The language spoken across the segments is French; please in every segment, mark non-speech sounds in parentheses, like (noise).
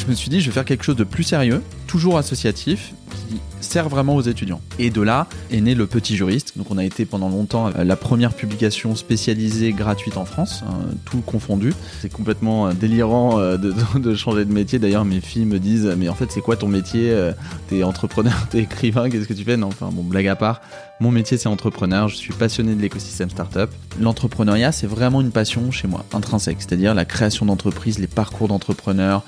je me suis dit, je vais faire quelque chose de plus sérieux, toujours associatif, qui sert vraiment aux étudiants. Et de là est né le Petit Juriste. Donc on a été pendant longtemps euh, la première publication spécialisée gratuite en France, hein, tout confondu. C'est complètement euh, délirant euh, de, (laughs) changer de métier. D'ailleurs mes filles me disent mais en fait c'est quoi ton métier T'es entrepreneur, (laughs) t'es écrivain, qu'est-ce que tu fais? Non, enfin bon blague à part. Mon métier c'est entrepreneur, je suis passionné de l'écosystème startup. L'entrepreneuriat c'est vraiment une passion chez moi, intrinsèque, c'est-à-dire la création d'entreprises, les parcours d'entrepreneurs,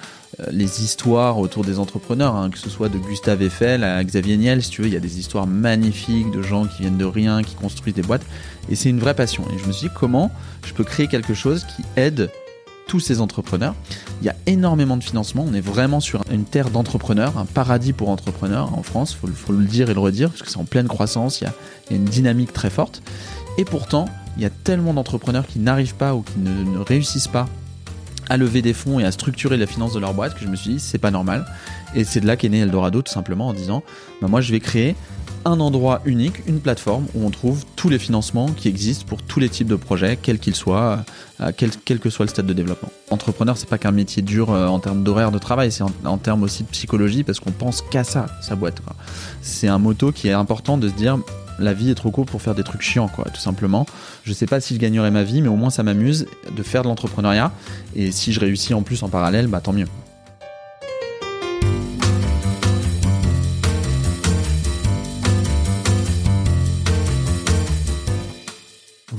les histoires autour des entrepreneurs, hein, que ce soit de Gustave Eiffel à Xavier Niel, si tu veux, il y a des histoires magnifiques de gens qui viennent de rien, qui construisent des boîtes, et c'est une vraie passion. Et je me suis dit comment je peux créer quelque chose qui aide tous ces entrepreneurs? Il y a énormément de financement, on est vraiment sur une terre d'entrepreneurs, un paradis pour entrepreneurs en France, il faut, le dire et le redire, parce que c'est en pleine croissance, il y, a, une dynamique très forte. Et pourtant, il y a tellement d'entrepreneurs qui n'arrivent pas ou qui ne réussissent pas à lever des fonds et à structurer la finance de leur boîte que je me suis dit c'est pas normal. Et c'est de là qu'est né Eldorado tout simplement en disant bah moi je vais créer un endroit unique, une plateforme où on trouve tous les financements qui existent pour tous les types de projets, quels qu'ils soient, euh, quel, que soit le stade de développement. Entrepreneur, c'est pas qu'un métier dur euh, en termes d'horaire de travail, c'est en, termes aussi de psychologie parce qu'on pense qu'à ça, sa boîte. C'est un motto qui est important de se dire la vie est trop courte pour faire des trucs chiants, quoi, tout simplement. Je sais pas si je gagnerai ma vie, mais au moins ça m'amuse de faire de l'entrepreneuriat. Et si je réussis en plus en parallèle, bah tant mieux.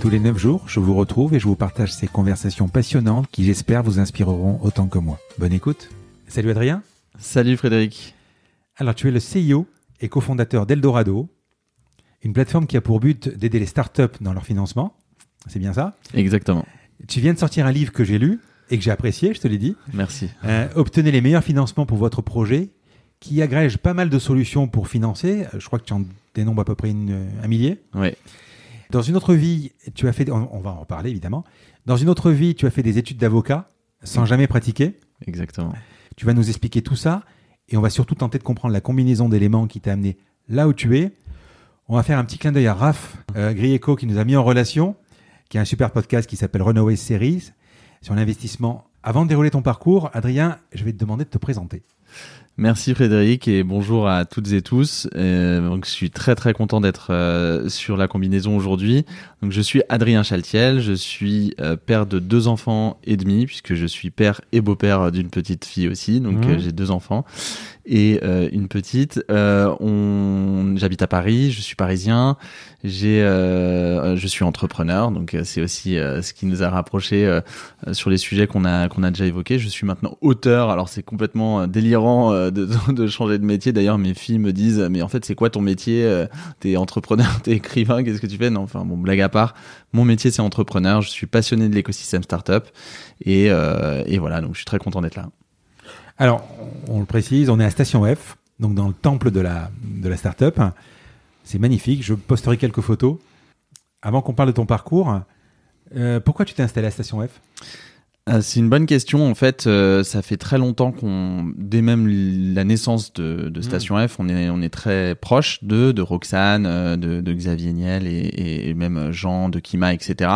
Tous les 9 jours, je vous retrouve et je vous partage ces conversations passionnantes qui j'espère vous inspireront autant que moi. Bonne écoute. Salut Adrien. Salut Frédéric. Alors tu es le CEO et cofondateur d'Eldorado, une plateforme qui a pour but d'aider les startups dans leur financement. C'est bien ça? Exactement. Tu viens de sortir un livre que j'ai lu et que j'ai apprécié, je te l'ai dit. Merci. Euh, obtenez les meilleurs financements pour votre projet, qui agrège pas mal de solutions pour financer. Je crois que tu en dénombres à peu près un millier. Oui. Dans une autre vie, tu as fait, on, va en parler évidemment. Dans une autre vie, tu as fait des études d'avocat sans jamais pratiquer. Exactement. Tu vas nous expliquer tout ça et on va surtout tenter de comprendre la combinaison d'éléments qui t'a amené là où tu es. On va faire un petit clin d'œil à Raph euh, Grieco qui nous a mis en relation qui est un super podcast qui s'appelle Runaway Series sur l'investissement. Avant de dérouler ton parcours, Adrien, je vais te demander de te présenter. Merci Frédéric et bonjour à toutes et tous. Euh, donc, je suis très très content d'être euh, sur la combinaison aujourd'hui. Donc je suis Adrien Chaltiel, je suis euh, père de deux enfants et demi puisque je suis père et beau-père d'une petite fille aussi. Donc mmh. j'ai deux enfants et une petite. on... J'habite à Paris, je suis parisien. J'ai, je suis entrepreneur, donc c'est aussi ce qui nous a rapprochés sur les sujets qu'on a qu'on a déjà évoqués. Je suis maintenant auteur. Alors c'est complètement délirant (laughs) de, changer de métier. D'ailleurs, mes filles me disent, mais en fait, c'est quoi ton métier euh, T'es entrepreneur, (laughs) t'es écrivain, qu'est-ce que tu fais? Non, enfin, bon, blague à part. Mon métier, c'est entrepreneur. Je suis passionné de l'écosystème startup. Et, euh, et voilà, donc je suis très content d'être là. Alors, on le précise, on est à Station F, donc dans le temple de la, de la startup. C'est magnifique. Je posterai quelques photos. Avant qu'on parle de ton parcours, euh, pourquoi tu t'es installé à Station F? Ah, c'est une bonne question. En fait, euh, ça fait très longtemps qu'on, dès même la naissance de, mm. Station F, on est, on est très proche de, de Roxane, euh, de, de Xavier Niel et, et, même Jean de Kima, etc.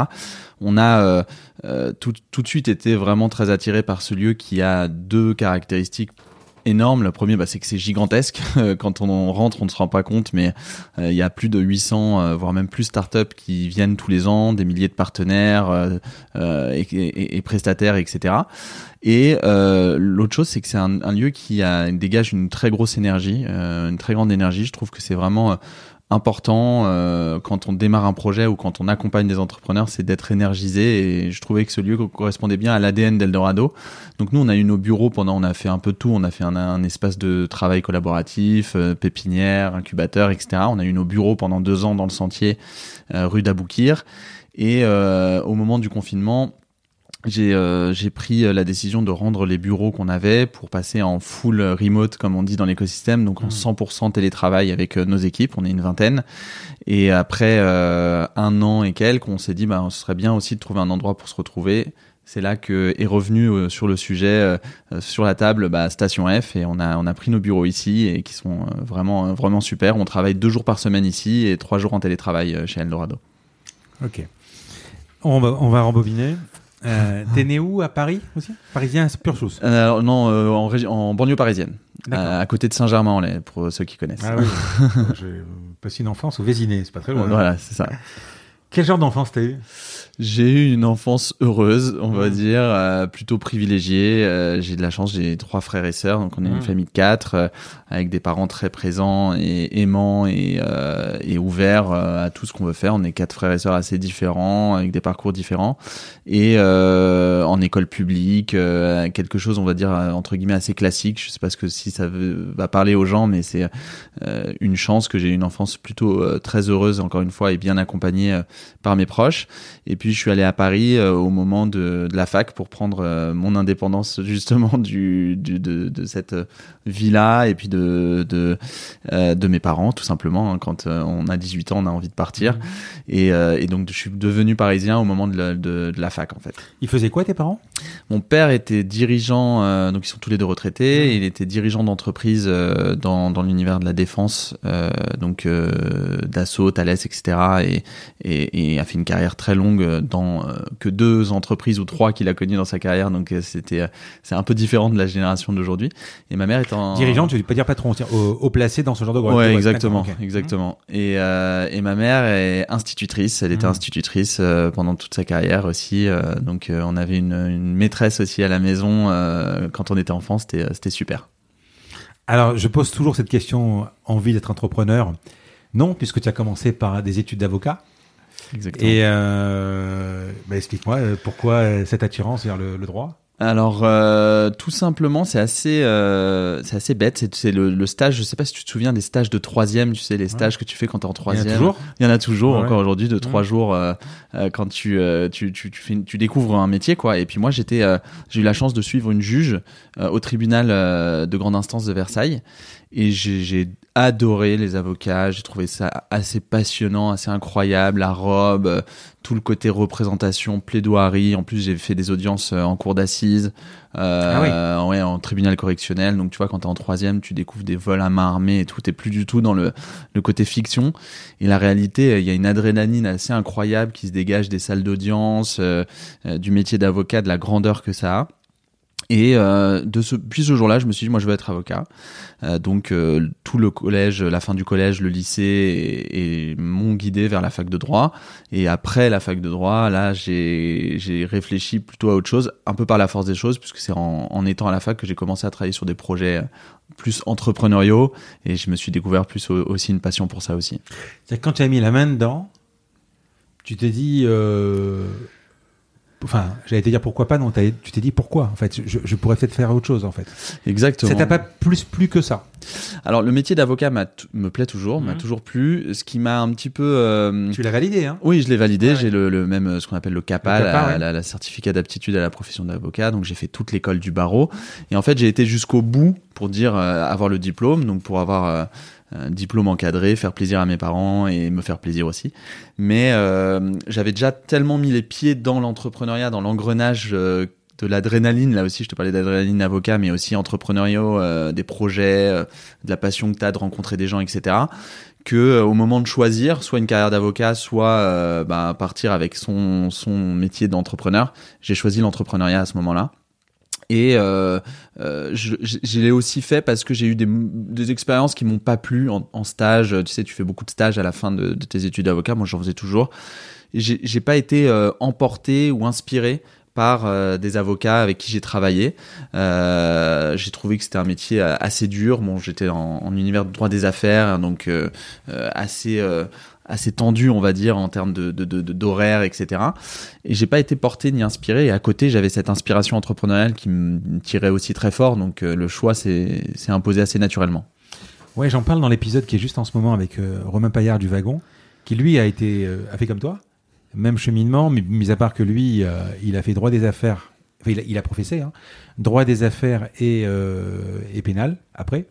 On a euh, tout, tout de suite été vraiment très attiré par ce lieu qui a deux caractéristiques énormes. Le premier, bah, c'est que c'est gigantesque. (laughs) Quand on rentre, on ne se rend pas compte, mais il y a plus de 800, voire même plus startups qui viennent tous les ans, des milliers de partenaires et, et, et, prestataires, etc. Et l'autre chose, c'est que c'est un, un, lieu qui a, dégage une très grosse énergie, une très grande énergie. Je trouve que c'est vraiment important euh, quand on démarre un projet ou quand on accompagne des entrepreneurs, c'est d'être énergisé. Et je trouvais que ce lieu correspondait bien à l'ADN d'Eldorado. Donc nous, on a eu nos bureaux pendant, on a fait un peu tout. On a fait un, espace de travail collaboratif, euh, pépinière, incubateur, etc. On a eu nos bureaux pendant deux ans dans le sentier euh, rue d'Aboukir. Et au moment du confinement, j'ai euh, j'ai pris euh, la décision de rendre les bureaux qu'on avait pour passer en full remote comme on dit dans l'écosystème donc en 100% mmh. télétravail avec euh, nos équipes. On est une vingtaine. Et après un an et quelques on s'est dit bah ce serait bien aussi de trouver un endroit pour se retrouver. C'est là que est revenu sur le sujet sur la table bah, Station F. Et on a on a pris nos bureaux ici et qui sont vraiment vraiment super. On travaille deux jours par semaine ici et trois jours en télétravail chez Eldorado. Ok. On va on va rembobiner euh, T'es né où à Paris aussi? Parisien, c'est pure chose. Euh, non, euh, en, en, banlieue parisienne, à côté de Saint-Germain-en-Laye, pour ceux qui connaissent. Ah oui, (laughs) j'ai passé une enfance au Vésiné, c'est pas très loin. voilà, c'est ça. Quel genre d'enfance t'as eu? J'ai eu une enfance heureuse, on va dire, euh, plutôt privilégiée. Euh, j'ai de la chance, j'ai trois frères et sœurs, donc on est une famille de quatre, avec des parents très présents et aimants et, et ouverts à tout ce qu'on veut faire. On est quatre frères et sœurs assez différents, avec des parcours différents, et en école publique, quelque chose, on va dire entre guillemets assez classique. Je sais pas ce que si ça va parler aux gens, mais c'est une chance que j'ai une enfance plutôt très heureuse, encore une fois, et bien accompagnée par mes proches. Et puis je suis allé à Paris euh, au moment de, la fac pour prendre euh, mon indépendance (laughs) justement de, de, cette villa et puis de de, euh, de mes parents tout simplement. Hein. Quand on a 18 ans, on a envie de partir. Mmh. Et, et donc je suis devenu parisien au moment de la, de, la fac en fait. Ils faisaient quoi tes parents? Mon père était dirigeant, donc ils sont tous les deux retraités. Mmh. Il était dirigeant d'entreprise dans, dans l'univers de la défense, donc Dassault, Thales, etc. Et, et, et, a fait une carrière très longue euh, dans euh, que deux entreprises ou trois qu'il a connues dans sa carrière. Donc euh, c'était c'est un peu différent de la génération d'aujourd'hui. Et ma mère est en dirigeant, tu veux pas dire patron, au, au, placé dans ce genre de groupe. Ouais, exactement, exactement. Et et ma mère est institutrice. Elle était mmh. institutrice pendant toute sa carrière aussi. donc on avait une, une, maîtresse aussi à la maison quand on était enfant. C'était super. Alors je pose toujours cette question envie d'être entrepreneur. Non, puisque tu as commencé par des études d'avocat. Exactement. Et euh, bah, explique-moi euh, pourquoi euh, cette attirance vers le, le droit? Alors euh, tout simplement, c'est assez, euh, c'est assez bête. C'est, le, le, stage. Je sais pas si tu te souviens des stages de troisième. Tu sais les stages que tu fais quand t'es en troisième. Il y en a toujours. Il y en a toujours encore aujourd'hui de trois jours euh, euh quand tu, euh, tu, tu, tu, fais, tu découvres un métier quoi. Et puis moi j'étais, j'ai eu la chance de suivre une juge au tribunal de grande instance de Versailles et j'ai adoré les avocats, j'ai trouvé ça assez passionnant, assez incroyable, la robe, euh, tout le côté représentation, plaidoirie. En plus, j'ai fait des audiences euh, en cour d'assises, euh, ah ouais, en tribunal correctionnel. Donc, tu vois, quand t'es en troisième, tu découvres des vols à main armée et tout. T'es plus du tout dans le, le côté fiction. Et la réalité, il y a une adrénaline assez incroyable qui se dégage des salles d'audience, du métier d'avocat, de la grandeur que ça a. Et euh, ce, puis ce jour-là, je me suis dit, moi, je veux être avocat. Euh, donc, euh, tout le collège, la fin du collège, le lycée, et, et m'ont guidé vers la fac de droit. Et après la fac de droit, là, j'ai réfléchi plutôt à autre chose, un peu par la force des choses, puisque c'est en, en étant à la fac que j'ai commencé à travailler sur des projets plus entrepreneuriaux, et je me suis découvert plus aussi une passion pour ça aussi. Quand tu as mis la main dedans, tu t'es dit euh, enfin, j'allais te dire pourquoi pas, non, tu t'es dit pourquoi, en fait, je, je pourrais peut-être faire autre chose, en fait. Exactement. Ça t'a pas plus plu que ça Alors, le métier d'avocat me plaît toujours, m'a mhm. toujours plu. Ce qui m'a un petit peu. Euh... Tu l'as validé, hein Oui, je l'ai validé. J'ai le, le, même, ce qu'on appelle le CAPA, la, la, certificat d'aptitude à la profession d'avocat. Donc, j'ai fait toute l'école du barreau. Et en fait, j'ai été jusqu'au bout pour dire euh, avoir le diplôme, donc pour avoir. Euh, un diplôme encadré, faire plaisir à mes parents et me faire plaisir aussi. Mais euh, j'avais déjà tellement mis les pieds dans l'entrepreneuriat, dans l'engrenage euh, de l'adrénaline. Là aussi, je te parlais d'adrénaline avocat, mais aussi entrepreneuriaux, euh, des projets, de la passion que tu as de rencontrer des gens, etc. Que au moment de choisir, soit une carrière d'avocat, soit bah, partir avec son, son métier d'entrepreneur, j'ai choisi l'entrepreneuriat à ce moment-là. Et euh, euh, je, l'ai aussi fait parce que j'ai eu des, expériences qui m'ont pas plu en, stage. Tu sais, tu fais beaucoup de stages à la fin de, tes études d'avocat. Moi, j'en faisais toujours. J'ai pas été euh, emporté ou inspiré par euh, des avocats avec qui j'ai travaillé. J'ai trouvé que c'était un métier assez dur. Bon, j'étais en, univers de droit des affaires, hein, donc assez assez tendu, on va dire, en termes de d'horaire, etc. Et j'ai pas été porté ni inspiré. Et à côté, j'avais cette inspiration entrepreneuriale qui me tirait aussi très fort. Donc euh, le choix s'est imposé assez naturellement. Ouais, j'en parle dans l'épisode qui est juste en ce moment avec euh, Romain Paillard du Wagon, qui lui a été euh, a fait comme toi, même cheminement, mais mis à part que lui, il a fait droit des affaires, enfin, il, a, il a professé, hein, droit des affaires et, et pénal après,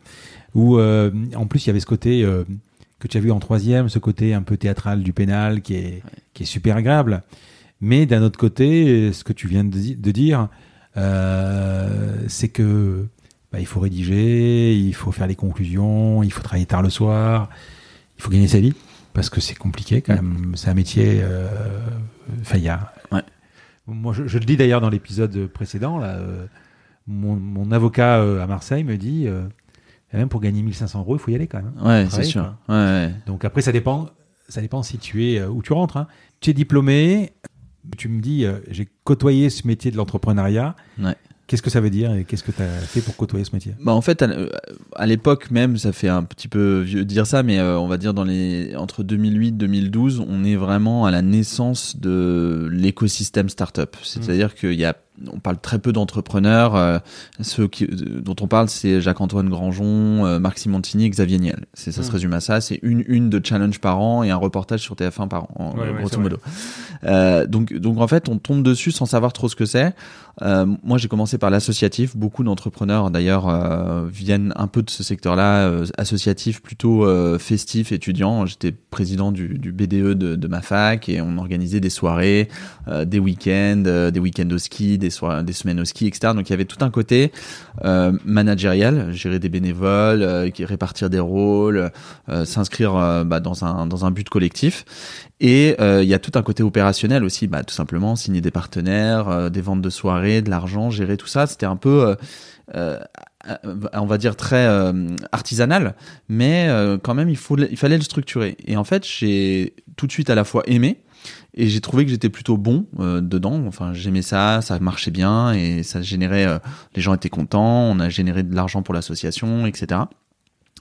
où en plus il y avait ce côté que tu as vu en troisième, ce côté un peu théâtral du pénal qui est, qui est super agréable. Mais d'un autre côté, ce que tu viens de, di- de dire, euh, c'est que bah, il faut rédiger, il faut faire les conclusions, il faut travailler tard le soir, il faut gagner sa vie parce que c'est compliqué quand même. C'est un métier. euh, Enfin, il y a. Ouais. Moi, je, je le dis d'ailleurs dans l'épisode précédent. Là, euh, mon, mon avocat euh, à Marseille me dit, euh, même pour gagner 1500 euros, il faut y aller quand même. hein. Ouais, c'est sûr. quoi. Ouais, ouais. Donc après, ça dépend. Ça dépend si tu es euh, où tu rentres. hein. Tu es diplômé. Tu me dis, euh, j'ai côtoyé ce métier de l'entrepreneuriat. Ouais. Qu'est-ce que ça veut dire et qu'est-ce que tu as fait pour côtoyer ce métier? Bah en fait, à, l'époque même, ça fait un petit peu vieux de dire ça, mais euh, on va dire dans les entre 2008 2012, on est vraiment à la naissance de l'écosystème startup. C'est-à-dire qu'il y a, on parle très peu d'entrepreneurs. euh, ceux qui, euh, dont on parle, c'est Jacques-Antoine Granjon, euh, Marc Simontini, et Xavier Niel. Ça se Mm. résume à ça. C'est une une de challenge par an et un reportage sur TF1 par an, en- Ouais, ouais, grosso modo. Donc, donc en fait, on tombe dessus sans savoir trop ce que c'est. Euh, moi, j'ai commencé par l'associatif. Beaucoup d'entrepreneurs, d'ailleurs, euh, viennent un peu de ce secteur-là, euh, associatif, plutôt festif, étudiant. J'étais président du, BDE de, de ma fac et on organisait des soirées, des week-ends, des week-ends au ski, des, des semaines au ski, etc. Donc, il y avait tout un côté managérial, gérer des bénévoles, répartir des rôles, s'inscrire bah, dans, un, dans un but collectif. Et euh, il y a tout un côté opérationnel aussi, bah, tout simplement signer des partenaires, euh, des ventes de soirées, de l'argent, gérer tout ça. C'était un peu, euh, on va dire très artisanal, mais quand même il faut, il fallait le structurer. Et en fait, j'ai tout de suite à la fois aimé et j'ai trouvé que j'étais plutôt bon dedans. Enfin, j'aimais ça, ça marchait bien et ça générait, les gens étaient contents, on a généré de l'argent pour l'association, etc.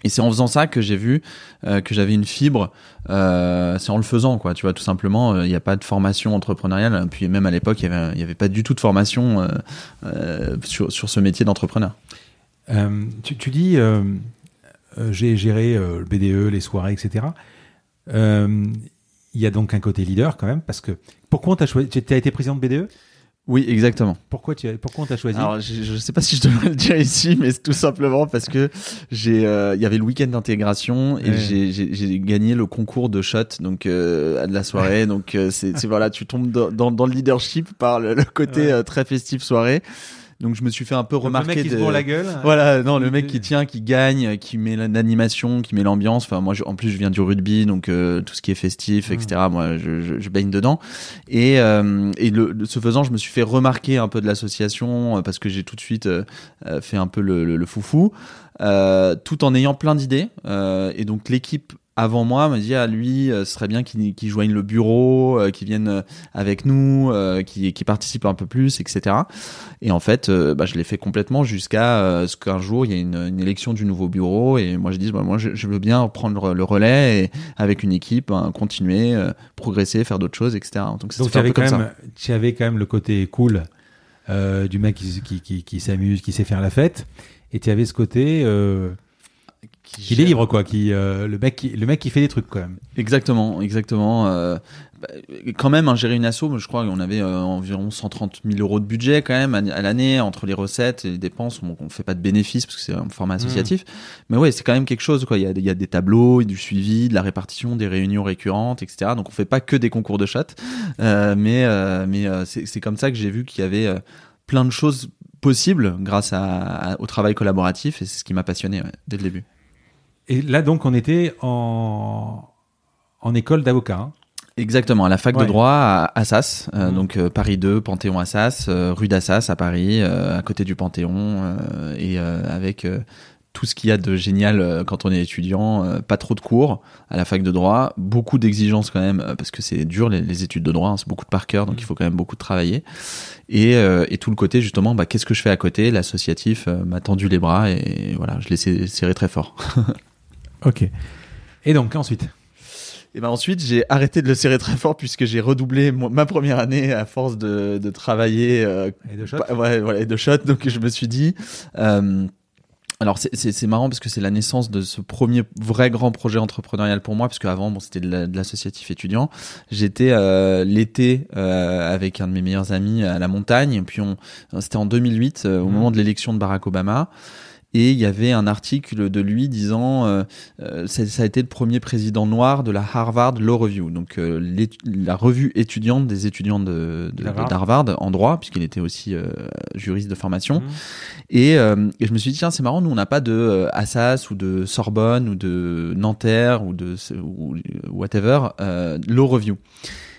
Et c'est en faisant ça que j'ai vu euh, que j'avais une fibre. Euh, c'est en le faisant, quoi. Tu vois, tout simplement, euh, il n'y a pas de formation entrepreneuriale. Puis même à l'époque, il y avait, pas du tout de formation sur, sur ce métier d'entrepreneur. Tu, tu dis, j'ai géré le BDE, les soirées, etc. Il y a donc un côté leader quand même, parce que pourquoi t'a choisi Tu as été président de BDE Oui, exactement. Pourquoi, tu as- pourquoi on t'a choisi Alors, je, je sais pas si je devrais le dire ici, mais c'est tout simplement parce que j'ai, euh, il y avait le week-end d'intégration et Ouais. j'ai, j'ai, j'ai gagné le concours de shot, donc euh, de la soirée. donc euh, c'est, c'est voilà, tu tombes dans, dans, dans le leadership par le, le côté Ouais. euh, très festif soirée. Donc je me suis fait un peu Donc, remarquer. Le mec qui se de- bourre la gueule Voilà, non, le mec qui tient, qui gagne, qui met l'animation, qui met l'ambiance. Enfin, moi, je- en plus, je viens du rugby, donc euh, tout ce qui est festif, etc. Moi, je, je, je baigne dedans. Et, euh, et le, ce faisant, je me suis fait remarquer un peu de l'association euh, parce que j'ai tout de suite euh, euh, fait un peu le, le, le foufou, euh, tout en ayant plein d'idées. Euh, et donc l'équipe avant moi me dit à lui euh, ce serait bien qu'il qu'il joigne le bureau euh, qu'il vienne euh, avec nous euh, qu'il participe un peu plus etc et en fait euh, bah, je l'ai fait complètement jusqu'à ce qu'un jour il y ait une, une élection du nouveau bureau et moi je dis bah, moi je, je veux bien prendre le relais et avec une équipe hein, continuer progresser faire d'autres choses etc donc, tu avais, quand même, tu avais quand même le côté cool du mec qui, qui, qui, qui s'amuse, qui sait faire la fête, et tu avais ce côté euh, qui est libre, quoi, qui, euh, le, mec qui, le mec qui fait des trucs quand même. Exactement, exactement. Euh, bah, quand même, hein, gérer une asso, je crois qu'on avait euh, environ 130 000 euros de budget quand même à, à l'année entre les recettes et les dépenses. On, on fait pas de bénéfices parce que c'est un format associatif. Mais ouais, c'est quand même quelque chose. Quoi. Il y a, il y a des tableaux, du suivi, de la répartition, des réunions récurrentes, etc. Donc on fait pas que des concours de chat. Mais mais c'est comme ça que j'ai vu qu'il y avait plein de choses possibles grâce à, à- au travail collaboratif et c'est ce qui m'a passionné ouais, dès le début. Et là, donc, on était en, en école d'avocat. hein. Exactement, à la fac de droit à Assas, euh, Mhm. donc euh, Paris 2, Panthéon Assas, euh, rue d'Assas à Paris, à côté du Panthéon, et avec tout ce qu'il y a de génial quand on est étudiant, pas trop de cours à la fac de droit, beaucoup d'exigences quand même, parce que c'est dur les, les études de droit, hein, c'est beaucoup de par cœur, donc il faut quand même beaucoup de travailler. Et, et tout le côté justement, bah, qu'est-ce que je fais à côté? L'associatif m'a tendu les bras et voilà, je l'ai serré très fort. (laughs) Ok. Et donc, ensuite Et ben ensuite, j'ai arrêté de le serrer très fort puisque j'ai redoublé ma première année à force de, de travailler euh, Et de shot pas- ouais, voilà, et de shot. Donc je me suis dit. euh, alors c'est- marrant parce que c'est la naissance de ce premier vrai grand projet entrepreneurial pour moi parce qu'avant bon c'était de la- de l'associatif étudiant j'étais euh, l'été euh, avec un de mes meilleurs amis à la montagne et puis on c'était en 2008 euh, au Mhm. moment de l'élection de Barack Obama et il y avait un article de lui disant euh, euh, ça, ça a été le premier président noir de la Harvard Law Review, donc euh, la revue étudiante des étudiants de, de- D'Harvard. en droit, puisqu'il était aussi euh, juriste de formation. Mhm. Et, euh, et je me suis dit tiens c'est marrant, nous on n'a pas de euh, Assas ou de Sorbonne ou de Nanterre ou de ou, whatever euh, Law Review.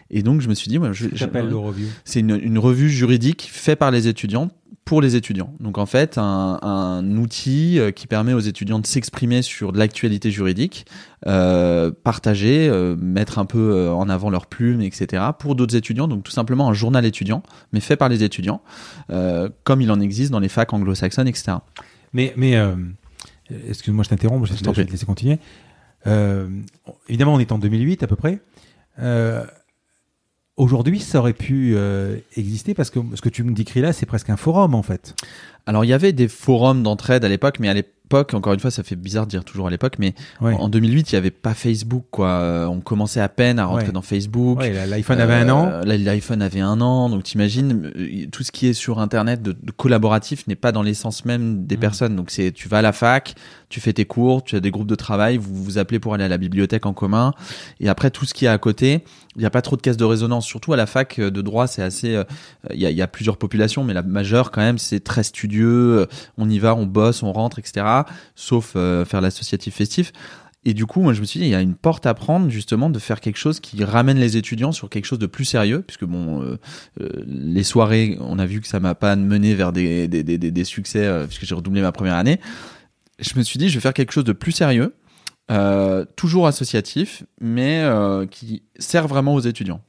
Et donc je me suis dit je, le review. c'est une, une revue juridique faite par les étudiants pour les étudiants. Donc en fait, un, un outil euh, qui permet aux étudiants de s'exprimer sur de l'actualité juridique, euh, partager, euh, mettre un peu euh, en avant leur plume, etc. pour d'autres étudiants. Donc tout simplement un journal étudiant, mais fait par les étudiants, euh, comme il en existe dans les facs anglo-saxonnes, etc. Mais, mais euh, excuse-moi, je t'interromps, je, Je t'en je vais te laisser continuer. Euh, évidemment, on est en 2008 à peu près. Euh, Aujourd'hui, ça aurait pu euh, exister parce que ce que tu me décris là, c'est presque un forum en fait. Alors il y avait des forums d'entraide à l'époque, mais à l'époque, encore une fois, ça fait bizarre de dire toujours à l'époque, mais Ouais. en 2008, il y avait pas Facebook, quoi. Euh, On commençait à peine à rentrer Ouais. dans Facebook. Ouais, L'iPhone avait un an. Euh, là, L'iPhone avait un an, donc t'imagines, euh, tout ce qui est sur Internet de, de collaboratif n'est pas dans l'essence même des Mhm. personnes. Donc c'est, tu vas à la fac, tu fais tes cours, tu as des groupes de travail, vous vous appelez pour aller à la bibliothèque en commun, et après tout ce qui est à côté, il n'y a pas trop de caisse de résonance. Surtout à la fac de droit, c'est assez, euh, il y, a, y a plusieurs populations, mais la majeure quand même, c'est très studieux. Euh, On y va, on bosse, on rentre, etc. Sauf euh, faire l'associatif festif. Et du coup, moi, je me suis dit, il y a une porte à prendre, justement, de faire quelque chose qui ramène les étudiants sur quelque chose de plus sérieux, puisque bon, euh, les soirées, on a vu que ça m'a pas mené vers des, succès, puisque j'ai redoublé ma première année. Je me suis dit, je vais faire quelque chose de plus sérieux, toujours associatif, mais qui sert vraiment aux étudiants.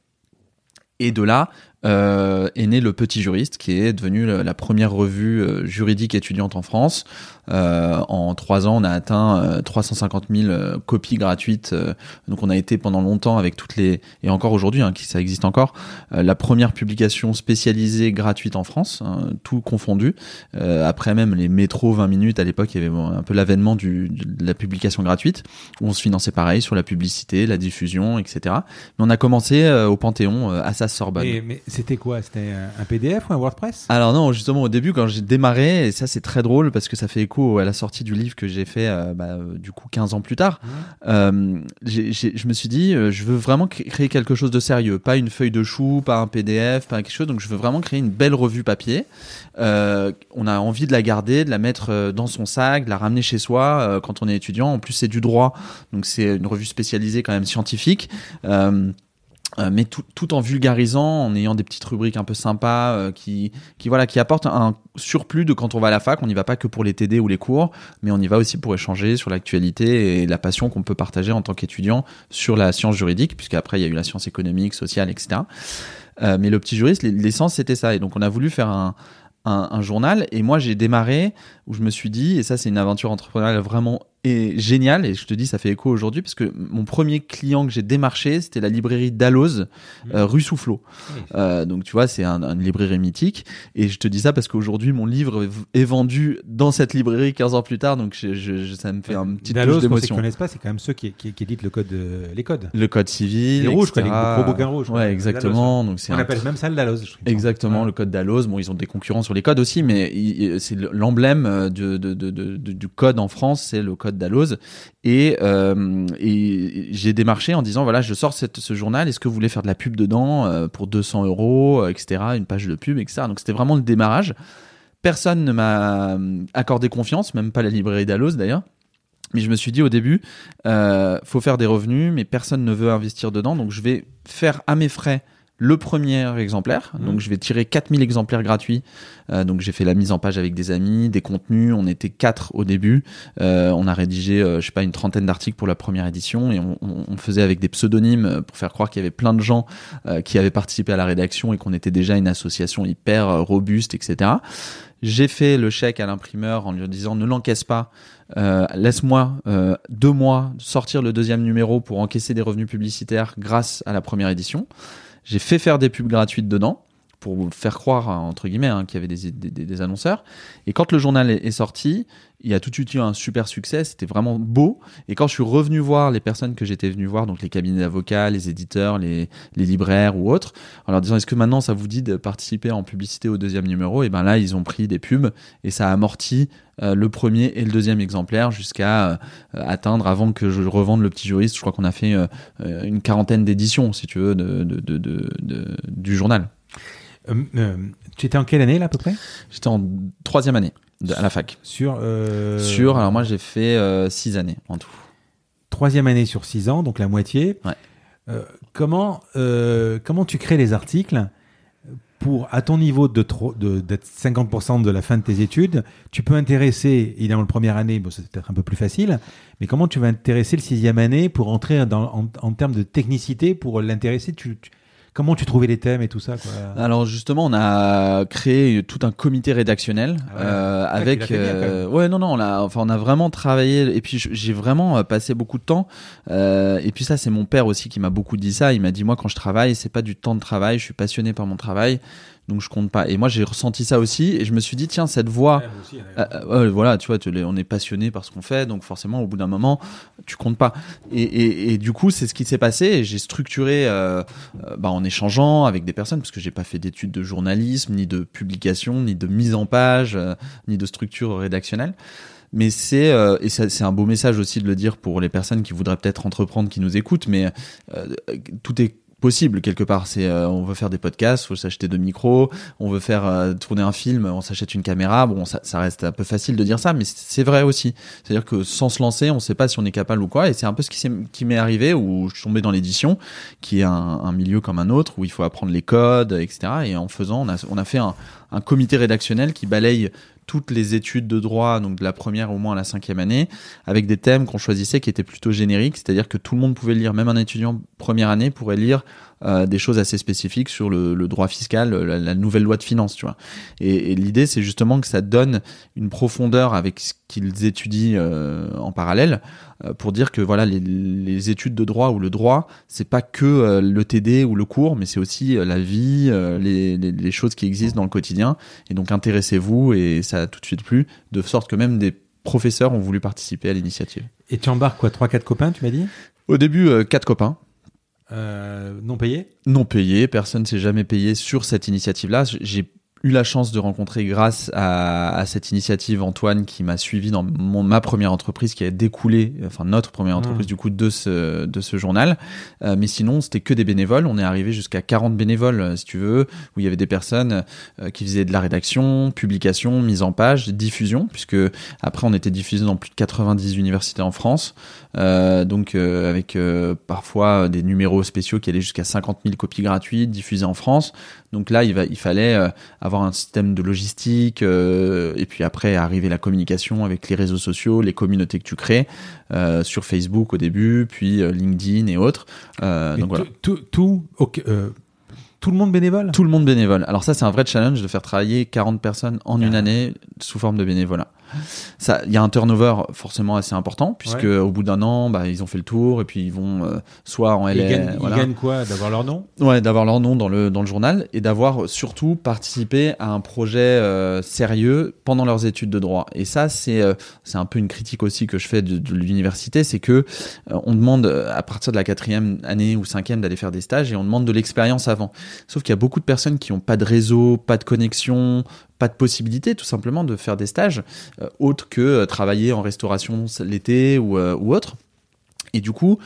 Et de là euh, est né le Petit Juriste, qui est devenu la première revue euh, juridique étudiante en France. Euh, en trois ans, on a atteint euh, 350 000 euh, copies gratuites. euh, donc, on a été pendant longtemps avec toutes les et encore aujourd'hui, hein, ça existe encore, euh, la première publication spécialisée gratuite en France, hein, tout confondu. Euh, après même les métros 20 minutes à l'époque, il y avait un peu l'avènement de la publication gratuite où on se finançait pareil sur la publicité, la diffusion, etc. Mais on a commencé euh, au Panthéon euh, Assas Sorbonne. C'était quoi? C'était un, PDF ou un WordPress? Alors non, justement au début quand j'ai démarré, et ça c'est très drôle parce que ça fait écho à la sortie du livre que j'ai fait euh, bah, euh, du coup 15 ans plus tard, euh, j'ai- j'ai- je me suis dit euh, je veux vraiment cré- créer quelque chose de sérieux, pas une feuille de chou, pas un PDF, pas quelque chose, donc je veux vraiment créer une belle revue papier. Euh, on a envie de la garder, de la mettre euh, dans son sac, de la ramener chez soi euh, quand on est étudiant. En plus c'est du droit, donc c'est une revue spécialisée quand même scientifique. Euh, euh, mais tout, tout en vulgarisant, en ayant des petites rubriques un peu sympas euh, qui, qui voilà, qui apportent un surplus de quand on va à la fac. On n'y va pas que pour les TD ou les cours, mais on y va aussi pour échanger sur l'actualité et la passion qu'on peut partager en tant qu'étudiant sur la science juridique, puisqu'après il y a eu la science économique, sociale, etc. Euh, mais le petit juriste, l'essence c'était ça. Et donc on a voulu faire un, un, un journal. Et moi j'ai démarré où je me suis dit, et ça c'est une aventure entrepreneuriale vraiment et géniale, et je te dis ça fait écho aujourd'hui, parce que mon premier client que j'ai démarché, c'était la librairie Dalloz, euh, rue Soufflot. Euh, donc tu vois, c'est un, une librairie mythique. Et je te dis ça parce qu'aujourd'hui, mon livre est- est vendu dans cette librairie 15 ans plus tard, donc je, je- je- ça me fait un petit Dalloz, touche d'émotion. connaissent pas, c'est quand même ceux qui, qui, qui éditent le code, euh, les codes. Le code civil, Les rouges, quoi, les gros bouquins rouges. Ouais, exactement. Donc c'est On un appelle même ça le Dalloz. je. Exactement, Ouais. le code Dalloz. Bon, ils ont des concurrents sur les codes aussi, mais c'est l'emblème de, de- de- de- de- du code en France, c'est le code Dalloz. Et, euh, et j'ai démarché en disant voilà, je sors ce journal. Est-ce que vous voulez faire de la pub dedans euh, pour 200 euros, euh, etc. Une page de pub, etc. Donc c'était vraiment le démarrage. Personne ne m'a accordé confiance, même pas la librairie Dalloz d'ailleurs. Mais je me suis dit au début, euh, faut faire des revenus, mais personne ne veut investir dedans, donc je vais faire à mes frais le premier exemplaire. Mmh. Donc je vais tirer 4000 exemplaires gratuits. Euh, donc j'ai fait la mise en page avec des amis, des contenus. On était quatre au début. Euh, on a rédigé, euh, je sais pas, une trentaine d'articles pour la première édition et on, on- on faisait avec des pseudonymes euh, pour faire croire qu'il y avait plein de gens euh, qui avaient participé à la rédaction et qu'on était déjà une association hyper robuste, etc. J'ai fait le chèque à l'imprimeur en lui disant ne l'encaisse pas, euh, laisse-moi euh, deux mois sortir le deuxième numéro pour encaisser des revenus publicitaires grâce à la première édition. J'ai fait faire des pubs gratuites dedans pour faire croire entre guillemets hein, qu'il y avait des, annonceurs. Et quand le journal est, sorti, il y a tout de suite eu un super succès. C'était vraiment beau. Et quand je suis revenu voir les personnes que j'étais venu voir, donc les cabinets d'avocats, les éditeurs, les, libraires ou autres, en leur disant est-ce que maintenant ça vous dit de participer en publicité au deuxième numéro? Et ben là, ils ont pris des pubs et ça a amorti euh, le premier et le deuxième exemplaire jusqu'à euh, atteindre avant que je revende le petit juriste. Je crois qu'on a fait euh, une quarantaine d'éditions, si tu veux, de- du journal. Euh, euh, tu étais en quelle année là à peu près? J'étais en troisième année de- à la fac. Sur euh, Sur, alors moi j'ai fait euh, six années en tout. troisième année sur six ans, donc la moitié. Ouais. Comment comment tu crées les articles? Pour à ton niveau de d'être 50% de la fin de tes études, tu peux intéresser évidemment la première année, bon c'est peut-être un peu plus facile, mais comment tu vas intéresser le sixième année pour entrer dans, en, en termes de technicité pour l'intéresser? Tu, tu- Comment tu trouvais les thèmes et tout ça quoi Alors justement, on a créé tout un comité rédactionnel Ah ouais. euh, Ah, avec. euh, ouais, non, non, on a, enfin, on a vraiment travaillé. Et puis j'ai vraiment euh, passé beaucoup de temps. Euh, et puis ça, c'est mon père aussi qui m'a beaucoup dit ça. Il m'a dit moi, quand je travaille, c'est pas du temps de travail. Je suis passionné par mon travail, donc je compte pas. Et moi, j'ai ressenti ça aussi. Et je me suis dit tiens, cette voix. Euh, euh, voilà, tu vois, tu on est passionné par ce qu'on fait, donc forcément, au bout d'un moment, tu comptes pas. Et, et, et du coup, c'est ce qui s'est passé. Et j'ai structuré euh, bah, en échangeant avec des personnes, parce que j'ai pas fait d'études de journalisme, ni de publication, ni de mise en page, ni de structure rédactionnelle. Mais c'est euh, et c'est un beau message aussi de le dire pour les personnes qui voudraient peut-être entreprendre, qui nous écoutent. Mais euh, tout est possible quelque part. C'est euh, on veut faire des podcasts, faut s'acheter deux micros. On veut faire euh, tourner un film, on s'achète une caméra. Bon, ça, reste un peu facile de dire ça, mais c'est vrai aussi. C'est-à-dire que sans se lancer, on sait pas si on est capable ou quoi. Et c'est un peu ce qui, m'est arrivé où je suis tombé dans l'édition, qui est un, milieu comme un autre où il faut apprendre les codes, etc. Et en faisant, on a, fait un comité rédactionnel qui balaye toutes les études de droit, donc de la première au moins à la cinquième année, avec des thèmes qu'on choisissait qui étaient plutôt génériques, c'est-à-dire que tout le monde pouvait lire, même un étudiant première année pourrait lire euh, des choses assez spécifiques sur le, le droit fiscal, la, la nouvelle loi de finances, tu vois. Et, et l'idée, c'est justement que ça donne une profondeur avec ce qu'ils étudient euh, en parallèle, euh, pour dire que voilà, les, les études de droit ou le droit, c'est pas que euh, le TD ou le cours, mais c'est aussi euh, la vie, euh, les, les, les choses qui existent dans le quotidien. Et donc intéressez-vous, et ça a tout de suite plu, de sorte que même des professeurs ont voulu participer à l'initiative. Et tu embarques quoi 3-4 copains, tu m'as dit? Au début, quatre copains, euh, Non payés non payés, personne s'est jamais payé sur cette initiative-là. J'ai eu la chance de rencontrer grâce à, à cette initiative Antoine qui m'a suivi dans mon, ma première entreprise qui a découlé, enfin notre première entreprise Mmh. du coup de ce, de ce journal. Euh, mais sinon, c'était que des bénévoles. On est arrivé jusqu'à 40 bénévoles, euh, si tu veux, où il y avait des personnes euh, qui faisaient de la rédaction, publication, mise en page, diffusion, puisque après on était diffusé dans plus de 90 universités en France. Euh, donc euh, avec euh, parfois des numéros spéciaux qui allaient jusqu'à 50 000 copies gratuites diffusées en France. Donc là, il, va, il fallait avoir un système de logistique et puis après arriver la communication avec les réseaux sociaux, les communautés que tu crées sur Facebook au début, puis LinkedIn et autres. Et donc voilà. tout, tout, tout, le monde bénévole? Tout le monde bénévole. Alors ça, c'est un vrai challenge de faire travailler 40 personnes en une Ah. année sous forme de bénévolat. Ça, il y a un turnover forcément assez important puisque Ouais. au bout d'un an, bah, ils ont fait le tour et puis ils vont euh, soit en Ils LA, ils gagnent quoi? D'avoir leur nom? Ouais, d'avoir leur nom dans le dans le journal et d'avoir surtout participé à un projet euh, sérieux pendant leurs études de droit. Et ça, c'est euh, c'est un peu une critique aussi que je fais de, de l'université, c'est que on demande à partir de la quatrième année ou cinquième d'aller faire des stages et on demande de l'expérience avant. Sauf qu'il y a beaucoup de personnes qui ont pas de réseau, pas de connexion, pas de possibilité tout simplement de faire des stages euh, autres que euh, travailler en restauration l'été ou, euh, autre. Et du coup,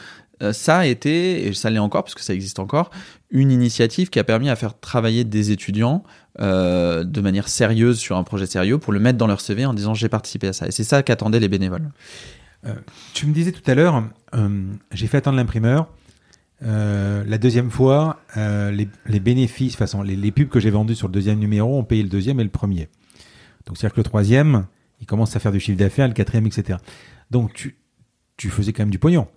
euh, ça a été, et ça l'est encore, parce que ça existe encore, une initiative qui a permis à faire travailler des étudiants de manière sérieuse sur un projet sérieux pour le mettre dans leur CV en disant j'ai participé à ça. Et c'est ça qu'attendaient les bénévoles. Tu me disais tout à l'heure, j'ai fait attendre l'imprimeur. Euh, la deuxième fois, euh, les, les bénéfices, façon, les, les pubs que j'ai vendus sur le deuxième numéro ont payé le deuxième et le premier. Donc, c'est-à-dire que le troisième, il commence à faire du chiffre d'affaires, le quatrième, etc. Donc, tu, tu faisais quand même du pognon.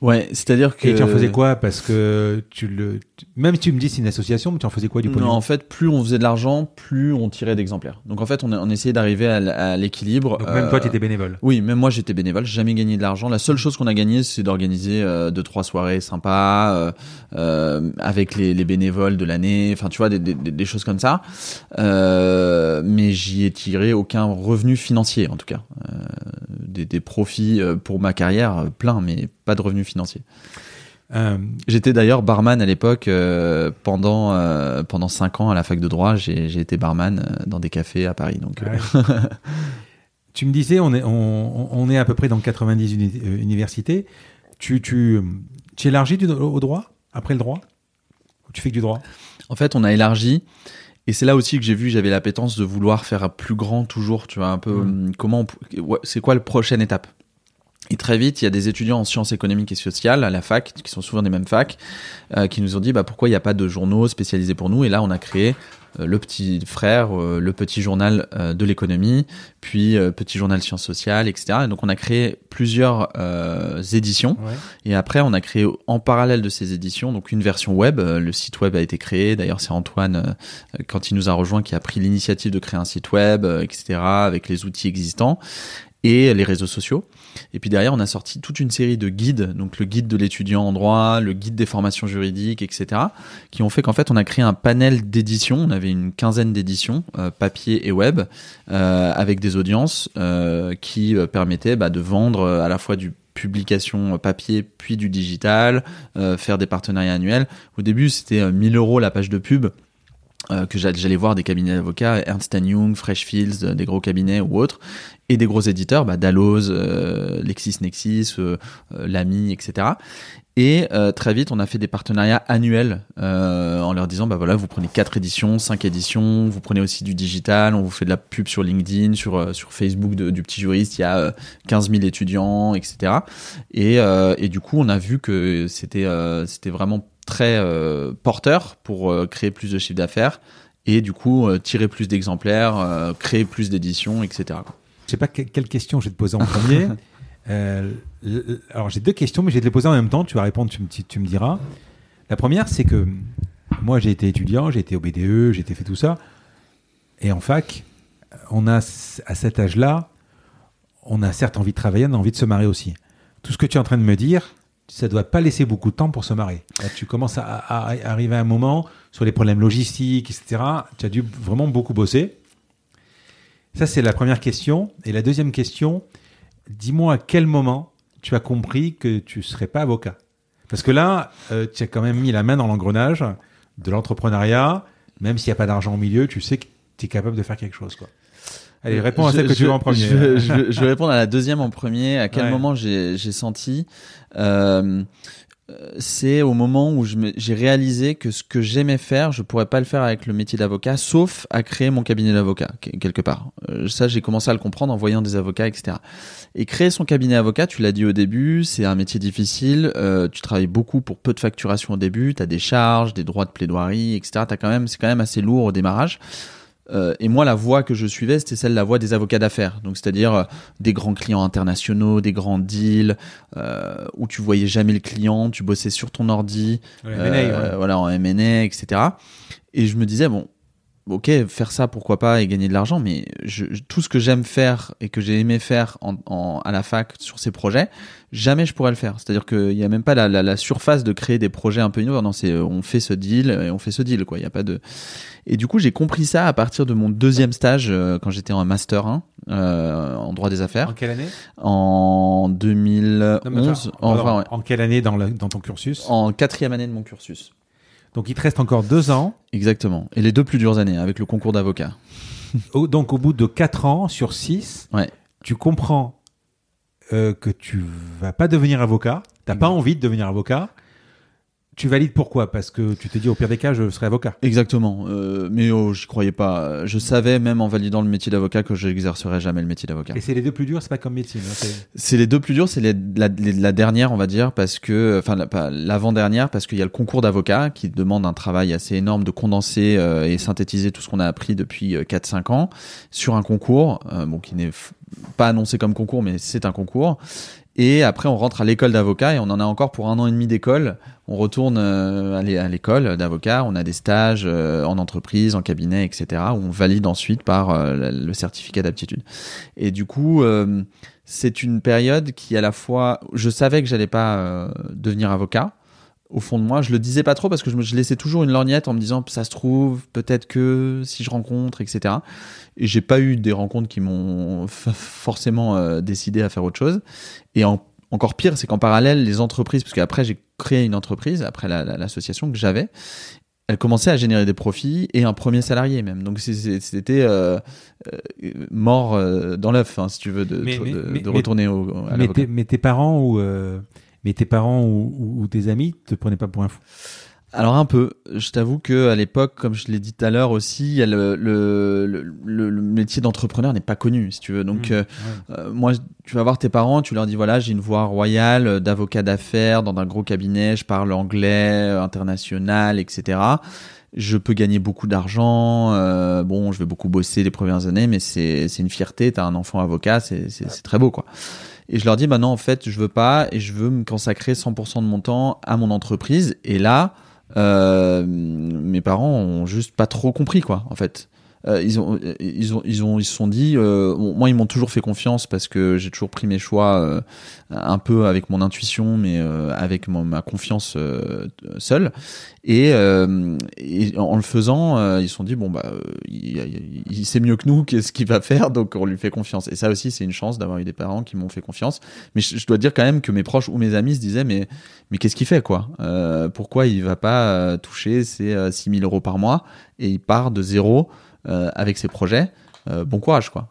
Ouais, c'est-à-dire que. Et tu en faisais quoi? Parce que tu le. Même si tu me dis c'est une association, mais tu en faisais quoi du pognon? Non, en fait, plus on faisait de l'argent, plus on tirait d'exemplaires. Donc en fait, on, a- on essayait d'arriver à, l'équilibre. Donc, même Euh, toi, tu étais bénévole. Oui, même moi j'étais bénévole, j'ai jamais gagné de l'argent. La seule chose qu'on a gagné, c'est d'organiser euh, deux trois soirées sympas euh, euh, avec les, les bénévoles de l'année. Enfin, tu vois, des, des, des choses comme ça. Euh, mais j'y ai tiré aucun revenu financier, en tout cas. Euh, des, des profits euh, pour ma carrière, euh, plein, mais pas de revenus financiers. Euh, J'étais d'ailleurs barman à l'époque euh, pendant euh, pendant cinq ans à la fac de droit. J'ai été barman dans des cafés à Paris. Donc Ouais. (laughs) tu me disais, on est, on, on est à peu près dans 90 uni- euh, universités. Tu, tu, tu élargis du, au droit? Après le droit? Ou Tu fais que du droit? En fait, on a élargi. Et c'est là aussi que j'ai vu, j'avais l'appétence de vouloir faire plus grand toujours, tu vois, un peu, Mm. hum, comment, ouais, c'est quoi la prochaine étape? Et très vite, il y a des étudiants en sciences économiques et sociales à la fac, qui sont souvent des mêmes facs, euh, qui nous ont dit, bah, pourquoi il n'y a pas de journaux spécialisés pour nous? Et là, on a créé euh, le petit frère, euh, le petit journal euh, de l'économie, puis petit journal sciences sociales, etc. Et donc, on a créé plusieurs euh, éditions. Ouais. Et après, on a créé en parallèle de ces éditions, donc une version web. Le site web a été créé. D'ailleurs, c'est Antoine, quand il nous a rejoint, qui a pris l'initiative de créer un site web, etc., avec les outils existants et les réseaux sociaux. Et puis derrière, on a sorti toute une série de guides, donc le guide de l'étudiant en droit, le guide des formations juridiques, etc., qui ont fait qu'en fait, on a créé un panel d'éditions. On avait une quinzaine d'éditions, euh, papier et web, euh, avec des audiences euh, qui permettaient bah, de vendre à la fois du publication papier puis du digital, faire des partenariats annuels. Au début, c'était euh, 1000 euros la page de pub que j'all- j'allais voir des cabinets d'avocats, Ernst Young, Freshfields, des gros cabinets ou autres, et des gros éditeurs, bah, Dalloz, euh, LexisNexis, euh, euh, Lamy, etc. Et euh, très vite, on a fait des partenariats annuels euh, en leur disant, bah voilà, vous prenez quatre éditions, cinq éditions, vous prenez aussi du digital, on vous fait de la pub sur LinkedIn, sur sur Facebook du petit juriste, il y a euh, 15 000 étudiants, etc. Et, et du coup, on a vu que c'était c'était vraiment très porteur pour créer plus de chiffre d'affaires et du coup tirer plus d'exemplaires, créer plus d'éditions, etc. Je sais pas que- quelle question je vais te poser en premier. (laughs) Euh, alors j'ai deux questions, mais je vais te les poser en même temps. Tu vas répondre, tu me, tu- tu me diras. La première, c'est que moi j'ai été étudiant, j'ai été au BDE, j'ai été fait tout ça. Et en fac, on a à cet âge-là, on a certes envie de travailler, on a envie de se marier aussi. Tout ce que tu es en train de me dire, ça doit pas laisser beaucoup de temps pour se marier. Là, tu commences à, à- à arriver à un moment sur les problèmes logistiques, etc. Tu as dû vraiment beaucoup bosser. Ça, c'est la première question. Et la deuxième question, dis-moi à quel moment tu as compris que tu serais pas avocat Parce que là, euh, tu as quand même mis la main dans l'engrenage de l'entrepreneuriat. Même s'il n'y a pas d'argent au milieu, tu sais que tu es capable de faire quelque chose. Quoi. Allez, réponds à Je- celle que tu je- veux en premier. Je, je- je vais répondre à la deuxième en premier. À quel Ouais. moment j'ai senti euh, euh, C'est au moment où j'ai réalisé que ce que j'aimais faire, je pourrais pas le faire avec le métier d'avocat, sauf à créer mon cabinet d'avocat que- quelque part. Euh, ça, j'ai commencé à le comprendre en voyant des avocats, etc. Et créer son cabinet avocat, tu l'as dit au début, c'est un métier difficile. euh, tu travailles beaucoup pour peu de facturation au début. Tu as des charges, des droits de plaidoirie, etc. T'as quand même, c'est quand même assez lourd au démarrage. Euh, et moi, la voie que je suivais, c'était celle de la voie des avocats d'affaires. Donc, c'est-à-dire euh, des grands clients internationaux, des grands deals, euh, où tu voyais jamais le client, tu bossais sur ton ordi, Ouais, M&A, ouais. voilà, en M&A, etc. Et je me disais, bon, ok, faire ça, pourquoi pas, et gagner de l'argent, mais je, je- tout ce que j'aime faire et que j'ai aimé faire en, en- à la fac sur ces projets, jamais je pourrais le faire. C'est-à-dire qu'il n'y a même pas la, la, la surface de créer des projets un peu innovants. Non, c'est on fait ce deal et on fait ce deal, quoi. Il y a pas de. Et du coup, j'ai compris ça à partir de mon deuxième stage euh, quand j'étais en master 1 euh, en droit des En affaires quelle année? En 2011. Non, en, ouais, en quelle année dans, ton cursus? En quatrième année de mon cursus. Donc il te reste encore deux ans. Exactement. Et les deux plus dures années avec le concours d'avocat. Donc au bout de quatre ans sur six, Ouais. tu comprends euh, que tu vas pas devenir avocat. T'as pas envie de devenir avocat. Tu valides pourquoi? Parce que tu t'es dit au pire des cas, je serai avocat. Exactement. Euh, mais oh, j'y croyais pas. Je savais même en validant le métier d'avocat que je n'exercerais jamais le métier d'avocat. Et c'est les deux plus durs, c'est pas comme médecine. hein, c'est les deux plus durs, c'est la, la, dernière, on va dire, parce que, enfin, l'avant-dernière, parce qu'il y a le concours d'avocat qui demande un travail assez énorme de condenser euh, et synthétiser tout ce qu'on a appris depuis 4-5 euh, ans sur un concours, euh, bon, qui n'est pas annoncé comme concours, mais c'est un concours. Et après, on rentre à l'école d'avocat et on en a encore pour un an et demi d'école. On retourne euh, à l'école d'avocat. On a des stages euh, en entreprise, en cabinet, etc. Où on valide ensuite par euh, le certificat d'aptitude. Et du coup, c'est une période qui, à la fois, je savais que j'allais pas devenir avocat au fond de moi. Je le disais pas trop parce que je, me, je laissais toujours une lorgnette en me disant ça se trouve, peut-être que si je rencontre, etc. Et j'ai pas eu des rencontres qui m'ont forcément euh, décidé à faire autre chose. Et encore pire, c'est qu'en parallèle, les entreprises, parce qu'après j'ai créé une entreprise, après l'association que j'avais, elle commençait à générer des profits et un premier salarié même. Donc c'était euh, euh, mort dans l'œuf, hein, si tu veux, de, de, retourner au, à mais, mais tes parents ou mais tes parents ou, tes amis te prenaient pas pour un fou? Alors un peu. Je t'avoue que à l'époque, comme je l'ai dit tout à l'heure aussi, le, le, le, le, métier d'entrepreneur n'est pas connu, si tu veux. Donc mmh, euh, euh, moi, tu vas voir tes parents, tu leur dis voilà, j'ai une voie royale d'avocat d'affaires dans un gros cabinet, je parle anglais, international, etc. Je peux gagner beaucoup d'argent. Euh, bon, je vais beaucoup bosser les premières années, mais c'est une fierté. T'as un enfant avocat, c'est très beau quoi. Et je leur dis, bah non, en fait, je veux pas et je veux me consacrer 100% de mon temps à mon entreprise. Et là, euh, mes parents ont juste pas trop compris, quoi, en fait. Euh, ils ont ils ont ils ont ils se sont dit euh, moi ils m'ont toujours fait confiance parce que j'ai toujours pris mes choix euh, un peu avec mon intuition mais euh, avec ma confiance seule. Et, en le faisant ils se sont dit bon bah il, sait mieux que nous qu'est-ce qu'il va faire donc on lui fait confiance. Et ça aussi c'est une chance d'avoir eu des parents qui m'ont fait confiance. Mais je, dois dire quand même que mes proches ou mes amis se disaient mais mais qu'est-ce qu'il fait quoi? Pourquoi il va pas toucher ses 6000 euros par mois et il part de zéro euh, avec ses projets, euh, bon courage quoi.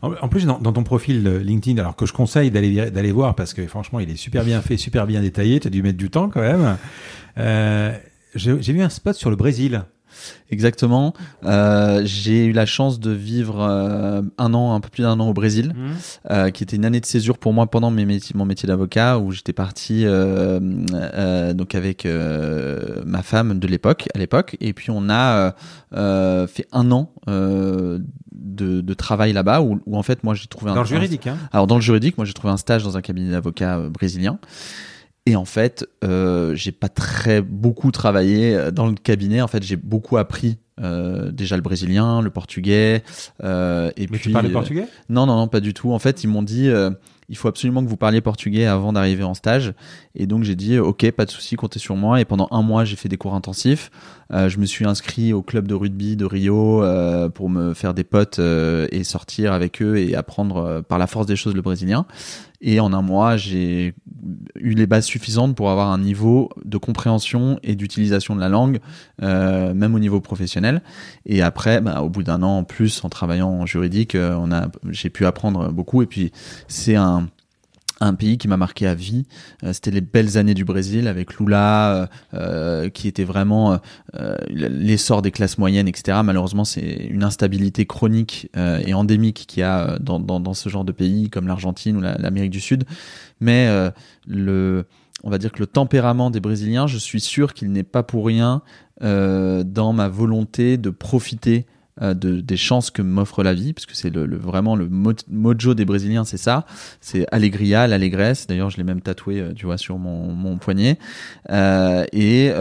En plus, dans, ton profil LinkedIn, alors que je conseille d'aller d'aller voir parce que franchement, il est super bien fait, super bien détaillé. Tu as dû mettre du temps quand même. Euh, J'ai vu un spot sur le Brésil. Exactement. Euh, j'ai eu la chance de vivre euh, un an, un peu plus d'un an au Brésil, mmh. euh, qui était une année de césure pour moi pendant mes métiers, mon métier d'avocat, où j'étais parti donc avec ma femme de l'époque, à l'époque, et puis on a fait un an. De, de, travail là-bas où, où, en fait moi j'ai trouvé un dans le juridique hein alors dans le juridique moi j'ai trouvé un stage dans un cabinet d'avocats brésilien et en fait, euh, j'ai pas très beaucoup travaillé euh, dans le cabinet. En fait, j'ai beaucoup appris euh, déjà le brésilien, le portugais. Euh, et Mais puis, tu parles portugais? Non, non, non, pas du tout. En fait, ils m'ont dit euh, il faut absolument que vous parliez portugais avant d'arriver en stage. Et donc j'ai dit ok, pas de souci, comptez sur moi. Et pendant un mois, j'ai fait des cours intensifs. Euh, je me suis inscrit au club de rugby de Rio euh, pour me faire des potes euh, et sortir avec eux et apprendre par la force des choses le brésilien. Et en un mois, j'ai eu les bases suffisantes pour avoir un niveau de compréhension et d'utilisation de la langue, euh, même au niveau professionnel. Et après, bah, au bout d'un an en plus, en travaillant en juridique, on a, j'ai pu apprendre beaucoup. Et puis, c'est un un pays qui m'a marqué à vie. Euh, c'était les belles années du Brésil avec Lula, euh, euh qui était vraiment l'essor des classes moyennes, etc. Malheureusement, c'est une instabilité chronique et endémique qu'il y a dans, dans, ce genre de pays comme l'Argentine ou l'Amérique du Sud. Mais le, on va dire que le tempérament des Brésiliens, je suis sûr qu'il n'est pas pour rien dans ma volonté de profiter euh, de, des chances que m'offre la vie, parce que c'est le, vraiment le mojo des Brésiliens, c'est ça, c'est allegria, l'allégresse. D'ailleurs, je l'ai même tatoué, euh, tu vois, sur mon, mon poignet, euh, et,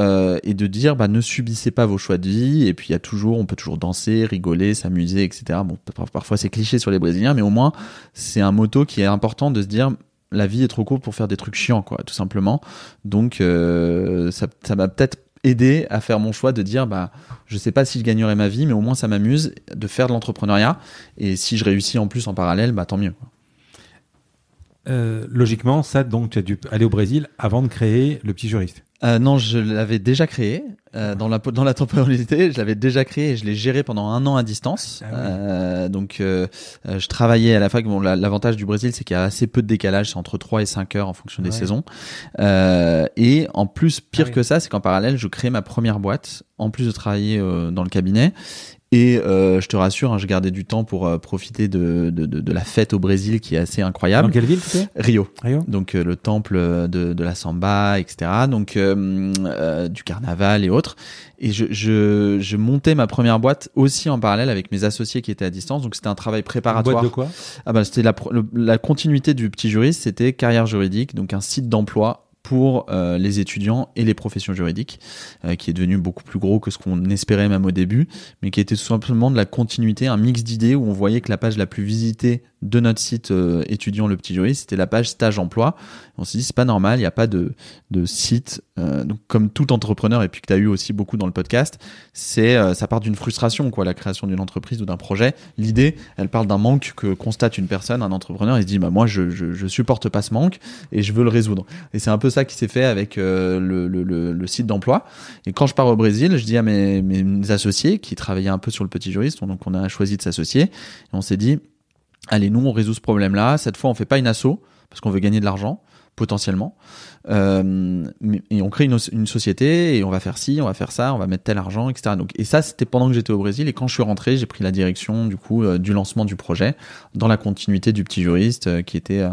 et de dire, bah, ne subissez pas vos choix de vie. Et puis il y a toujours, on peut toujours danser, rigoler, s'amuser, etc. Bon, parfois c'est cliché sur les Brésiliens, mais au moins c'est un motto qui est important de se dire la vie est trop courte pour faire des trucs chiants, quoi, tout simplement. Donc, ça, ça m'a peut-être aidé à faire mon choix de dire bah je sais pas si je ma vie mais au moins ça m'amuse de faire de l'entrepreneuriat. Et si je réussis en plus en parallèle bah tant mieux euh, logiquement ça donc tu as dû aller au Brésil avant de créer le petit juriste Euh, non, je l'avais déjà créé euh, dans la dans la temporalité. Je l'avais déjà créé et je l'ai géré pendant un an à distance. Ah oui. Euh, donc, euh, je travaillais à la fac. Bon, la- l'avantage du Brésil, c'est qu'il y a assez peu de décalage, c'est entre 3 et 5 heures en fonction des Ouais. saisons. Euh, et en plus, pire Ah oui. que ça, c'est qu'en parallèle, je crée ma première boîte, en plus de travailler euh, dans le cabinet. Et euh, je te rassure, hein, je gardais du temps pour euh, profiter de, de, de, de la fête au Brésil qui est assez incroyable. Dans quelle ville tu Rio Rio donc euh, le temple de, de la samba, etc. Donc euh, euh, du carnaval et autres. Et je, je, je montais ma première boîte aussi en parallèle avec mes associés qui étaient à distance. Donc c'était un travail Une préparatoire. boîte de quoi? Ah bah c'était la, la continuité du petit juriste, c'était carrière juridique, donc un site d'emploi pour euh, les étudiants et les professions juridiques, euh, qui est devenu beaucoup plus gros que ce qu'on espérait même au début, mais qui était tout simplement de la continuité, un mix d'idées où on voyait que la page la plus visitée de notre site euh, étudiant le petit juriste, c'était la page stage emploi. On s'est dit c'est pas normal, il n'y a pas de, de site. euh, donc comme tout entrepreneur et puis que tu as eu aussi beaucoup dans le podcast, c'est ça part d'une frustration quoi, la création d'une entreprise ou d'un projet. L'idée, elle parle d'un manque que constate une personne, un entrepreneur, il se dit bah moi je, je, je supporte pas ce manque et je veux le résoudre. Et c'est un peu ça qui s'est fait avec euh, le, site d'emploi. Et quand je pars au Brésil, je dis à mes, associés qui travaillaient un peu sur le petit juriste, donc on a choisi de s'associer et on s'est dit allez nous on résout ce problème-là. Cette fois on fait pas une asso parce qu'on veut gagner de l'argent potentiellement. Euh, et on crée une, société et on va faire ci, on va faire ça, on va mettre tel argent, etc. Donc, et ça, c'était pendant que j'étais au Brésil. Et quand je suis rentré, j'ai pris la direction du coup euh, du lancement du projet dans la continuité du petit juriste qui était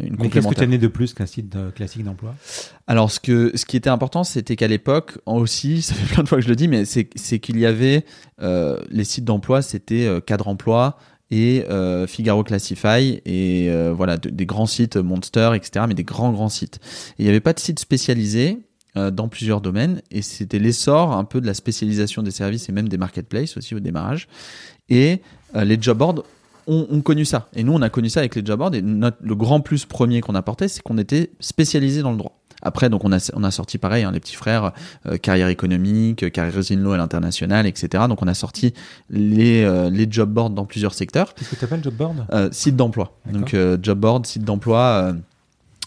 une Mais qu'est-ce que tu amené de plus qu'un site classique d'emploi? Alors, ce, que, ce qui était important, c'était qu'à l'époque, aussi, (laughs) ça fait plein de fois que je le dis, mais c'est c'est qu'il y avait euh, les sites d'emploi, c'était euh, Cadre Emploi et euh, Figaro Classify et voilà de- des grands sites Monster, etc. Mais des grands grands sites. Et il n'y avait pas de site spécialisé dans plusieurs domaines et c'était l'essor un peu de la spécialisation des services et même des marketplaces aussi au démarrage. Et les job boards ont, ont connu ça. Et nous, on a connu ça avec les job boards. Et notre, le grand plus premier qu'on apportait, c'est qu'on était spécialisé dans le droit. Après, donc on a, on a sorti pareil, hein, les petits frères, euh, carrière économique, euh, carrière in law à l'international, etc. Donc on a sorti les, euh, les job boards dans plusieurs secteurs. Qu'est-ce que tu appelles job board? Euh, site d'emploi. Donc job board, site d'emploi.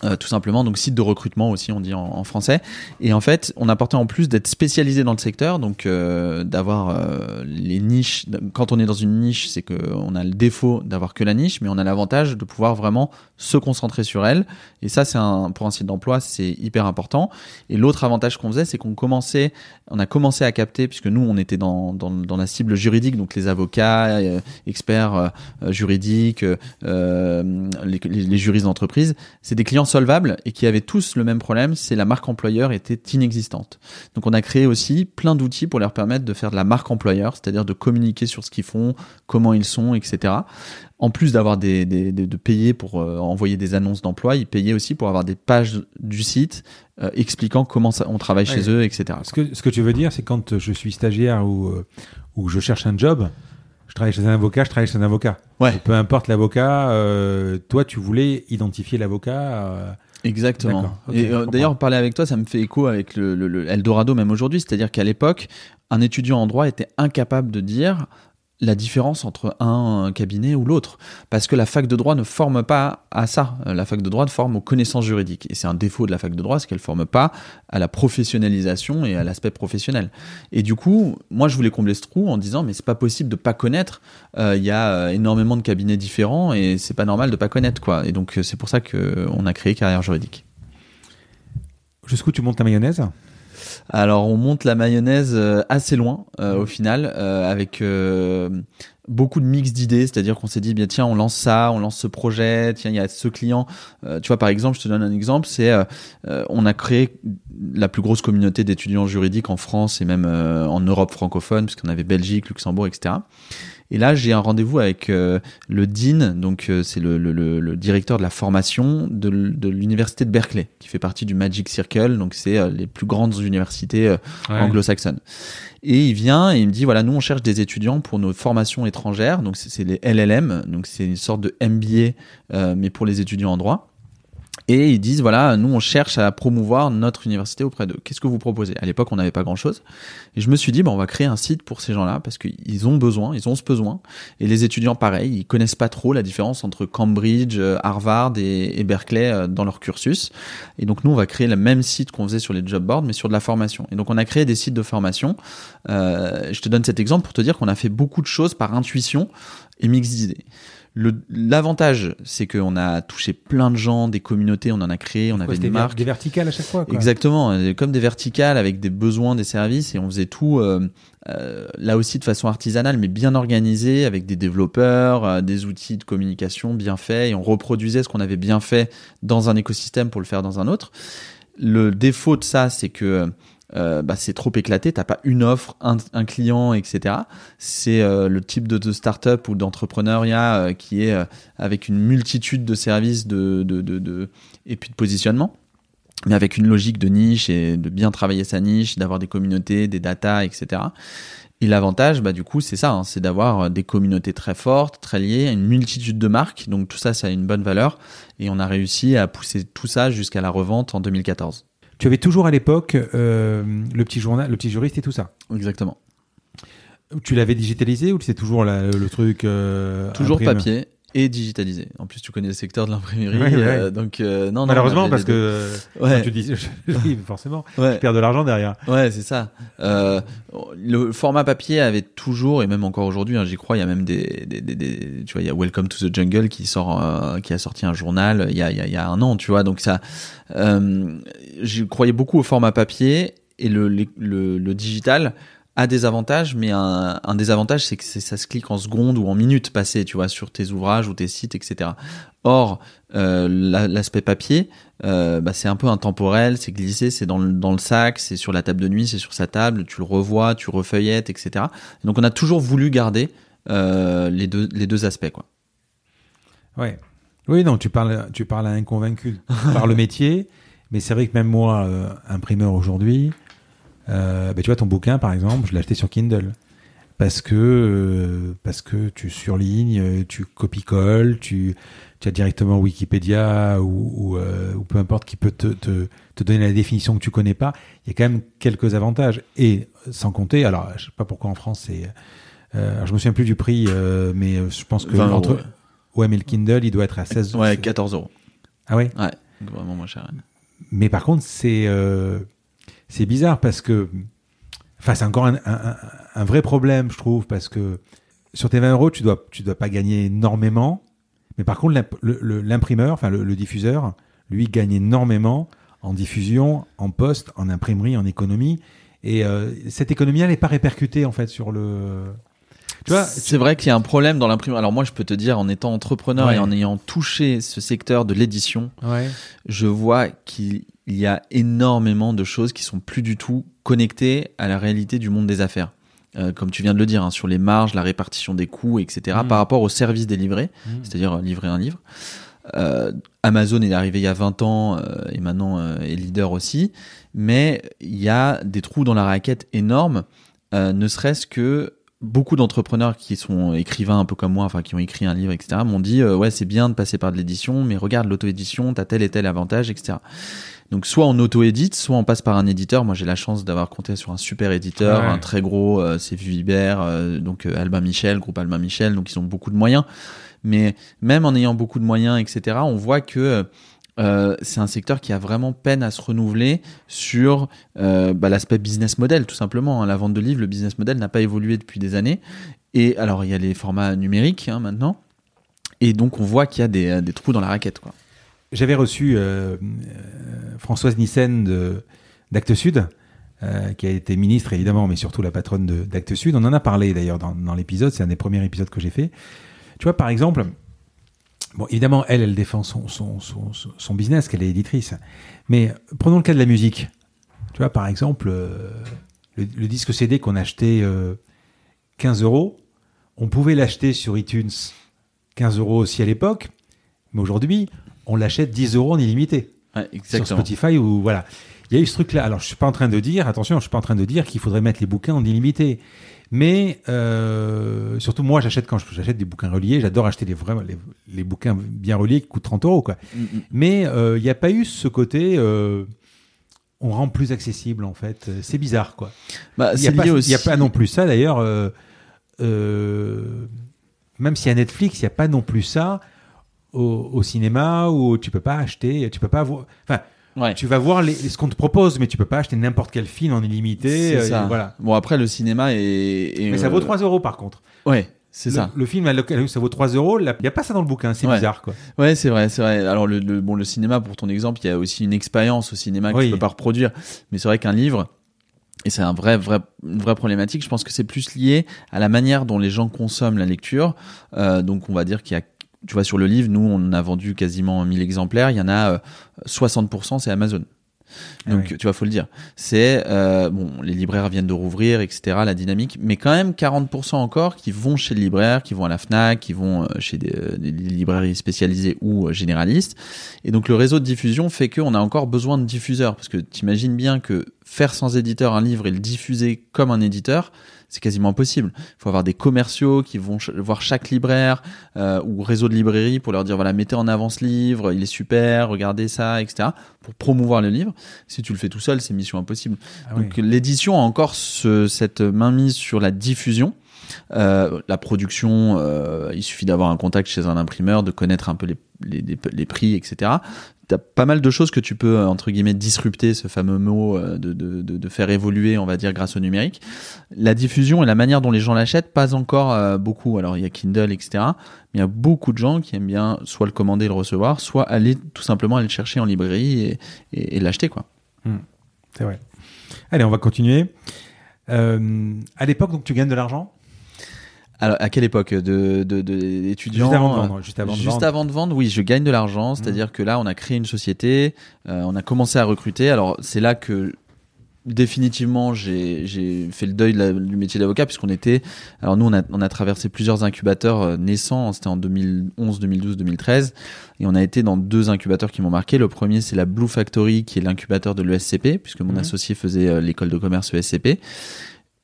Euh, euh, tout simplement, donc site de recrutement aussi, on dit en, français. Et en fait, on apportait en plus d'être spécialisé dans le secteur, donc euh, d'avoir euh, les niches. Quand on est dans une niche, c'est que on a le défaut d'avoir que la niche, mais on a l'avantage de pouvoir vraiment se concentrer sur elle. Et ça, c'est un pour un site d'emploi, c'est hyper important. Et l'autre avantage qu'on faisait, c'est qu'on commençait, on a commencé à capter, puisque nous, on était dans dans, dans la cible juridique, donc les avocats, euh, experts euh, euh, juridiques, euh, les, les, les juristes d'entreprise, c'est des clients solvables et qui avaient tous le même problème, c'est la marque employeur était inexistante. Donc on a créé aussi plein d'outils pour leur permettre de faire de la marque employeur, c'est-à-dire de communiquer sur ce qu'ils font, comment ils sont, etc. En plus d'avoir des, des, des- de payer pour euh, envoyer des annonces d'emploi, ils payaient aussi pour avoir des pages du site euh, expliquant comment ça, on travaille Ouais. chez eux, etc. ce que, ce que tu veux dire, c'est quand je suis stagiaire ou, euh, ou je cherche un job, je travaille chez un avocat, je travaille chez un avocat. Ouais. Peu importe l'avocat, euh, toi, tu voulais identifier l'avocat. euh, Exactement. D'accord. Ok, et je euh, d'ailleurs, parler avec toi, ça me fait écho avec le, le- le Eldorado même aujourd'hui. C'est-à-dire qu'à l'époque, un étudiant en droit était incapable de dire la différence entre un cabinet ou l'autre. Parce que la fac de droit ne forme pas à ça. Euh, La fac de droit forme aux connaissances juridiques. Et c'est un défaut de la fac de droit, c'est qu'elle forme pas à la professionnalisation et à l'aspect professionnel. Et du coup, moi, je voulais combler ce trou en disant, mais c'est pas possible de pas connaître. Euh, Il y a euh, énormément de cabinets différents et c'est pas normal de pas connaître, quoi. Et donc, c'est pour ça qu'on a créé Carrière Juridique. Jusqu'où tu montes ta mayonnaise? Alors on monte la mayonnaise euh, assez loin euh, au final euh, avec euh, beaucoup de mix d'idées, c'est-à-dire qu'on s'est dit bien tiens on lance ça, on lance ce projet, tiens il y a ce client, Euh, tu vois par exemple je te donne un exemple, c'est euh, euh, on a créé la plus grosse communauté d'étudiants juridiques en France et même euh, en Europe francophone puisqu'on avait Belgique, Luxembourg, etc. Et là, j'ai un rendez-vous avec euh, le dean, donc euh, c'est le, le, le, le directeur de la formation de, de l'université de Berkeley, qui fait partie du Magic Circle, donc c'est euh, les plus grandes universités euh, anglo-saxonnes. Et il vient et il me dit voilà, nous on cherche des étudiants pour nos formations étrangères, donc c'est c'est les LLM, donc c'est une sorte de MBA euh, mais pour les étudiants en droit. Et ils disent voilà, nous on cherche à promouvoir notre université auprès d'eux. Qu'est-ce que vous proposez? À l'époque, on n'avait pas grand-chose, et je me suis dit bah, on va créer un site pour ces gens-là parce qu'ils ont besoin, ils ont ce besoin, et les étudiants pareil, ils connaissent pas trop la différence entre Cambridge, euh, Harvard et, Berkeley euh, dans leur cursus, et donc nous on va créer le même site qu'on faisait sur les job boards mais sur de la formation. Et donc on a créé des sites de formation. Euh, je te donne cet exemple pour te dire qu'on a fait beaucoup de choses par intuition et mix d'idées. L'avantage, c'est qu'on a touché plein de gens, des communautés, on en a créé, on avait des marques. Des verticales à chaque fois. Quoi. Exactement, comme des verticales avec des besoins, des services, et on faisait tout euh, euh, là aussi de façon artisanale, mais bien organisé, avec des développeurs, euh, des outils de communication bien faits, et on reproduisait ce qu'on avait bien fait dans un écosystème pour le faire dans un autre. Le défaut de ça, c'est que euh, bah, c'est trop éclaté, t'as pas une offre, un, client, etc. C'est euh, le type de, de start-up ou d'entrepreneuriat euh, qui est avec une multitude de services et puis de positionnement, mais avec une logique de niche et de bien travailler sa niche, d'avoir des communautés, des data, etc. Et l'avantage, bah, du coup, c'est ça, hein, c'est d'avoir des communautés très fortes, très liées, une multitude de marques. Donc tout ça, ça a une bonne valeur. Et on a réussi à pousser tout ça jusqu'à la revente en 2014. Tu avais toujours à l'époque euh, le petit journal, le petit juriste et tout ça. Exactement. Tu l'avais digitalisé ou c'est toujours le truc euh, Toujours papier et digitalisé. En plus, tu connais le secteur de l'imprimerie, euh, donc non, non. Malheureusement, parce que ouais. tu dis, forcément, ouais. tu perds de l'argent derrière. Ouais, c'est ça. Euh, le format papier avait toujours, et même encore aujourd'hui, hein, j'y crois, il y a même des, des, des, tu vois, il y a Welcome to the Jungle qui sort, euh, qui a sorti un journal il y a, il y a, un an, tu vois, donc ça, euh, j'y croyais beaucoup au format papier et le, le, le digital a des avantages, mais un, un désavantage, c'est que ça se clique en secondes ou en minutes passées, tu vois, sur tes ouvrages ou tes sites, etc. Or, euh, l'aspect papier, euh, bah, c'est un peu intemporel, c'est glissé, c'est dans le, dans le sac, c'est sur la table de nuit, c'est sur sa table, tu le revois, tu refeuillettes, etc. donc, on a toujours voulu garder euh, les, deux, les deux aspects, quoi. Ouais. Oui, non, tu parles, tu parles à un convaincu par le métier, mais c'est vrai que même moi, euh, imprimeur aujourd'hui, bah, tu vois, ton bouquin, par exemple, je l'ai acheté sur Kindle. Parce que, euh, parce que tu surlignes, tu copies-colles, tu, tu as directement Wikipédia ou, ou, euh, ou, peu importe qui peut te, te, te, donner la définition que tu connais pas. Il y a quand même quelques avantages. Et sans compter, alors je sais pas pourquoi en France c'est. Euh, je me souviens plus du prix, euh, mais je pense que entre. Ouais. mais le Kindle, il doit être à 16 euros. Ouais, 14 euros. Ah ouais? Ouais, vraiment moins cher. Mais par contre, c'est c'est bizarre parce que, enfin, c'est encore un, vrai problème, je trouve, parce que sur tes 20 euros, tu dois, tu dois pas gagner énormément. Mais par contre, l'imprimeur, enfin, le, diffuseur, lui, gagne énormément en diffusion, en poste, en imprimerie, en économie. Et euh, cette économie, elle n'est pas répercutée, en fait, sur le. Tu vois, c'est vrai qu'il y a un problème dans l'imprimerie. Alors moi, je peux te dire, en étant entrepreneur et en ayant touché ce secteur de l'édition, je vois qu'il il y a énormément de choses qui sont plus du tout connectées à la réalité du monde des affaires. Euh, comme tu viens de le dire, hein, sur les marges, la répartition des coûts, etc., mm. par rapport au service délivré, mm. c'est-à-dire euh, livrer un livre. Euh, Amazon est arrivé il y a 20 ans et maintenant est leader aussi, mais il y a des trous dans la raquette énormes, ne serait-ce que beaucoup d'entrepreneurs qui sont écrivains un peu comme moi, enfin qui ont écrit un livre, etc., m'ont dit ouais c'est bien de passer par de l'édition, mais regarde l'auto-édition, t'as tel et tel avantage, etc. Donc soit on auto-édite, soit on passe par un éditeur. Moi j'ai la chance d'avoir compté sur un super éditeur, un très gros, euh, c'est Vivibert, euh, donc euh, Albin Michel, groupe Albin Michel, donc ils ont beaucoup de moyens. Mais même en ayant beaucoup de moyens, etc., on voit que euh, c'est un secteur qui a vraiment peine à se renouveler sur euh, bah, l'aspect business model, tout simplement. Hein. La vente de livres, le business model n'a pas évolué depuis des années. Et alors il y a les formats numériques hein, maintenant. Et donc on voit qu'il y a des, des trous dans la raquette. Quoi. J'avais reçu euh, euh, Françoise Nissen d'Actes Sud, euh, qui a été ministre évidemment, mais surtout la patronne d'Actes Sud. On en a parlé d'ailleurs dans, l'épisode, c'est un des premiers épisodes que j'ai fait. Tu vois, par exemple, bon, évidemment, elle, elle défend son, son, son, business, qu'elle est éditrice. Mais prenons le cas de la musique. Tu vois, par exemple, le, le, disque CD qu'on achetait 15 euros, on pouvait l'acheter sur iTunes 15 euros aussi à l'époque, mais aujourd'hui, on l'achète 10 euros en illimité. sur Spotify ou voilà. Il y a eu ce truc-là. Alors, je suis pas en train de dire, attention, je suis pas en train de dire qu'il faudrait mettre les bouquins en illimité. Mais euh, surtout, moi, j'achète quand j'achète des bouquins reliés, j'adore acheter les, vrais, les, bouquins bien reliés qui coûtent 30 euros. Quoi. Mm, mm. Mais euh, il n'y a pas eu ce côté. Euh, on rend plus accessible, en fait. C'est bizarre, quoi. Bah, il n'y a, a, pas non plus ça, d'ailleurs. même s'il y a Netflix, il n'y a pas non plus ça au, au, cinéma où tu peux pas acheter, tu peux pas avoir. Enfin, tu vas voir les, ce qu'on te propose, mais tu peux pas acheter n'importe quel film en illimité. Euh, ça. Voilà. Bon, après, le cinéma est. mais ça vaut 3 euh, euros par contre. Ouais. C'est ça. Le film, ça vaut 3 euros. Il n'y a pas ça dans le bouquin. C'est bizarre, quoi. Ouais, c'est vrai, c'est vrai. Alors, le, bon, le cinéma, pour ton exemple, il y a aussi une expérience au cinéma que tu peux pas reproduire. Mais c'est vrai qu'un livre, et c'est un vrai, vrai, une vraie problématique. Je pense que c'est plus lié à la manière dont les gens consomment la lecture. Euh, donc, on va dire qu'il y a tu vois, sur le livre, nous, on a vendu quasiment 1000 exemplaires. Il y en a 60%, euh, c'est Amazon. Ah Donc, tu vois, faut le dire. C'est euh, bon, les libraires viennent de rouvrir, etc. La dynamique, mais quand même 40% encore qui vont chez le libraire, qui vont à la Fnac, qui vont euh, chez des, des, librairies spécialisées ou généralistes. Et donc, le réseau de diffusion fait qu'on a encore besoin de diffuseurs, parce que t'imagines bien que faire sans éditeur un livre et le diffuser comme un éditeur, c'est quasiment impossible. Il faut avoir des commerciaux qui vont voir chaque libraire euh, ou réseau de librairies pour leur dire voilà mettez en avant ce livre, il est super, regardez ça, etc. Pour promouvoir le livre. Si tu le fais tout seul, c'est mission impossible. Ah Donc l'édition a encore ce, cette mainmise sur la diffusion. Euh, la production, euh, il suffit d'avoir un contact chez un imprimeur, de connaître un peu les, les, les prix, etc t'as pas mal de choses que tu peux entre guillemets disrupter ce fameux mot euh, de, de, de, faire évoluer on va dire grâce au numérique. La diffusion et la manière dont les gens l'achètent pas encore euh, beaucoup. Alors il y a Kindle etc mais il y a beaucoup de gens qui aiment bien soit le commander le recevoir soit aller tout simplement aller le chercher en librairie et, et, l'acheter quoi. Hmm. c'est vrai. Allez on va continuer. Euh, à l'époque donc tu gagnes de l'argent alors, à quelle époque de, de, d'étudiants Juste avant de vendre. Juste avant de, juste vendre. Avant de vendre oui, je gagne de l'argent. C'est-à-dire mmh. que là, on a créé une société, euh, on a commencé à recruter. Alors, c'est là que définitivement j'ai, j'ai fait le deuil du métier d'avocat puisqu'on était alors nous on a, on a traversé plusieurs incubateurs euh, naissants c'était en 2011 2012 2013 et on a été dans deux incubateurs qui m'ont marqué le premier c'est la Blue Factory qui est l'incubateur de l'ESCP puisque mon mmh. associé faisait euh, l'école de commerce ESCP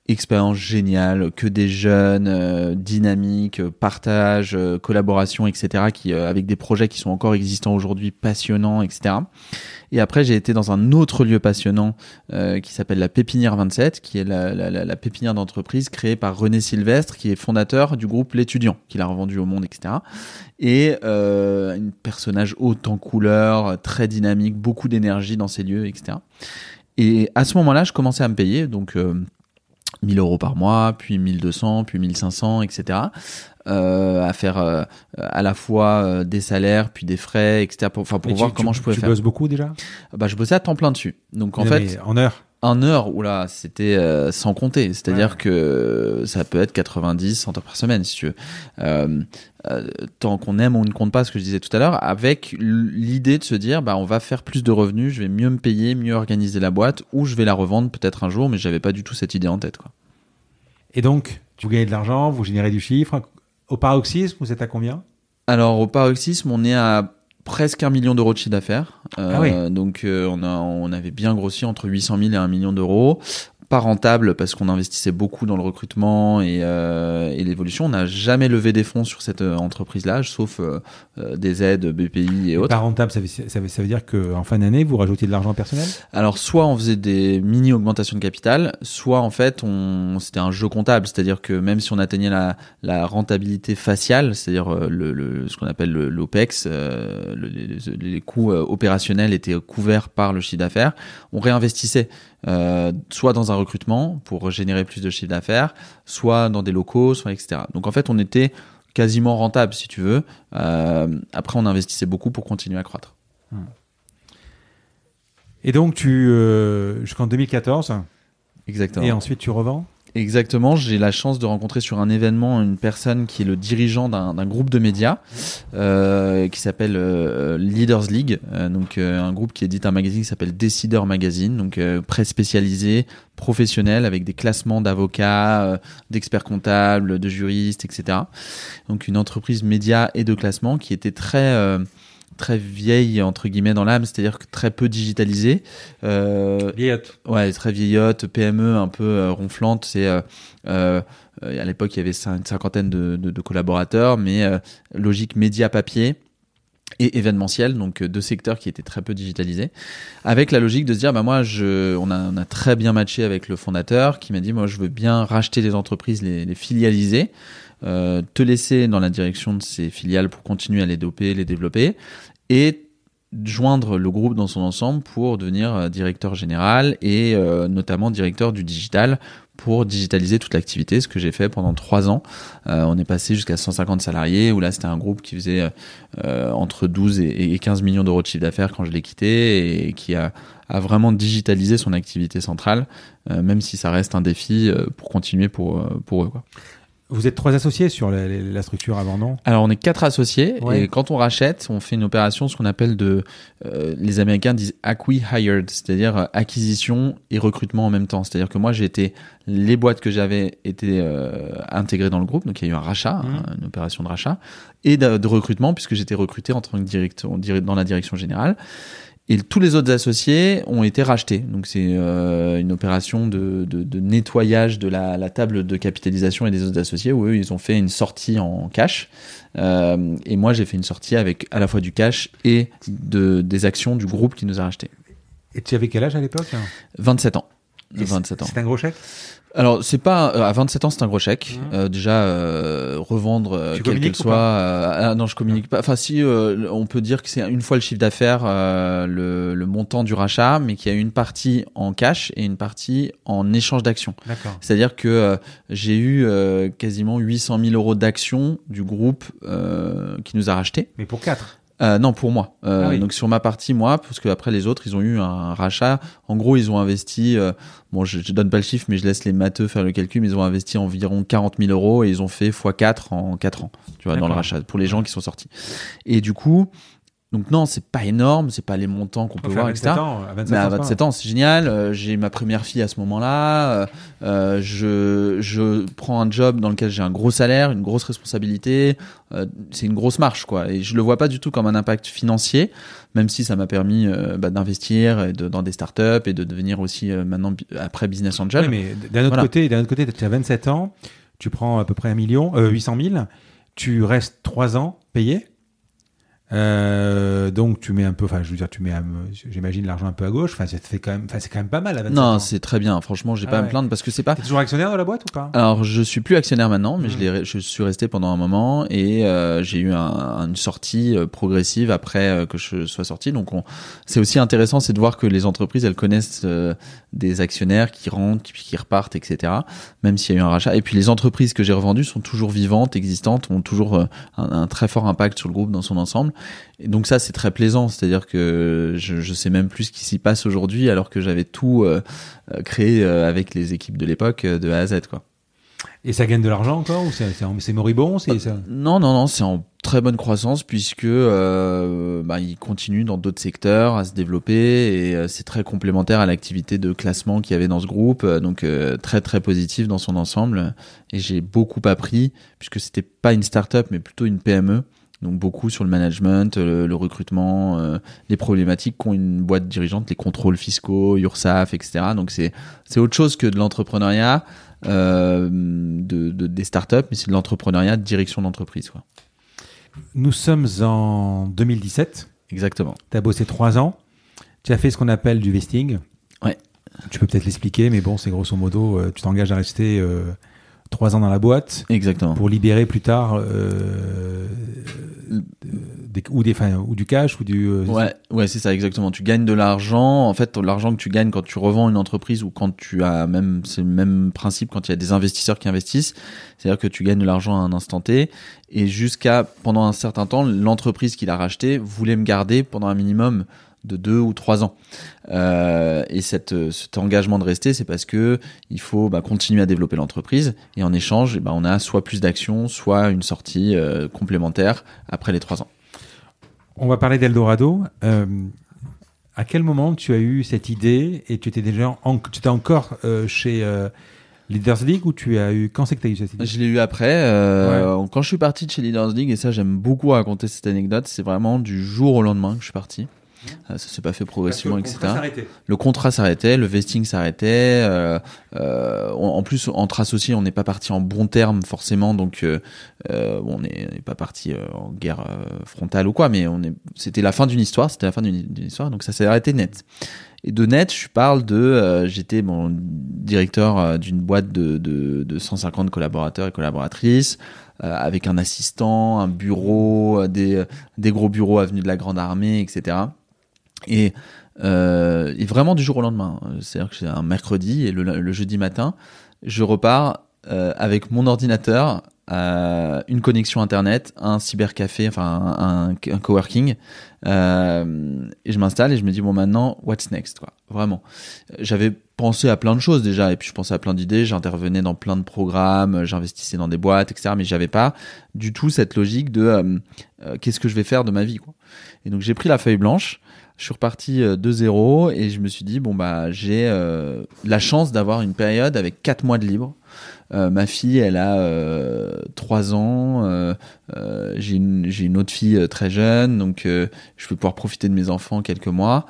expérience géniale, que des jeunes, euh, dynamiques, partage, euh, collaboration, etc., qui, euh, avec des projets qui sont encore existants aujourd'hui, passionnants, etc. Et après, j'ai été dans un autre lieu passionnant qui s'appelle la Pépinière 27, qui est la, la, la, pépinière d'entreprise créée par René Sylvestre, qui est fondateur du groupe L'étudiant, qu'il a revendu au monde, etc. Et un personnage haut en couleur, très dynamique, beaucoup d'énergie dans ces lieux, etc. Et à ce moment-là, je commençais à me payer, donc 1000 euros par mois, puis 1200, puis 1500, etc. Euh, à faire euh, à la fois euh, des salaires, puis des frais, etc. Pour, enfin, pour voir comment je pouvais faire. Tu bosses beaucoup déjà? Bah, je bossais à temps plein dessus. Donc en fait, en heure. En heure, oula, c'était euh, sans compter. C'est-à-dire que ça peut être 90, 100 heures par semaine, si tu veux. Euh, euh, tant qu'on aime, on ne compte pas ce que je disais tout à l'heure, avec l'idée de se dire, bah, on va faire plus de revenus, je vais mieux me payer, mieux organiser la boîte, ou je vais la revendre peut-être un jour, mais j'avais pas du tout cette idée en tête, quoi. Et donc, tu gagnez de l'argent, vous générez du chiffre. Au paroxysme, vous êtes à combien? Alors, au paroxysme, on est à presque un million d'euros de chiffre d'affaires. Euh, ah donc euh, on, a, on avait bien grossi entre 800 000 et 1 million d'euros pas rentable parce qu'on investissait beaucoup dans le recrutement et, euh, et l'évolution. On n'a jamais levé des fonds sur cette euh, entreprise-là, sauf euh, des aides BPI et, autres. Pas rentable, ça veut, ça veut, ça veut dire qu'en fin d'année, vous rajoutiez de l'argent personnel? Alors, soit on faisait des mini augmentations de capital, soit en fait, on, c'était un jeu comptable, c'est-à-dire que même si on atteignait la, la rentabilité faciale, c'est-à-dire le, le, ce qu'on appelle l'OPEX, les, les coûts opérationnels étaient couverts par le chiffre d'affaires, on réinvestissait. Euh, soit dans un recrutement pour générer plus de chiffre d'affaires, soit dans des locaux, soit etc. Donc en fait, on était quasiment rentable, si tu veux. Euh, après, on investissait beaucoup pour continuer à croître. Et donc, tu euh, jusqu'en 2014. Exactement. Et ensuite, tu revends? Exactement, j'ai la chance de rencontrer sur un événement une personne qui est le dirigeant d'un groupe de médias euh, qui s'appelle euh, Leaders League, euh, donc un groupe qui édite un magazine qui s'appelle Decider Magazine, donc presse spécialisée, professionnelle avec des classements d'avocats, d'experts comptables, de juristes, etc. Donc une entreprise média et de classement qui était très très vieille entre guillemets dans l'âme, c'est-à-dire très peu digitalisée. Euh, vieillotte. Ouais, très vieillotte, PME un peu euh, ronflante. C'est euh, à l'époque il y avait une cinquantaine de, de collaborateurs, mais logique média papier et événementiel, donc deux secteurs qui étaient très peu digitalisés, avec la logique de se dire, bah moi, je, on, a, on a très bien matché avec le fondateur qui m'a dit, moi, je veux bien racheter les entreprises, les, les filialiser, euh, te laisser dans la direction de ces filiales pour continuer à les doper, les développer, et joindre le groupe dans son ensemble pour devenir euh, directeur général et euh, notamment directeur du digital pour digitaliser toute l'activité, ce que j'ai fait pendant trois ans. On est passé jusqu'à 150 salariés, où là c'était un groupe qui faisait entre 12 et, 15 millions d'euros de chiffre d'affaires quand je l'ai quitté et qui a, vraiment digitalisé son activité centrale, même si ça reste un défi pour continuer pour, pour eux. Vous êtes trois associés sur la, la structure avant, non? Alors on est quatre associés et quand on rachète, on fait une opération, ce qu'on appelle de, euh, les Américains disent acqui hired, c'est-à-dire euh, acquisition et recrutement en même temps. C'est-à-dire que moi j'ai été, les boîtes que j'avais été euh, intégrées dans le groupe, donc il y a eu un rachat, mmh. une opération de rachat et de, de recrutement puisque j'étais recruté en tant que directeur dans la direction générale. Et tous les autres associés ont été rachetés. Donc c'est euh, une opération de, de, de, nettoyage de la, la, table de capitalisation et des autres associés où eux, ils ont fait une sortie en cash. Euh, et moi, j'ai fait une sortie avec à la fois du cash et de, des actions du groupe qui nous a rachetés. Et tu avais quel âge à l'époque? 27 ans. 27 ans. C'est un gros chèque? Alors c'est pas euh, à 27 ans c'est un gros chèque. Mmh. Euh, déjà euh, revendre euh, quel qu'elle soit. Euh, ah, non je communique pas. Enfin si on peut dire que c'est une fois le chiffre d'affaires le, le, montant du rachat, mais qu'il y a une partie en cash et une partie en échange d'actions. C'est-à-dire que j'ai eu quasiment 800 000 euros d'actions du groupe qui nous a racheté. Mais pour quatre. Euh, non, pour moi. Euh, ah Donc sur ma partie, moi, parce que après les autres, ils ont eu un rachat. En gros, ils ont investi. Euh, bon, je, je, donne pas le chiffre, mais je laisse les matheux faire le calcul. Mais ils ont investi environ 40 000 euros et ils ont fait x4 en 4 ans. Tu vois, dans le rachat pour les gens qui sont sortis. Et du coup, donc non, c'est pas énorme, c'est pas les montants qu'on peut voir, etc. Ans, à 27 mais à 27 ans, c'est génial. Euh, j'ai ma première fille à ce moment-là. Euh, euh, je, je prends un job dans lequel j'ai un gros salaire, une grosse responsabilité. Euh, c'est une grosse marche, quoi. Et je le vois pas du tout comme un impact financier, même si ça m'a permis euh, bah, d'investir de, dans des startups et de devenir aussi maintenant après business angel. Oui, mais d'un autre côté, d'un autre côté, tu as 27 ans, tu prends à peu près un million, 800 000, tu restes 3 ans payé. Euh, donc tu mets un peu, enfin je veux dire, tu mets, j'imagine l'argent un peu à gauche. Enfin, ça fait quand même, enfin c'est quand même pas mal. À non, c'est très bien. Franchement, j'ai ah pas à me plaindre parce que c'est pas. T'es toujours actionnaire de la boîte ou pas? Alors je suis plus actionnaire maintenant, mais je, hmm. je suis resté pendant un moment et euh, j'ai eu un, une sortie euh, progressive après euh, que je sois sorti. Donc c'est aussi intéressant, c'est de voir que les entreprises elles connaissent euh, des actionnaires qui rentrent, qui, qui repartent, etc. Même s'il y a eu un rachat. Et puis les entreprises que j'ai revendues sont toujours vivantes, existantes, ont toujours un, un très fort impact sur le groupe dans son ensemble. Et donc ça, c'est très plaisant. C'est-à-dire que je, je sais même plus ce qui s'y passe aujourd'hui, alors que j'avais tout euh, euh, créé euh, avec les équipes de l'époque de A à Z, quoi. Et ça gagne de l'argent encore ou c'est moribond c'est ça? Non, non, non, c'est en très bonne croissance puisque euh, bah, il continue dans d'autres secteurs à se développer et c'est très complémentaire à l'activité de classement qu'il y avait dans ce groupe, donc très très positif dans son ensemble. Et j'ai beaucoup appris puisque c'était pas une start-up mais plutôt une PME. Donc beaucoup sur le management, le, recrutement, euh, les problématiques qu'ont une boîte dirigeante, les contrôles fiscaux, URSAF, etc. Donc c'est autre chose que de l'entrepreneuriat, euh, de, de, des startups, mais c'est de l'entrepreneuriat de direction d'entreprise. Nous sommes en 2017. Exactement. Tu as bossé trois ans. Tu as fait ce qu'on appelle du vesting. Ouais. Tu peux peut-être l'expliquer, mais bon, c'est grosso modo, euh, tu t'engages à rester euh, trois ans dans la boîte. Exactement. Pour libérer plus tard euh, des, ou, des, ou du cash ou du. Euh, ouais, ouais, c'est ça exactement. Tu gagnes de l'argent. En fait, l'argent que tu gagnes quand tu revends une entreprise ou quand tu as même, c'est le même principe quand il y a des investisseurs qui investissent. C'est-à-dire que tu gagnes de l'argent à un instant T et jusqu'à pendant un certain temps, l'entreprise qui l'a racheté voulait me garder pendant un minimum de deux ou trois ans. Euh, et cette, cet engagement de rester, c'est parce que il faut bah, continuer à développer l'entreprise et en échange, bah, on a soit plus d'actions, soit une sortie euh, complémentaire après les trois ans. On va parler d'Eldorado. Euh, à quel moment tu as eu cette idée et tu étais déjà en, tu étais encore euh, chez Leaders League ou tu as eu quand c'est que tu as eu cette idée? Je l'ai eu après. Euh, Quand je suis parti de chez Leaders League, et ça j'aime beaucoup raconter cette anecdote, c'est vraiment du jour au lendemain que je suis parti. Euh, ça s'est pas fait progressivement, etc. Le contrat s'arrêtait, le vesting s'arrêtait. Euh, euh, en plus, entre associés, on n'est pas parti en bon terme forcément, donc euh, euh on n'est pas parti en guerre frontale ou quoi, mais on est. C'était la fin d'une histoire, c'était la fin d'une histoire, donc ça s'est arrêté net. Et de net, je parle de, j'étais bon directeur d'une boîte de, de, de 150 collaborateurs et collaboratrices. avec un assistant, un bureau, des, des gros bureaux avenue de la Grande Armée, etc. Et, euh, et vraiment du jour au lendemain. C'est-à-dire que c'est un mercredi et le, jeudi matin, je repars euh, avec mon ordinateur, euh, une connexion internet, un cybercafé, enfin un, un, coworking, euh, et je m'installe et je me dis bon maintenant what's next quoi? Vraiment. J'avais pensé à plein de choses déjà et puis je pensais à plein d'idées. J'intervenais dans plein de programmes, j'investissais dans des boîtes, etc. Mais j'avais pas du tout cette logique de qu'est-ce que je vais faire de ma vie quoi? Et donc j'ai pris la feuille blanche je suis reparti euh, de zéro et je me suis dit bon bah j'ai euh, la chance d'avoir une période avec quatre mois de libre. Euh, ma fille, elle a euh, 3 ans. Euh, j'ai une, autre fille très jeune, donc je vais pouvoir profiter de mes enfants quelques mois,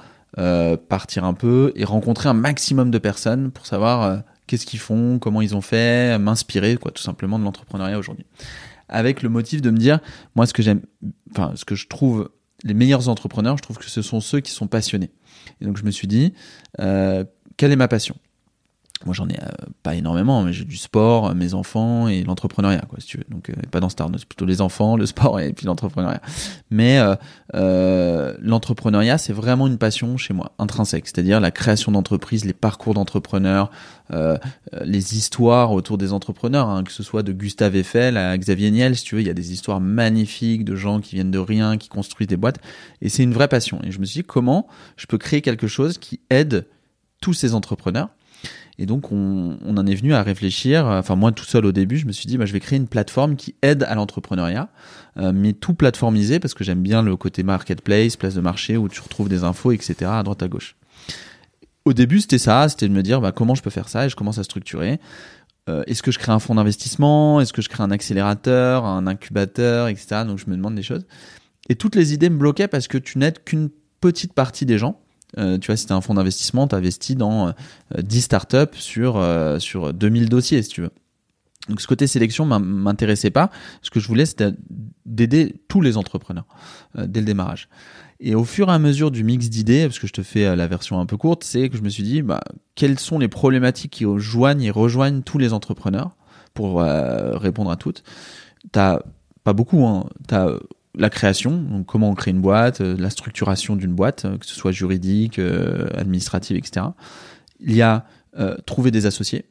partir un peu et rencontrer un maximum de personnes pour savoir qu'est-ce qu'ils font, comment ils ont fait, m'inspirer quoi, tout simplement de l'entrepreneuriat aujourd'hui. Avec le motif de me dire, moi, ce que j'aime, enfin, ce que je trouve les meilleurs entrepreneurs, je trouve que ce sont ceux qui sont passionnés. Et donc je me suis dit, euh, quelle est ma passion? Moi j'en ai euh, pas énormément mais j'ai du sport mes enfants et l'entrepreneuriat quoi si tu veux. Donc euh, pas dans Star c'est plutôt les enfants le sport et puis l'entrepreneuriat. Mais euh, euh l'entrepreneuriat c'est vraiment une passion chez moi intrinsèque. C'est-à-dire la création d'entreprises les parcours d'entrepreneurs les histoires autour des entrepreneurs hein, que ce soit de Gustave Eiffel à Xavier Niel si tu veux. Il y a des histoires magnifiques de gens qui viennent de rien qui construisent des boîtes. Et c'est une vraie passion. Et je me suis dit comment je peux créer quelque chose qui aide tous ces entrepreneurs et donc, on, en est venu à réfléchir. Enfin, moi, tout seul au début, je me suis dit, bah, je vais créer une plateforme qui aide à l'entrepreneuriat, euh, mais tout plateformisé parce que j'aime bien le côté marketplace, place de marché où tu retrouves des infos, etc. à droite à gauche. Au début, c'était ça, c'était de me dire bah, comment je peux faire ça et je commence à structurer. Euh, est-ce que je crée un fonds d'investissement? Est-ce que je crée un accélérateur, un incubateur, etc. Donc, je me demande des choses. Et toutes les idées me bloquaient parce que tu n'aides qu'une petite partie des gens. Euh, tu vois, si tu un fonds d'investissement, tu investis dans 10 euh, startups sur, euh, sur 2000 dossiers, si tu veux. Donc ce côté sélection m'intéressait pas. Ce que je voulais, c'était d'aider tous les entrepreneurs dès le démarrage. Et au fur et à mesure du mix d'idées, parce que je te fais la version un peu courte, c'est que je me suis dit, bah, quelles sont les problématiques qui joignent et rejoignent tous les entrepreneurs pour répondre à toutes. T'as pas beaucoup, hein. T'as la création, donc comment on crée une boîte, euh, la structuration d'une boîte, euh, que ce soit juridique, euh, administrative, etc. Il y a trouver des associés,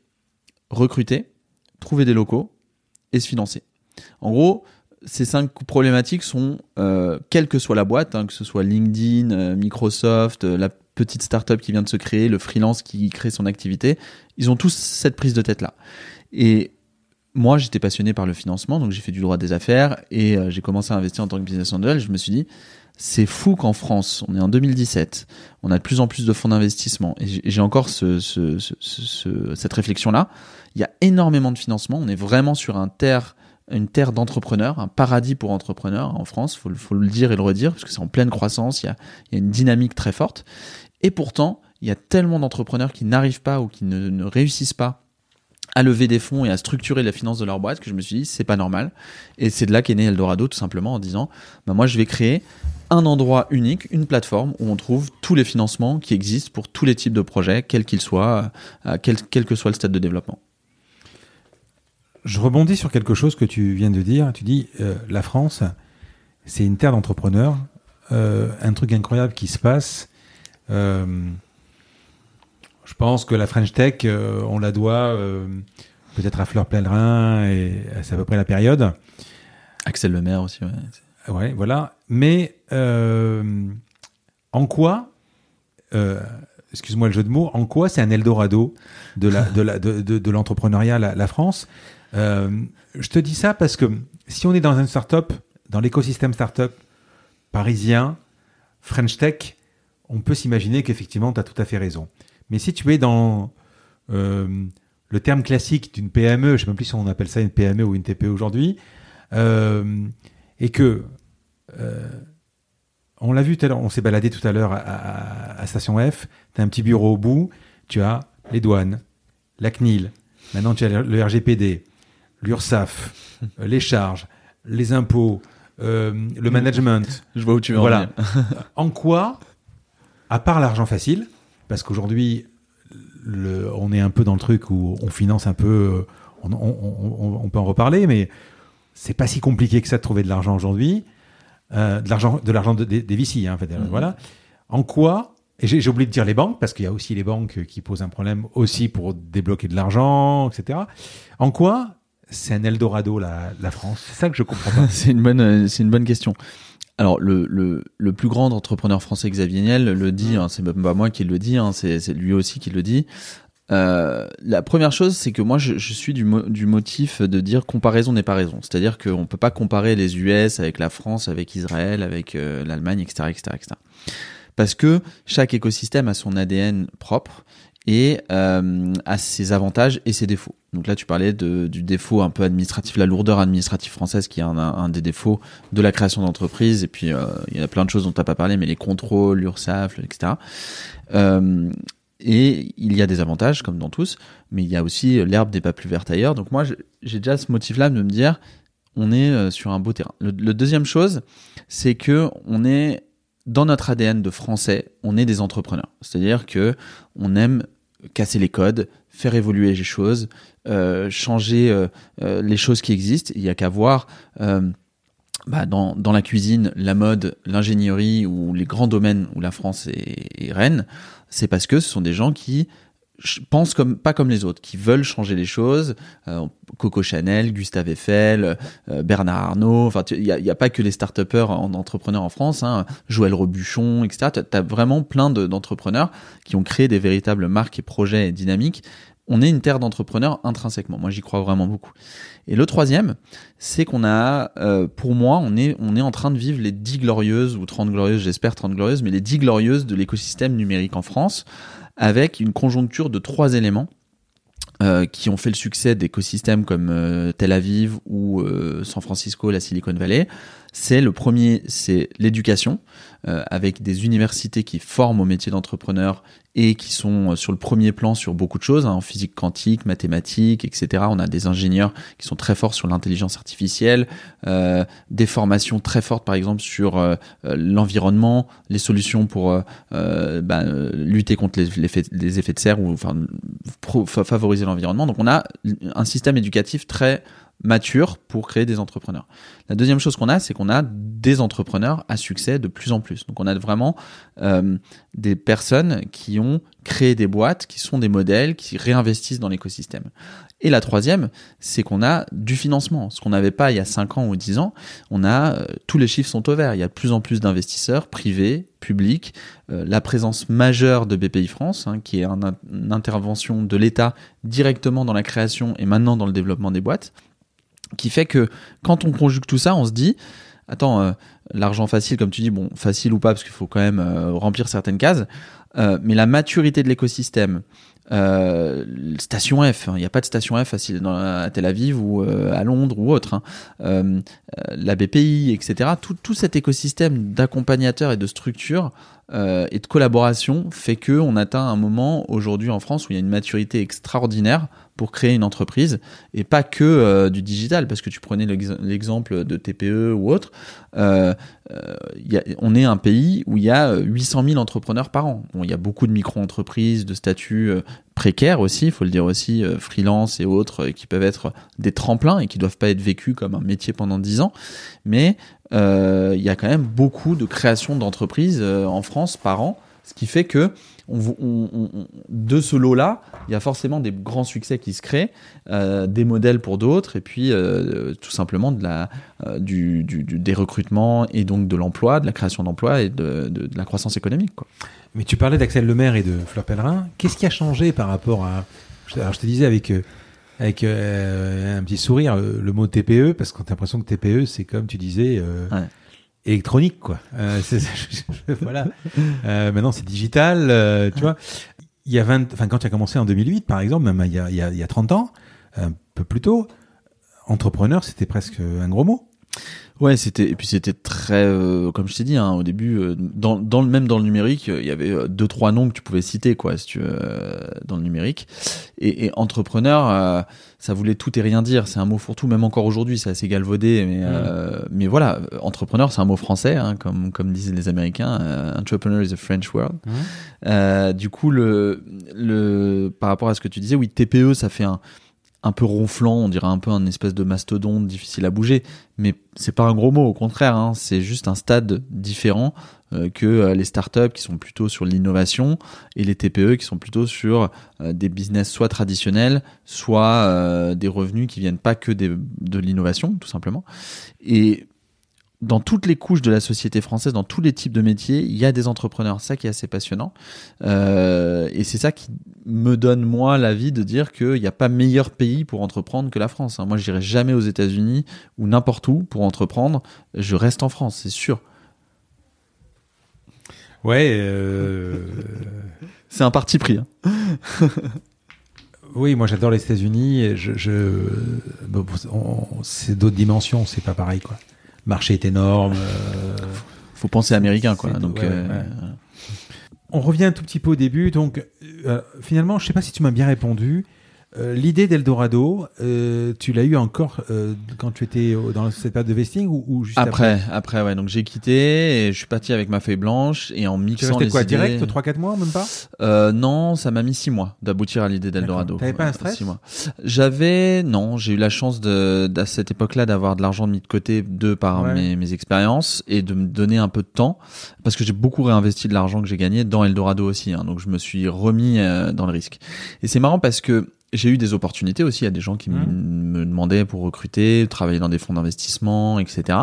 recruter, trouver des locaux et se financer. En gros, ces cinq problématiques sont, quelle que soit la boîte, hein, que ce soit LinkedIn, Microsoft, la petite startup qui vient de se créer, le freelance qui crée son activité, ils ont tous cette prise de tête là. Et moi, j'étais passionné par le financement, donc j'ai fait du droit des affaires et euh, j'ai commencé à investir en tant que business angel. Je me suis dit, c'est fou qu'en France, on est en 2017, on a de plus en plus de fonds d'investissement et j'ai encore ce, ce, ce, cette réflexion-là. Il y a énormément de financement, on est vraiment sur un terre, une terre d'entrepreneurs, un paradis pour entrepreneurs en France, faut, faut le dire et le redire, parce que c'est en pleine croissance, il y, a, il y a une dynamique très forte. Et pourtant, il y a tellement d'entrepreneurs qui n'arrivent pas ou qui ne, ne réussissent pas à lever des fonds et à structurer la finance de leur boîte que je me suis dit c'est pas normal et c'est de là qu'est né Eldorado tout simplement en disant bah moi je vais créer un endroit unique, une plateforme où on trouve tous les financements qui existent pour tous les types de projets, quels qu'ils soient, euh, quel, quel, que soit le stade de développement. Je rebondis sur quelque chose que tu viens de dire. Tu dis euh, la France, c'est une terre d'entrepreneurs. Euh, un truc incroyable qui se passe. Je pense que la French Tech, euh, on la doit euh, peut-être à Fleur Pellerin et c'est à peu près la période. Axel Lemaire aussi, ouais. Ouais, voilà. Mais euh, en quoi, excuse-moi le jeu de mots, en quoi c'est un Eldorado de la de la de, de, l'entrepreneuriat la, la, France? Je te dis ça parce que si on est dans une startup, dans l'écosystème startup parisien, French Tech, on peut s'imaginer qu'effectivement, tu as tout à fait raison. Mais si tu es dans, euh, le terme classique d'une PME, je ne sais même plus si on appelle ça une PME ou une TPE aujourd'hui, euh, et que euh, on l'a vu tout à l'heure, on s'est baladé tout à l'heure à, Station F, tu as un petit bureau au bout, tu as les douanes, la CNIL, maintenant tu as le RGPD, l'URSSAF, les charges, les impôts, euh, le management. Je vois où tu veux voilà. en quoi, à part l'argent facile, parce qu'aujourd'hui, on est un peu dans le truc où on finance un peu, on, on peut en reparler, mais c'est pas si compliqué que ça de trouver de l'argent aujourd'hui, euh, de l'argent, de l'argent des VC, hein, en fait, voilà. En quoi et j'ai oublié de dire les banques, parce qu'il y a aussi les banques qui posent un problème aussi pour débloquer de l'argent, etc. En quoi c'est un Eldorado, la, la France? C'est ça que je comprends pas. (laughs) c'est une bonne, euh, c'est une bonne question. Alors le, le, le, plus grand entrepreneur français Xavier Niel le dit, hein, c'est même pas moi qui le dis, hein, c'est lui aussi qui le dit. Euh, la première chose, c'est que moi, je, je suis du, du, motif de dire comparaison n'est pas raison. C'est-à-dire qu'on peut pas comparer les US avec la France, avec Israël, avec euh, l'Allemagne, etc., etc., etc. Parce que chaque écosystème a son ADN propre et euh, a ses avantages et ses défauts. Donc là, tu parlais du défaut un peu administratif, la lourdeur administrative française, qui est un, des défauts de la création d'entreprise. Et puis, euh, il y a plein de choses dont tu n'as pas parlé, mais les contrôles, l'URSSAF, etc. Euh, et il y a des avantages, comme dans tous, mais il y a aussi l'herbe n'est pas plus verte ailleurs. Donc moi, j'ai déjà ce motif-là de me dire, on est sur un beau terrain. Le, deuxième chose, c'est que on est dans notre ADN de français, on est des entrepreneurs. C'est-à-dire que on aime casser les codes, faire évoluer les choses, euh, changer euh, les choses qui existent. Il y a qu'à voir. Bah, dans, dans, la cuisine, la mode, l'ingénierie ou les grands domaines où la France est, est reine, c'est parce que ce sont des gens qui pensent comme pas comme les autres, qui veulent changer les choses. Euh, Coco Chanel, Gustave Eiffel, euh, Bernard Arnault. Enfin, il y a, pas que les start-upers en entrepreneurs en France. Hein, Joël Robuchon, etc. Tu as, vraiment plein d'entrepreneurs qui ont créé des véritables marques et projets dynamiques. On est une terre d'entrepreneurs intrinsèquement. Moi, j'y crois vraiment beaucoup. Et le troisième, c'est qu'on a, euh, pour moi, on est, on est en train de vivre les dix glorieuses, ou 30 glorieuses, j'espère 30 glorieuses, mais les dix glorieuses de l'écosystème numérique en France, avec une conjoncture de trois éléments. Euh, qui ont fait le succès d'écosystèmes comme euh, Tel Aviv ou San Francisco, la Silicon Valley, c'est le premier, c'est l'éducation, euh, avec des universités qui forment au métier d'entrepreneur et qui sont euh, sur le premier plan sur beaucoup de choses, hein, en physique quantique, mathématiques, etc. On a des ingénieurs qui sont très forts sur l'intelligence artificielle, euh, des formations très fortes par exemple sur euh, euh l'environnement, les solutions pour euh, bah, lutter contre les, les, effets, les, effets, de serre ou enfin favoriser l'environnement. Donc on a un système éducatif très mature pour créer des entrepreneurs. La deuxième chose qu'on a, c'est qu'on a des entrepreneurs à succès de plus en plus. Donc on a vraiment euh, des personnes qui ont créé des boîtes, qui sont des modèles, qui réinvestissent dans l'écosystème. Et la troisième, c'est qu'on a du financement. Ce qu'on n'avait pas il y a 5 ans ou 10 ans, on a euh, tous les chiffres sont au vert. Il y a de plus en plus d'investisseurs privés, publics. Euh, la présence majeure de BPI France, hein, qui est une intervention de l'État directement dans la création et maintenant dans le développement des boîtes qui fait que quand on conjugue tout ça, on se dit, attends, euh, l'argent facile, comme tu dis, bon, facile ou pas, parce qu'il faut quand même euh, remplir certaines cases, euh, mais la maturité de l'écosystème, station F, hein, il n'y a pas de station F facile à Tel Aviv ou à Londres ou autre, hein, la BPI, etc. Tout, tout cet écosystème d'accompagnateurs et de structures et de collaboration fait que on atteint un moment aujourd'hui en France où il y a une maturité extraordinaire pour créer une entreprise et pas que euh, du digital parce que tu prenais l'exemple de TPE ou autre euh, euh, on est un pays où il y a 800 000 entrepreneurs par an. Il y a beaucoup de micro-entreprises de statut précaires aussi il faut le dire aussi freelance et autres qui peuvent être des tremplins et qui doivent pas être vécus comme un métier pendant 10 ans. Mais il y a quand même beaucoup de création d'entreprises en France par an ce qui fait que de ce lot-là, il y a forcément des grands succès qui se créent, euh, des modèles pour d'autres, et puis euh, tout simplement de la, euh, du, des recrutements et donc de l'emploi, de la création d'emplois et de, la croissance économique. Mais tu parlais d'Axel Lemaire et de Fleur Pellerin. Qu'est-ce qui a changé par rapport à... Alors je te disais avec avec un petit sourire le, mot TPE parce qu'on a l'impression que TPE c'est comme tu disais électronique quoi. Euh, (laughs) voilà. Euh, maintenant c'est digital, euh, tu vois. il y a 20, enfin, quand tu as commencé en 2008, par exemple, même il y a, il y a, il y a 30 ans, un peu plus tôt, entrepreneur, c'était presque un gros mot. Ouais, c'était et puis c'était très, euh, comme je t'ai dit hein, au début, euh, dans, dans le même dans le numérique, il y avait euh, deux trois noms que tu pouvais citer quoi, si tu veux, dans le numérique. Et, et entrepreneur, ça voulait tout et rien dire. C'est un mot fourre-tout, même encore aujourd'hui, c'est assez galvaudé. Mais mm. mais voilà, entrepreneur, c'est un mot français, hein, comme comme disent les Américains. entrepreneur is a French word. Du coup, le le par rapport à ce que tu disais, oui, TPE, ça fait un un peu ronflant, on dirait un peu un espèce de mastodonte difficile à bouger, mais c'est pas un gros mot, au contraire, hein, c'est juste un stade différent euh, que euh, les startups qui sont plutôt sur l'innovation et les TPE qui sont plutôt sur euh, des business soit traditionnels, soit des revenus qui viennent pas que de l'innovation, tout simplement. Et dans toutes les couches de la société française, dans tous les types de métiers, il y a des entrepreneurs. Ça qui est assez passionnant. Euh, et c'est ça qui me donne, moi, l'avis de dire qu'il n'y a pas meilleur pays pour entreprendre que la France. Hein. Moi, je n'irai jamais aux États-Unis ou n'importe où pour entreprendre. Je reste en France, c'est sûr. Ouais. Euh... (laughs) c'est un parti pris. Hein. (laughs) oui, moi j'adore les États-Unis. Je, je... c'est d'autres dimensions, c'est pas pareil, quoi marché est énorme. Euh, Faut penser américain, quoi. Donc, euh, On revient un tout petit peu au début. Donc, euh, finalement, je sais pas si tu m'as bien répondu. Euh, l'idée d'Eldorado, euh, tu l'as eu encore euh, quand tu étais dans cette période de vesting ou, juste après, après ouais. Donc j'ai quitté et je suis parti avec ma feuille blanche et en mixant tu les quoi, idées. direct 3-4 mois même pas? Euh, Non, ça m'a mis 6 mois d'aboutir à l'idée d'Eldorado. T'avais pas un stress mois. J'avais non, j'ai eu la chance de à cette époque-là d'avoir de l'argent mis de côté de par mes, mes expériences et de me donner un peu de temps parce que j'ai beaucoup réinvesti de l'argent que j'ai gagné dans Eldorado aussi. Hein, donc je me suis remis dans le risque. Et c'est marrant parce que j'ai eu des opportunités aussi. Il y a des gens qui mmh. me demandaient pour recruter, travailler dans des fonds d'investissement, etc.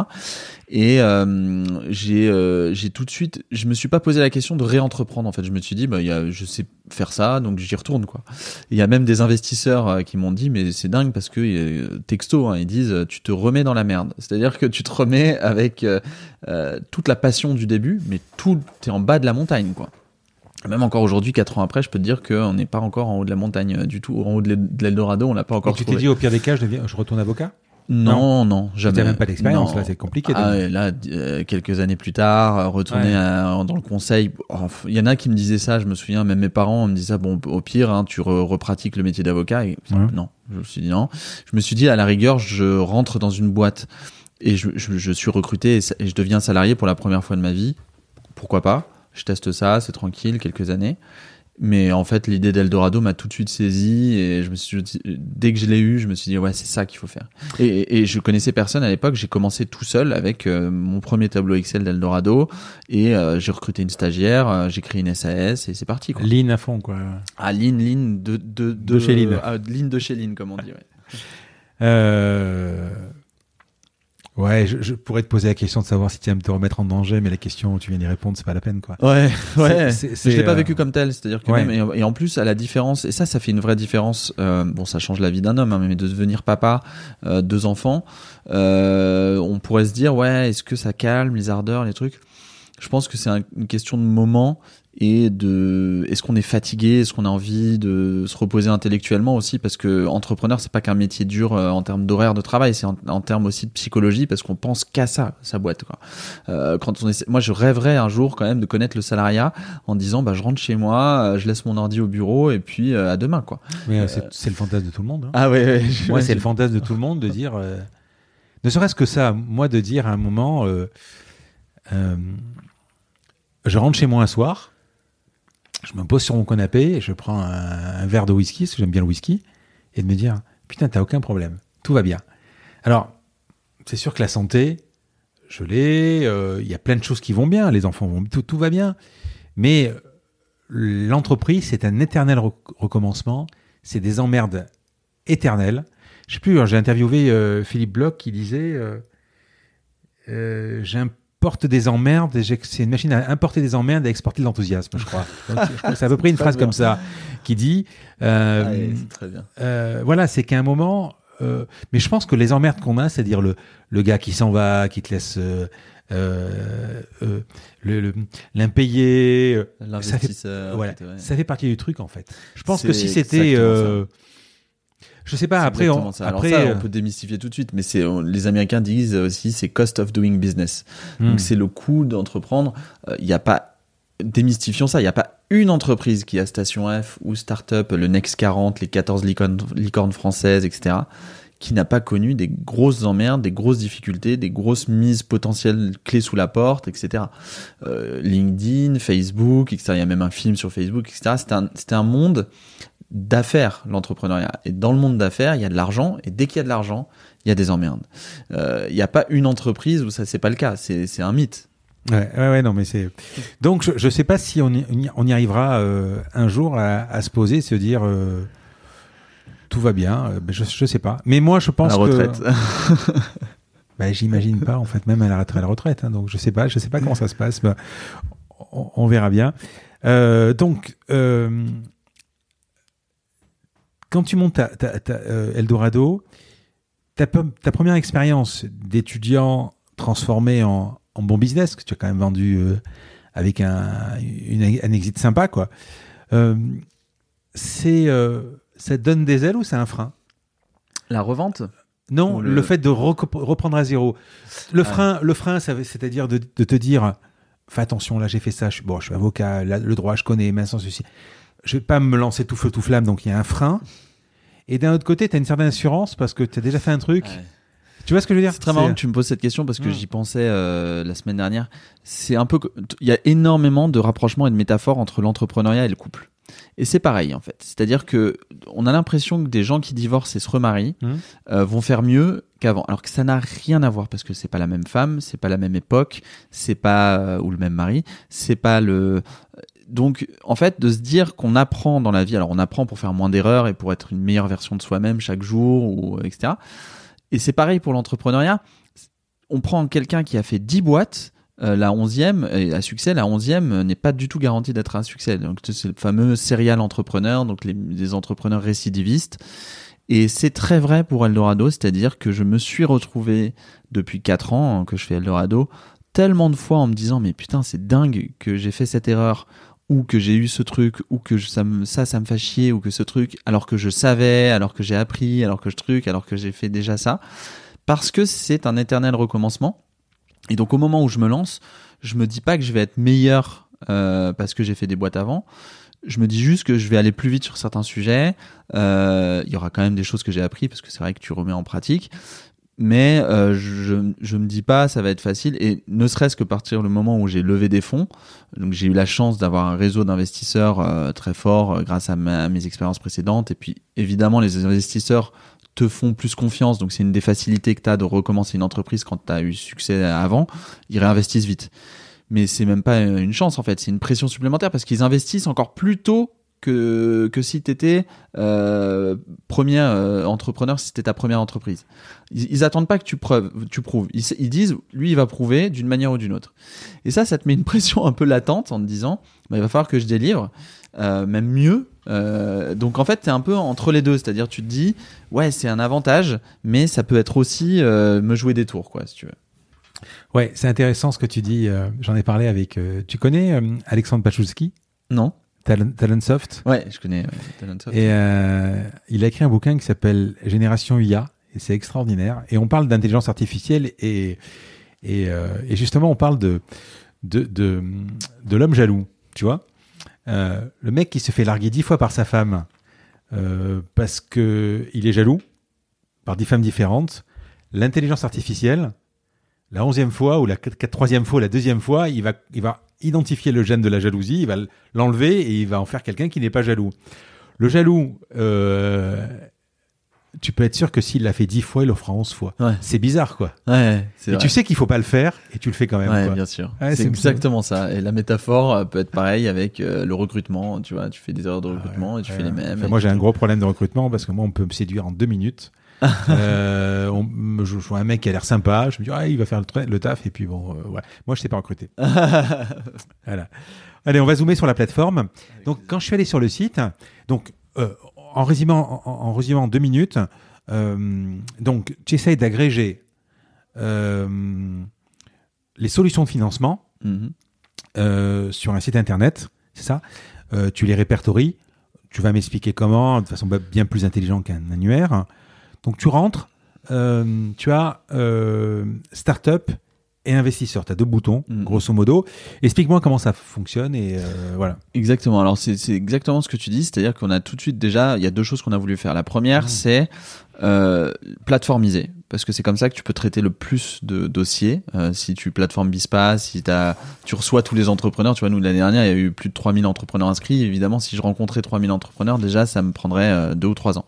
Et euh, j'ai euh, j'ai tout de suite, je me suis pas posé la question de réentreprendre. En fait, je me suis dit, bah, y a, je sais faire ça, donc j'y retourne quoi. Il y a même des investisseurs euh, qui m'ont dit, mais c'est dingue parce que texto, hein, ils disent, tu te remets dans la merde. C'est-à-dire que tu te remets avec euh, toute la passion du début, mais tout est en bas de la montagne quoi. Même encore aujourd'hui, quatre ans après, je peux te dire qu'on n'est pas encore en haut de la montagne euh, du tout, en haut de l'Eldorado, on l'a pas encore. Et tu t'es dit au pire des cas, je, deviens, je retourne avocat? Non, non, jamais. T'as même pas d'expérience, là, c'est compliqué. Ah, là, euh, quelques années plus tard, euh, retourner dans le conseil. Il y en a qui me disaient ça, je me souviens, même mes parents me disaient ça, bon, au pire, hein, tu repratiques le métier d'avocat. Non, je me suis dit non. Je me suis dit, à la rigueur, je rentre dans une boîte et je, je, je suis recruté et je deviens salarié pour la première fois de ma vie. Pourquoi pas? Je teste ça, c'est tranquille, quelques années. Mais en fait, l'idée d'Eldorado m'a tout de suite saisi et je me suis dit, dès que je l'ai eu, je me suis dit ouais, c'est ça qu'il faut faire. Et, et, je connaissais personne à l'époque. J'ai commencé tout seul avec euh, mon premier tableau Excel d'Eldorado et euh, j'ai recruté une stagiaire, euh, j'ai créé une SAS et c'est parti. Quoi. Lean à fond quoi. Ah lean, lean de de de, de chez Lean. Ah, lean de chez Lean comme on dit. Ouais. (laughs) Ouais, je, je, pourrais te poser la question de savoir si tu aimes te remettre en danger, mais la question où tu viens d'y répondre, c'est pas la peine, quoi. Ouais, ouais. je l'ai pas euh, vécu comme tel, c'est-à-dire que même et, en plus à la différence, et ça, ça fait une vraie différence. Euh, bon, ça change la vie d'un homme, hein, mais de devenir papa, euh, deux enfants, euh, on pourrait se dire, ouais, est-ce que ça calme les ardeurs, les trucs? Je pense que c'est une question de moment et de est-ce qu'on est fatigué, est-ce qu'on a envie de se reposer intellectuellement aussi? Parce que entrepreneur c'est pas qu'un métier dur euh, en termes d'horaire de travail, c'est en, termes aussi de psychologie parce qu'on pense qu'à ça, sa boîte quoi. Euh, quand on essaie, moi je rêverais un jour quand même de connaître le salariat en disant bah je rentre chez moi, euh, je laisse mon ordi au bureau et puis à demain quoi. Mais c'est le fantasme de tout le monde. Hein. Ah ouais, ouais moi c'est le fantasme de tout le monde de dire ne serait-ce que ça, moi de dire à un moment je rentre chez moi un soir je me pose sur mon canapé, je prends un, verre de whisky, parce que j'aime bien le whisky, et de me dire, putain, t'as aucun problème, tout va bien. Alors, c'est sûr que la santé, je l'ai, euh, il y a plein de choses qui vont bien, les enfants vont, tout, tout va bien, mais euh, l'entreprise, c'est un éternel recommencement, c'est des emmerdes éternelles. Je sais plus, j'ai interviewé euh, Philippe Bloch qui disait, j'ai un porte des emmerdes. C'est une machine à importer des emmerdes et à exporter de l'enthousiasme, je crois. c'est à peu près une (laughs) phrase comme ça qui dit. Euh, très bien. Euh, voilà, c'est qu'à un moment. Euh, mais je pense que les emmerdes qu'on a, c'est-à-dire le, le gars qui s'en va, qui te laisse euh, l'impayé. euh, ça fait, L'investisseur. voilà, ouais. ça fait partie du truc en fait. Je pense que si c'était, je sais pas. Après, on, ça. Après, ça, euh, on peut démystifier tout de suite, mais c'est les Américains disent aussi c'est cost of doing business. hmm. Donc c'est le coût d'entreprendre. Euh, Il n'y a pas démystifions ça. Il n'y a pas une entreprise qui a Station F ou Startup, le Next 40, les 14 licornes, licornes françaises, etc., qui n'a pas connu des grosses emmerdes, des grosses difficultés, des grosses mises potentielles clés sous la porte, etc. Euh, LinkedIn, Facebook, etc. Il y a même un film sur Facebook, etc. C'était un, c'était un monde d'affaires, l'entrepreneuriat. Et dans le monde d'affaires, il y a de l'argent, et dès qu'il y a de l'argent, il y a des emmerdes. Euh, Il n'y a pas une entreprise où ça, c'est pas le cas. C'est c'est un mythe. Ouais, ouais, ouais, non, mais c'est. Donc, je, je sais pas si on y, on y- arrivera euh, un jour à, à se poser, se dire euh, tout va bien. euh, ben, je, je sais pas. Mais moi, je pense la retraite. que. (laughs) Bah, j'imagine pas, en fait, même à la retraite. À la retraite hein, donc, je sais pas, je sais pas comment ça se passe. bah, on, on verra bien. Donc, quand tu montes ta, ta- ta, euh, Eldorado, ta, première expérience d'étudiant transformé en, en bon business, que tu as quand même vendu euh, avec un, une, un exit sympa, quoi. Euh, c'est, ça te donne des ailes ou c'est un frein? La revente? Non, le... le- fait de reprendre à zéro. Le Ah. frein, le frein, c'est-à-dire de, de te dire, fais attention, là j'ai fait ça, je suis, bon, je suis avocat, là, le droit je connais, mais sans ceci. Je vais pas me lancer tout feu tout flamme, donc il y a un frein. Et d'un autre côté, tu as une certaine assurance parce que tu as déjà fait un truc. Ouais. Tu vois ce que je veux dire? C'est très marrant que tu me poses cette question parce que j'y pensais euh, la semaine dernière. C'est un peu, il y a énormément de rapprochements et de métaphores entre l'entrepreneuriat et le couple. Et c'est pareil en fait. C'est-à-dire que on a l'impression que des gens qui divorcent et se remarient Mm. euh, vont faire mieux qu'avant, alors que ça n'a rien à voir parce que c'est pas la même femme, c'est pas la même époque, c'est pas euh, ou le même mari, c'est pas le donc, en fait, de se dire qu'on apprend dans la vie, alors on apprend pour faire moins d'erreurs et pour être une meilleure version de soi-même chaque jour, ou etc. Et c'est pareil pour l'entrepreneuriat. On prend quelqu'un qui a fait 10 boîtes, euh, la 11e, et à succès, la 11e euh, n'est pas du tout garantie d'être un succès. Donc, c'est le fameux serial entrepreneur, donc les, les entrepreneurs récidivistes. Et c'est très vrai pour Eldorado, c'est-à-dire que je me suis retrouvé depuis 4 ans hein, que je fais Eldorado, tellement de fois en me disant mais putain c'est dingue que j'ai fait cette erreur ou que j'ai eu ce truc ou que je- ça ça ça me fait chier ou que ce truc alors que je savais alors que j'ai appris alors que je truc alors que j'ai fait déjà ça. Parce que c'est un éternel recommencement. Et donc au moment où je me lance je me dis pas que je vais être meilleur euh, parce que j'ai fait des boîtes avant. Je me dis juste que je vais aller plus vite sur certains sujets. Euh, il y aura quand même des choses que j'ai appris parce que c'est vrai que tu remets en pratique mais euh, je, je me dis pas ça va être facile. Et ne serait-ce que partir le moment où j'ai levé des fonds donc j'ai eu la chance d'avoir un réseau d'investisseurs euh, très fort euh, grâce à, mes expériences précédentes. Et puis évidemment les investisseurs te font plus confiance. Donc c'est une des facilités que tu as de recommencer une entreprise quand tu as eu succès avant. Ils réinvestissent vite. Mais c'est même pas une chance en fait. C'est une pression supplémentaire parce qu'ils investissent encore plus tôt que, que si tu étais euh, premier euh, entrepreneur, si c'était ta première entreprise. Ils, ils attendent pas que tu, preuves, tu prouves. Ils, disent, lui, il va prouver d'une manière ou d'une autre. Et ça, ça te met une (laughs) pression un peu latente en te disant, bah, il va falloir que je délivre, euh, même mieux. Donc en fait, tu es un peu entre les deux. C'est-à-dire, tu te dis, ouais, c'est un avantage, mais ça peut être aussi me jouer des tours, quoi, si tu veux. Ouais, c'est intéressant ce que tu dis. J'en ai parlé avec. tu connais Alexandre Pachulski, Non Talent, Talentsoft Ouais, je connais. Talentsoft. Et euh, il a écrit un bouquin qui s'appelle Génération IA, et c'est extraordinaire. Et on parle d'intelligence artificielle, et, et, euh, et justement, on parle de, de, de, de l'homme jaloux, tu vois. Euh, le mec qui se fait larguer dix fois par sa femme euh, parce que il est jaloux, par dix femmes différentes. L'intelligence artificielle, la onzième fois ou la troisième fois, la deuxième fois, il va, il va identifier le gène de la jalousie, il va l'enlever et il va en faire quelqu'un qui n'est pas jaloux. Le jaloux, euh, tu peux être sûr que s'il l'a fait dix fois, il le fera onze fois. Ouais. C'est bizarre, quoi. Ouais, Et vrai. tu sais qu'il faut pas le faire et tu le fais quand même. Ouais, quoi. bien sûr. Ouais, c'est exactement ça. Et la métaphore euh, peut être pareille avec euh, le recrutement. Tu vois, tu fais des erreurs de Ah recrutement et tu fais les mêmes. Enfin, moi, j'ai un gros problème de recrutement parce que moi, on peut me séduire en deux minutes. euh, (laughs) je, je vois un mec qui a l'air sympa, je me dis, ah, il va faire le, taf, et puis bon, euh, ouais. Moi, je sais pas recruter. (laughs) Voilà. Allez, on va zoomer sur la plateforme. Donc, quand je suis allé sur le site, donc, euh, en résumant, en, en résumant en deux minutes, euh, donc, tu essayes d'agréger euh, les solutions de financement Mhm. sur un site internet, c'est ça Tu les répertories. Tu vas m'expliquer comment, de façon bien plus intelligente qu'un annuaire. Donc tu rentres, tu as euh, startup et investisseur. Tu as deux boutons, Mhm. grosso modo. Explique-moi comment ça fonctionne et euh, voilà. Exactement. Alors c'est exactement ce que tu dis, c'est-à-dire qu'on a tout de suite déjà, il y a deux choses qu'on a voulu faire. La première, Mhm. c'est euh, plateformiser, parce que c'est comme ça que tu peux traiter le plus de dossiers. Euh, si tu plateformes Bispa, si tu reçois tous les entrepreneurs, tu vois, nous l'année dernière, il y a eu plus de 3000 entrepreneurs inscrits. Évidemment, si je rencontrais 3000 entrepreneurs, déjà, ça me prendrait euh, deux ou trois ans.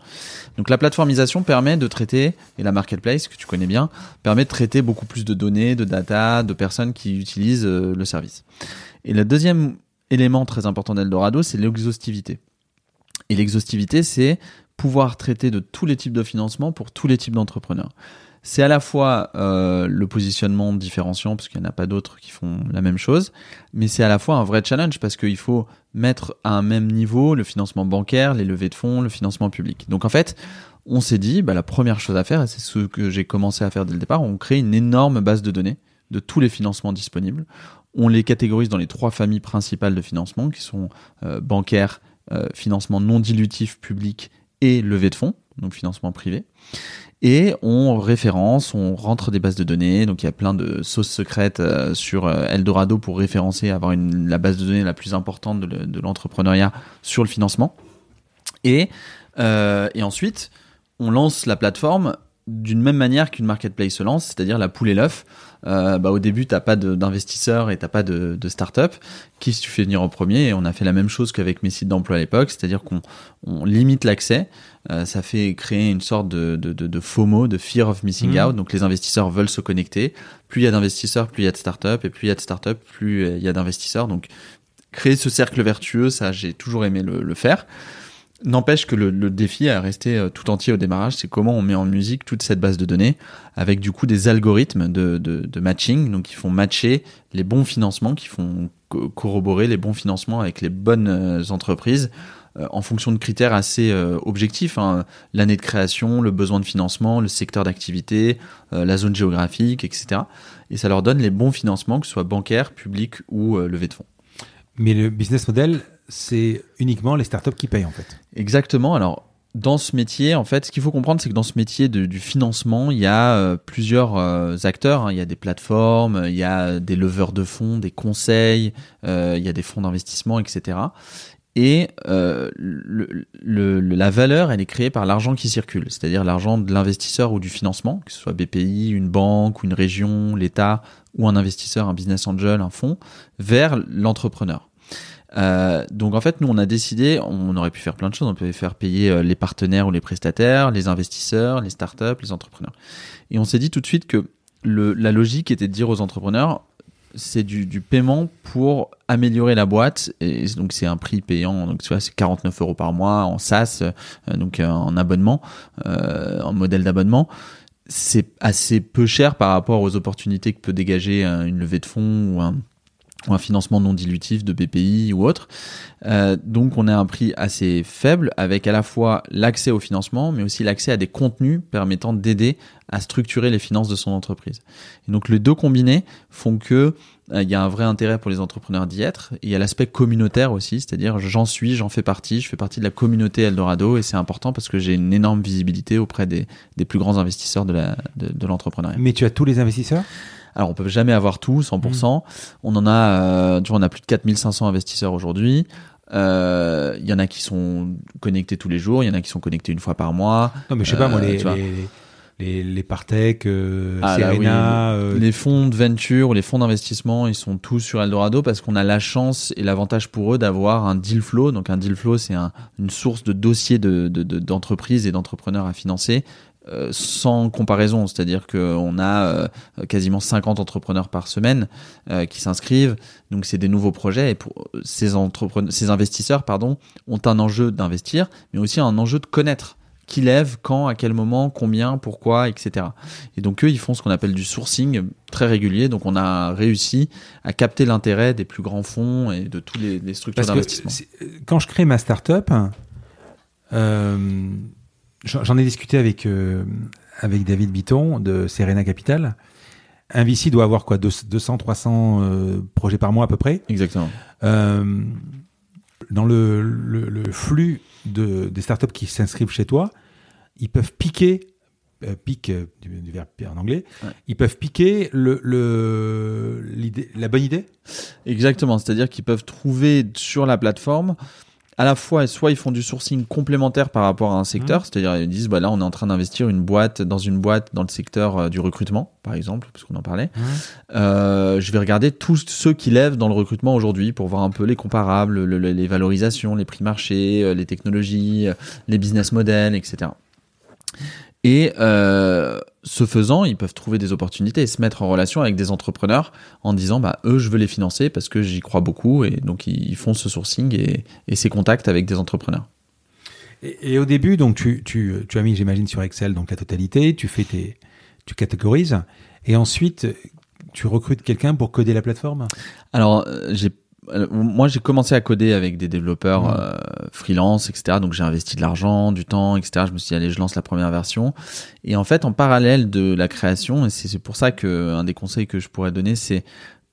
Donc la plateformisation permet de traiter, et la marketplace, que tu connais bien, permet de traiter beaucoup plus de données, de data, de personnes qui utilisent euh, le service. Et le deuxième élément très important d'Eldorado, c'est l'exhaustivité. Et l'exhaustivité, c'est pouvoir traiter de tous les types de financement pour tous les types d'entrepreneurs. C'est à la fois euh, le positionnement différenciant, parce qu'il n'y en a pas d'autres qui font la même chose, mais c'est à la fois un vrai challenge, parce qu'il faut mettre à un même niveau le financement bancaire, les levées de fonds, le financement public. Donc en fait, on s'est dit, bah, la première chose à faire, et c'est ce que j'ai commencé à faire dès le départ, on crée une énorme base de données de tous les financements disponibles. On les catégorise dans les trois familles principales de financement, qui sont euh, bancaire, euh, financement non dilutif public et levée de fonds, donc financement privé. Et on référence, on rentre des bases de données, donc il y a plein de sauces secrètes euh, sur euh, Eldorado pour référencer, avoir la base de données la plus importante de, le- de l'entrepreneuriat sur le financement. Euh, et ensuite, on lance la plateforme d'une même manière qu'une marketplace se lance, c'est-à-dire la poule et l'œuf. Euh, bah, au début, t'as pas d'investisseurs et t'as pas de, de start-up. Qui tu fais venir en premier Et on a fait la même chose qu'avec mes sites d'emploi à l'époque, c'est-à-dire qu'on on limite l'accès. Euh, ça fait créer une sorte de, de, de, de FOMO, de fear of missing Mhm. out. Donc les investisseurs veulent se connecter. Plus il y a d'investisseurs, plus il y a de start-up, et plus il y a de start-up, plus il y a d'investisseurs. Donc créer ce cercle vertueux, ça j'ai toujours aimé le, le faire. N'empêche que le, défi a resté euh, tout entier au démarrage, c'est comment on met en musique toute cette base de données avec du coup des algorithmes de, matching, donc qui font matcher les bons financements, qui font co- corroborer les bons financements avec les bonnes euh, entreprises euh, en fonction de critères assez objectifs, hein. l'année de création, le besoin de financement, le secteur d'activité, la zone géographique, etc. Et ça leur donne les bons financements, que ce soit bancaire, public ou levée de fonds. Mais le business model, c'est uniquement les startups qui payent en fait. Exactement. Alors, dans ce métier, en fait, ce qu'il faut comprendre, c'est que dans ce métier de- du financement, il y a euh, plusieurs euh, acteurs. hein. Il y a des plateformes, il y a des leveurs de fonds, des conseils, euh, il y a des fonds d'investissement, etc. Et la valeur, elle est créée par l'argent qui circule, c'est-à-dire l'argent de l'investisseur ou du financement, que ce soit BPI, une banque, une région, l'État, ou un investisseur, un business angel, un fonds, vers l'entrepreneur. Euh, donc en fait, nous on a décidé, on aurait pu faire plein de choses, on pouvait faire payer euh, les partenaires ou les prestataires, les investisseurs, les startups, les entrepreneurs. Et on s'est dit tout de suite que la logique était de dire aux entrepreneurs, c'est du, paiement pour améliorer la boîte. Et donc c'est un prix payant, donc tu vois, c'est 49 euros par mois en SaaS, euh, donc en abonnement, en modèle d'abonnement. C'est assez peu cher par rapport aux opportunités que peut dégager une levée de fonds ou un, ou un financement non dilutif de BPI ou autre. Euh, donc on a un prix assez faible avec à la fois l'accès au financement, mais aussi l'accès à des contenus permettant d'aider à structurer les finances de son entreprise. Et donc les deux combinés font que euh, il y a un vrai intérêt pour les entrepreneurs d'y être. Il y a l'aspect communautaire aussi, c'est-à-dire j'en suis, j'en fais partie, je fais partie de la communauté Eldorado et c'est important parce que j'ai une énorme visibilité auprès des, plus grands investisseurs de l'entrepreneuriat. Mais tu as tous les investisseurs? Alors, on peut jamais avoir tout, 100%. On en a, euh, tu vois, on a plus de 4500 investisseurs aujourd'hui. Euh, Il y en a qui sont connectés tous les jours, il y en a qui sont connectés une fois par mois. Non, mais je sais pas, moi, Euh, les, les, les, les Partech, euh, Ah, là, Serena, oui, euh, Les fonds de venture, les fonds d'investissement, ils sont tous sur Eldorado parce qu'on a la chance et l'avantage pour eux d'avoir un deal flow. Donc un deal flow, c'est un- une source de dossiers de- de- de- d'entreprises et d'entrepreneurs à financer. Euh, sans comparaison, c'est-à-dire qu'on a euh, quasiment 50 entrepreneurs par semaine euh, qui s'inscrivent, donc c'est des nouveaux projets et pour ces investisseurs pardon, ont un enjeu d'investir, mais aussi un enjeu de connaître qui lève, quand, à quel moment, combien, pourquoi, etc. Et donc eux, ils font ce qu'on appelle du sourcing très régulier. Donc on a réussi à capter l'intérêt des plus grands fonds et de tous les, les structures d'investissement. quand je crée ma startup, euh, j'en ai discuté avec, euh, avec David Bitton de Serena Capital. Invici doit avoir quoi 200, 300 euh, projets par mois à peu près. Exactement. Euh, dans le, le, le flux de, des startups qui s'inscrivent chez toi, ils peuvent piquer pique du, du, verbe en anglais, Ouais. ils peuvent piquer le, le, l'idée, la bonne idée? Exactement, c'est-à-dire qu'ils peuvent trouver sur la plateforme à la fois, soit ils font du sourcing complémentaire par rapport à un secteur, Mhm. c'est-à-dire ils disent, bah là on est en train d'investir une boîte dans une boîte dans le secteur euh, du recrutement, par exemple, parce qu'on en parlait. Euh, je vais regarder tous ceux qui lèvent dans le recrutement aujourd'hui pour voir un peu les comparables, le- le- les valorisations, les prix marché, euh, les technologies, euh, les business models, etc. Et euh, ce faisant, ils peuvent trouver des opportunités et se mettre en relation avec des entrepreneurs en disant bah eux je veux les financer parce que j'y crois beaucoup et donc ils font ce sourcing et, et ces contacts avec des entrepreneurs. Et, et au début, donc tu, tu, tu as mis, j'imagine, sur Excel donc la totalité, tu fais tes, tu catégorises, et ensuite tu recrutes quelqu'un pour coder la plateforme? Alors euh, j'ai moi j'ai commencé à coder avec des développeurs euh, freelance etc donc j'ai investi de l'argent du temps etc je me suis dit allez je lance la première version. Et en fait en parallèle de la création et c'est c'est pour ça que un des conseils que je pourrais donner c'est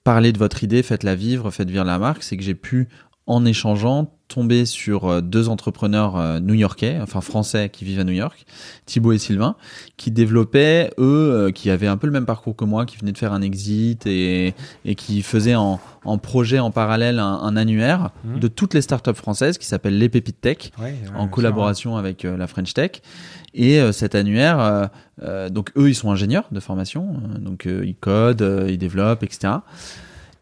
parler de votre idée faites-la vivre faites vivre la marque. C'est que j'ai pu en échangeant tomber sur euh, deux entrepreneurs euh, new-yorkais, enfin français qui vivent à New York, Thibaut et Sylvain, qui développaient eux, euh, qui avaient un peu le même parcours que moi, qui venaient de faire un exit et, et qui faisaient en, en projet en parallèle un, un annuaire Mhm. de toutes les startups françaises qui s'appelle Les Pépites Tech Ouais, en collaboration avec euh, la French Tech. Et euh, cet annuaire, euh, donc eux, ils sont ingénieurs de formation, donc ils codent, ils développent, etc.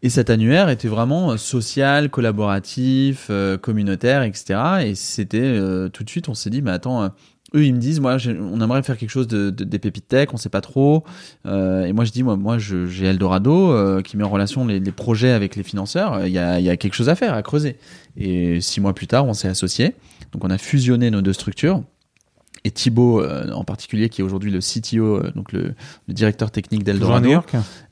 Et cet annuaire était vraiment euh, social, collaboratif, euh, communautaire, etc. Et c'était euh, tout de suite, on s'est dit, mais attends, euh, eux ils me disent, moi, on aimerait faire quelque chose de, de- des pépites tech, on sait pas trop. Et moi je dis, moi, moi, j'ai Eldorado qui met en relation les, les projets avec les financeurs. Il y a, il y a quelque chose à faire, à creuser. Et six mois plus tard, on s'est associés. Donc on a fusionné nos deux structures. Et Thibaut, euh, en particulier, qui est aujourd'hui le CTO, euh, donc le, le directeur technique d'Eldorado.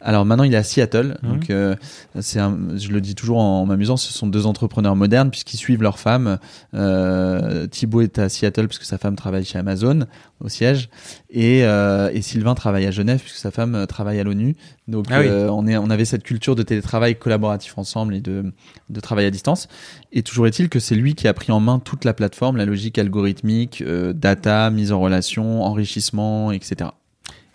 Alors maintenant, il est à Seattle. Mhm. Donc, euh, c'est un- je le dis toujours en m'amusant, ce sont deux entrepreneurs modernes puisqu'ils suivent leur femme. Euh, Thibaut est à Seattle puisque sa femme travaille chez Amazon au siège, et, euh, et Sylvain travaille à Genève puisque sa femme euh, travaille à l'ONU. Donc, Ah oui. euh, on est, on avait cette culture de télétravail collaboratif ensemble et de, de travail à distance. Et toujours est-il que c'est lui qui a pris en main toute la plateforme, la logique algorithmique, euh, data, mise en relation, enrichissement, etc.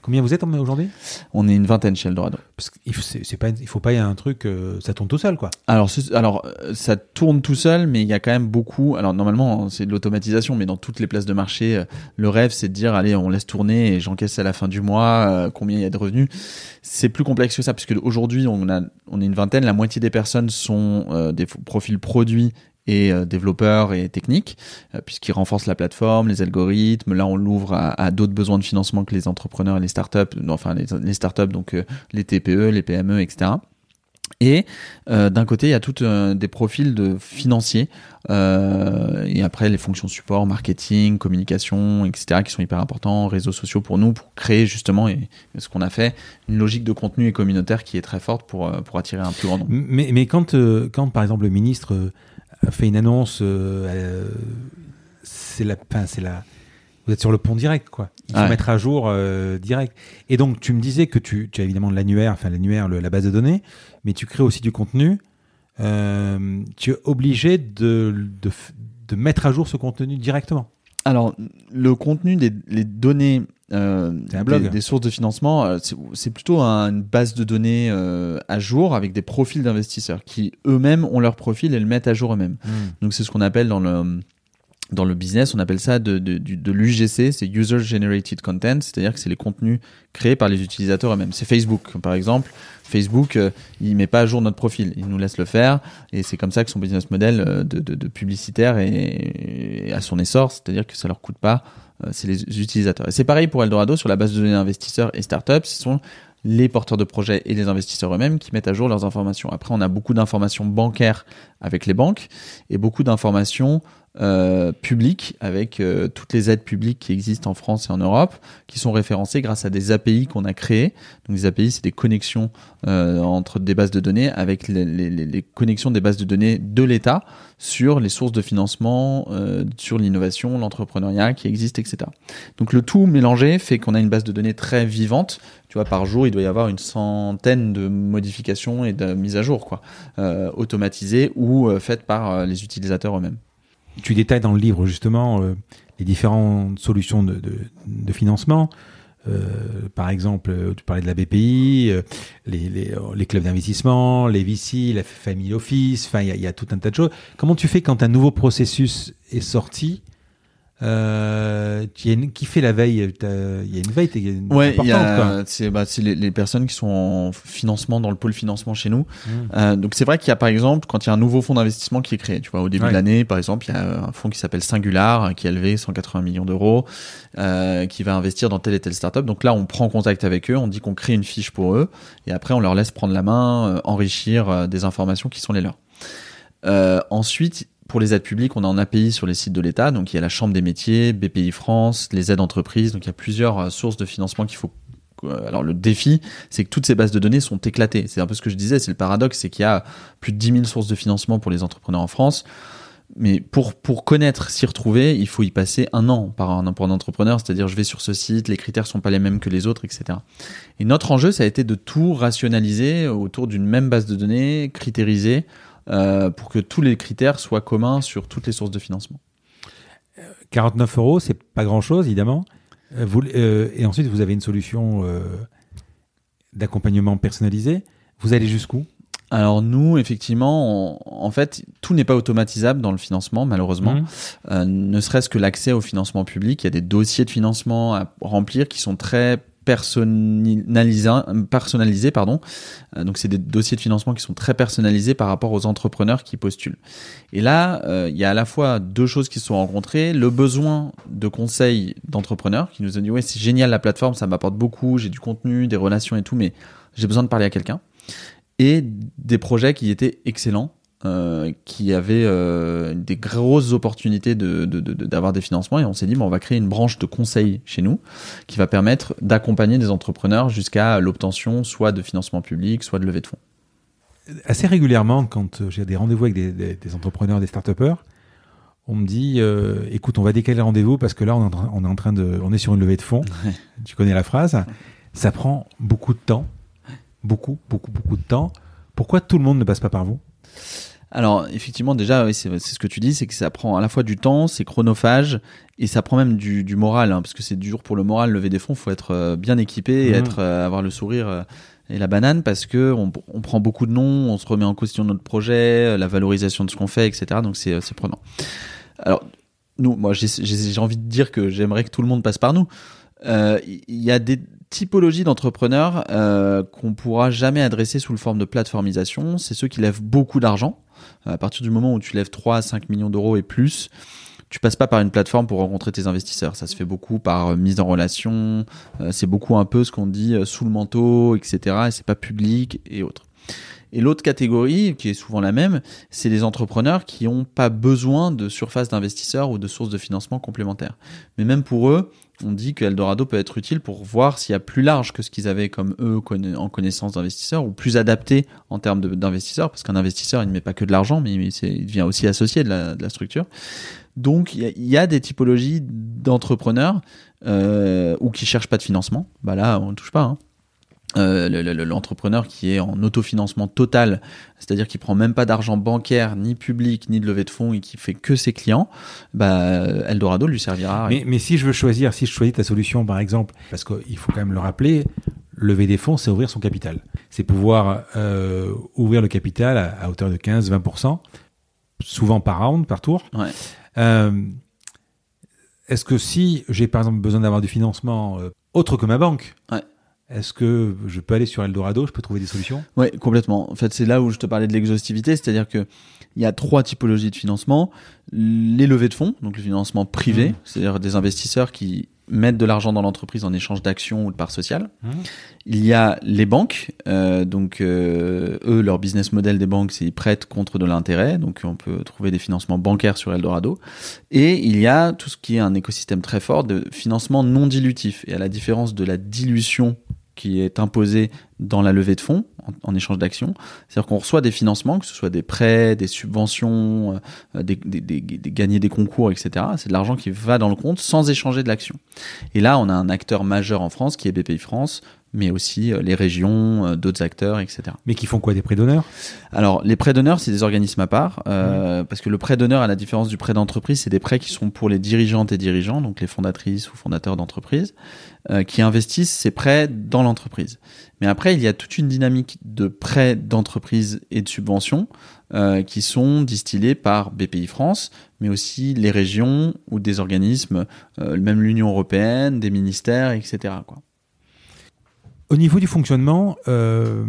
Combien vous êtes aujourd'hui? On est une vingtaine chez Eldorado. Parce qu'il faut, c'est, pas, il faut pas y avoir un truc, euh, ça tourne tout seul, quoi. Alors, alors euh, ça tourne tout seul, mais il y a quand même beaucoup. Alors normalement, hein, c'est de l'automatisation, mais dans toutes les places de marché, euh, le rêve, c'est de dire allez, on laisse tourner et j'encaisse à la fin du mois euh, combien il y a de revenus. C'est plus complexe que ça, puisque aujourd'hui, on a, on est une vingtaine. La moitié des personnes sont des profils produits et euh, développeurs et techniques, euh, puisqu'ils renforcent la plateforme, les algorithmes. Là, on l'ouvre à, d'autres besoins de financement que les entrepreneurs et les startups, enfin les, startups, donc euh, les TPE, les PME, etc. Et euh, d'un côté, il y a tous des profils de financiers et après les fonctions support, marketing, communication, etc. qui sont hyper importants, réseaux sociaux pour nous, pour créer justement et ce qu'on a fait, une logique de contenu et communautaire qui est très forte pour pour attirer un plus grand nombre. Mais, mais quand, quand, par exemple, le ministre fait une annonce, euh, euh, c'est la, enfin, c'est la, vous êtes sur le pont direct, quoi. Il faut Ouais. mettre à jour euh, direct. Et donc, tu me disais que tu, tu as évidemment de l'annuaire, enfin l'annuaire, la base de données, mais tu crées aussi du contenu. Euh, tu es obligé de, de, de mettre à jour ce contenu directement. Alors, le contenu des les données euh, C'est un blog. Des, des sources de financement, euh, c'est- plutôt un- une base de données euh, à jour avec des profils d'investisseurs qui eux-mêmes ont leur profil et le mettent à jour eux-mêmes. Donc c'est ce qu'on appelle dans le dans le business, on appelle ça de, de, du- de l'UGC, c'est User Generated Content, c'est-à-dire que c'est les contenus créés par les utilisateurs eux-mêmes. C'est Facebook, par exemple. Facebook, euh, il met pas à jour notre profil, il nous laisse le faire, et c'est comme ça que son business model de, publicitaire est, est à son essor, c'est-à-dire que ça leur coûte pas, c'est les utilisateurs. Et c'est pareil pour Eldorado sur la base de données investisseurs et startups, ce sont les porteurs de projets et les investisseurs eux-mêmes qui mettent à jour leurs informations. Après, on a beaucoup d'informations bancaires avec les banques et beaucoup d'informations euh, publiques avec euh, toutes les aides publiques qui existent en France et en Europe, qui sont référencées grâce à des API qu'on a créées. Donc les API, c'est des connexions euh, entre des bases de données avec les, connexions des bases de données de l'État sur les sources de financement, sur l'innovation, l'entrepreneuriat qui existe, etc. Donc le tout mélangé fait qu'on a une base de données très vivante. Tu vois, par jour, il doit y avoir une centaine de modifications et de mises à jour, quoi, euh, automatisées ou euh, faites par euh, les utilisateurs eux-mêmes. Tu détailles dans le livre justement les différentes solutions de, de, financement. Par exemple, tu parlais de la BPI, les, les, clubs d'investissement, les VC, la family office, enfin, il y, a tout un tas de choses. Comment tu fais quand un nouveau processus est sorti euh, une, qui fait la veille Il y a une veille une ouais, c'est bah, les, les, personnes qui sont en financement dans le pôle financement chez nous. Mmh. Euh, donc c'est vrai qu'il y a par exemple quand il y a un nouveau fonds d'investissement qui est créé, tu vois, au début ouais. de l'année par exemple, il y a un fonds qui s'appelle Singular qui a levé 180 millions d'euros, euh, qui va investir dans telle et telle startup. Donc là, on prend contact avec eux, on dit qu'on crée une fiche pour eux, et après on leur laisse prendre la main, euh, enrichir euh, des informations qui sont les leurs. Euh, ensuite, pour les aides publiques, on a un API sur les sites de l'État. Donc, il y a la Chambre des métiers, BPI France, les aides entreprises. Donc, il y a plusieurs euh, sources de financement qu'il faut. Euh, alors, le défi, c'est que toutes ces bases de données sont éclatées. C'est un peu ce que je disais. C'est le paradoxe, c'est qu'il y a plus de 10 000 sources de financement pour les entrepreneurs en France. Mais pour, pour connaître, s'y retrouver, il faut y passer un an par un, pour un entrepreneur. C'est-à-dire, je vais sur ce site, les critères sont pas les mêmes que les autres, etc. Et notre enjeu, ça a été de tout rationaliser autour d'une même base de données, critériser, euh, pour que tous les critères soient communs sur toutes les sources de financement. 49 euros, c'est pas grand-chose, évidemment. Euh, vous, euh, et ensuite, vous avez une solution euh, d'accompagnement personnalisé. Vous allez jusqu'où? Alors nous, effectivement, on, en fait, tout n'est pas automatisable dans le financement, malheureusement. Mmh. Euh, ne serait-ce que l'accès au financement public, il y a des dossiers de financement à remplir qui sont très personnalisé, personnalisé pardon. Euh, donc c'est des dossiers de financement qui sont très personnalisés par rapport aux entrepreneurs qui postulent. Et là, euh, il y a à la fois deux choses qui se sont rencontrées le besoin de conseils d'entrepreneurs qui nous ont dit ouais c'est génial la plateforme, ça m'apporte beaucoup, j'ai du contenu, des relations et tout, mais j'ai besoin de parler à quelqu'un. Et des projets qui étaient excellents euh, qui avait euh, des grosses opportunités de, de, de, d'avoir des financements et on s'est dit on va créer une branche de conseil chez nous qui va permettre d'accompagner des entrepreneurs jusqu'à l'obtention soit de financement public, soit de levée de fonds. Assez régulièrement, quand j'ai des rendez-vous avec des, des, des entrepreneurs, des start on me dit euh, écoute, on va décaler le rendez-vous parce que là, on est, en, on est en train de, on est sur une levée de fonds. (laughs) Tu connais la phrase. Ça prend beaucoup de temps, beaucoup, beaucoup, beaucoup de temps. Pourquoi tout le monde ne passe pas par vous? Alors effectivement déjà oui, c'est ce que tu dis, c'est que ça prend à la fois du temps, c'est chronophage et ça prend même du, du moral, hein, parce que c'est dur pour le moral. Lever des fonds, faut être euh, bien équipé et mmh. être euh, avoir le sourire euh, et la banane parce que on, on, prend beaucoup de noms, on se remet en question notre projet, la valorisation de ce qu'on fait, etc. Donc c'est c'est prenant. Alors nous, moi j'ai envie de dire que j'aimerais que tout le monde passe par nous. Il y a des typologie d'entrepreneurs euh, qu'on pourra jamais adresser sous le forme de plateformisation, c'est ceux qui lèvent beaucoup d'argent. À partir du moment où tu lèves 3 à 5 millions d'euros et plus, tu passes pas par une plateforme pour rencontrer tes investisseurs. Ça se fait beaucoup par euh, mise en relation. Euh, c'est beaucoup un peu ce qu'on dit euh, sous le manteau, etc. Et c'est pas public et autres. Et l'autre catégorie, qui est souvent la même, c'est les entrepreneurs qui n'ont pas besoin de surface d'investisseurs ou de sources de financement complémentaires. Mais même pour eux, on dit que Eldorado peut être utile pour voir s'il y a plus large que ce qu'ils avaient comme eux en connaissance d'investisseurs ou plus adapté en termes d'investisseurs, parce qu'un investisseur, il ne met pas que de l'argent, mais il, devient aussi associé de la, structure. Donc, il y, y, a des typologies d'entrepreneurs euh, ou qui cherchent pas de financement. Bah là, on ne touche pas. Hein. Euh, l'entrepreneur qui est en autofinancement total, c'est-à-dire qui prend même pas d'argent bancaire, ni public, ni de levée de fonds et qui fait que ses clients, bah, Eldorado lui servira. Mais, mais si je veux choisir, si je choisis ta solution par exemple, parce qu'il faut quand même le rappeler, lever des fonds, c'est ouvrir son capital. C'est pouvoir euh, ouvrir le capital à, à hauteur de 15-20%, souvent par round, par tour. Ouais. Euh, Est-ce que si j'ai par exemple besoin d'avoir du financement autre que ma banque, ouais. Est-ce que je peux aller sur Eldorado, je peux trouver des solutions? Oui, complètement. En fait, c'est là où je te parlais de l'exhaustivité, c'est-à-dire que il y a trois typologies de financement les levées de fonds, donc le financement privé, mmh. c'est-à-dire des investisseurs qui mettent de l'argent dans l'entreprise en échange d'actions ou de parts sociales. Mmh. Il y a les banques, euh, donc euh, eux, leur business model des banques, c'est ils prêtent contre de l'intérêt, donc on peut trouver des financements bancaires sur Eldorado. Et il y a tout ce qui est un écosystème très fort de financement non dilutif. Et à la différence de la dilution qui est imposé dans la levée de fonds en, échange d'actions. C'est-à-dire qu'on reçoit des financements, que ce soit des prêts, des subventions, euh, des, des, des, des, gagner des concours, etc. C'est de l'argent qui va dans le compte sans échanger de l'action. Et là, on a un acteur majeur en France qui est BPI France, mais aussi les régions, d'autres acteurs, etc. Mais qui font quoi des prêts d'honneur? Alors, les prêts d'honneur, c'est des organismes à part, mmh. parce que le prêt d'honneur, à la différence du prêt d'entreprise, c'est des prêts qui sont pour les dirigeantes et dirigeants, donc les fondatrices ou fondateurs d'entreprise, qui investissent ces prêts dans l'entreprise. Mais après, il y a toute une dynamique de prêts d'entreprise et de subventions euh, qui sont distillés par BPI France, mais aussi les régions ou des organismes, euh, même l'Union européenne, des ministères, etc. Quoi. Au niveau du fonctionnement, euh,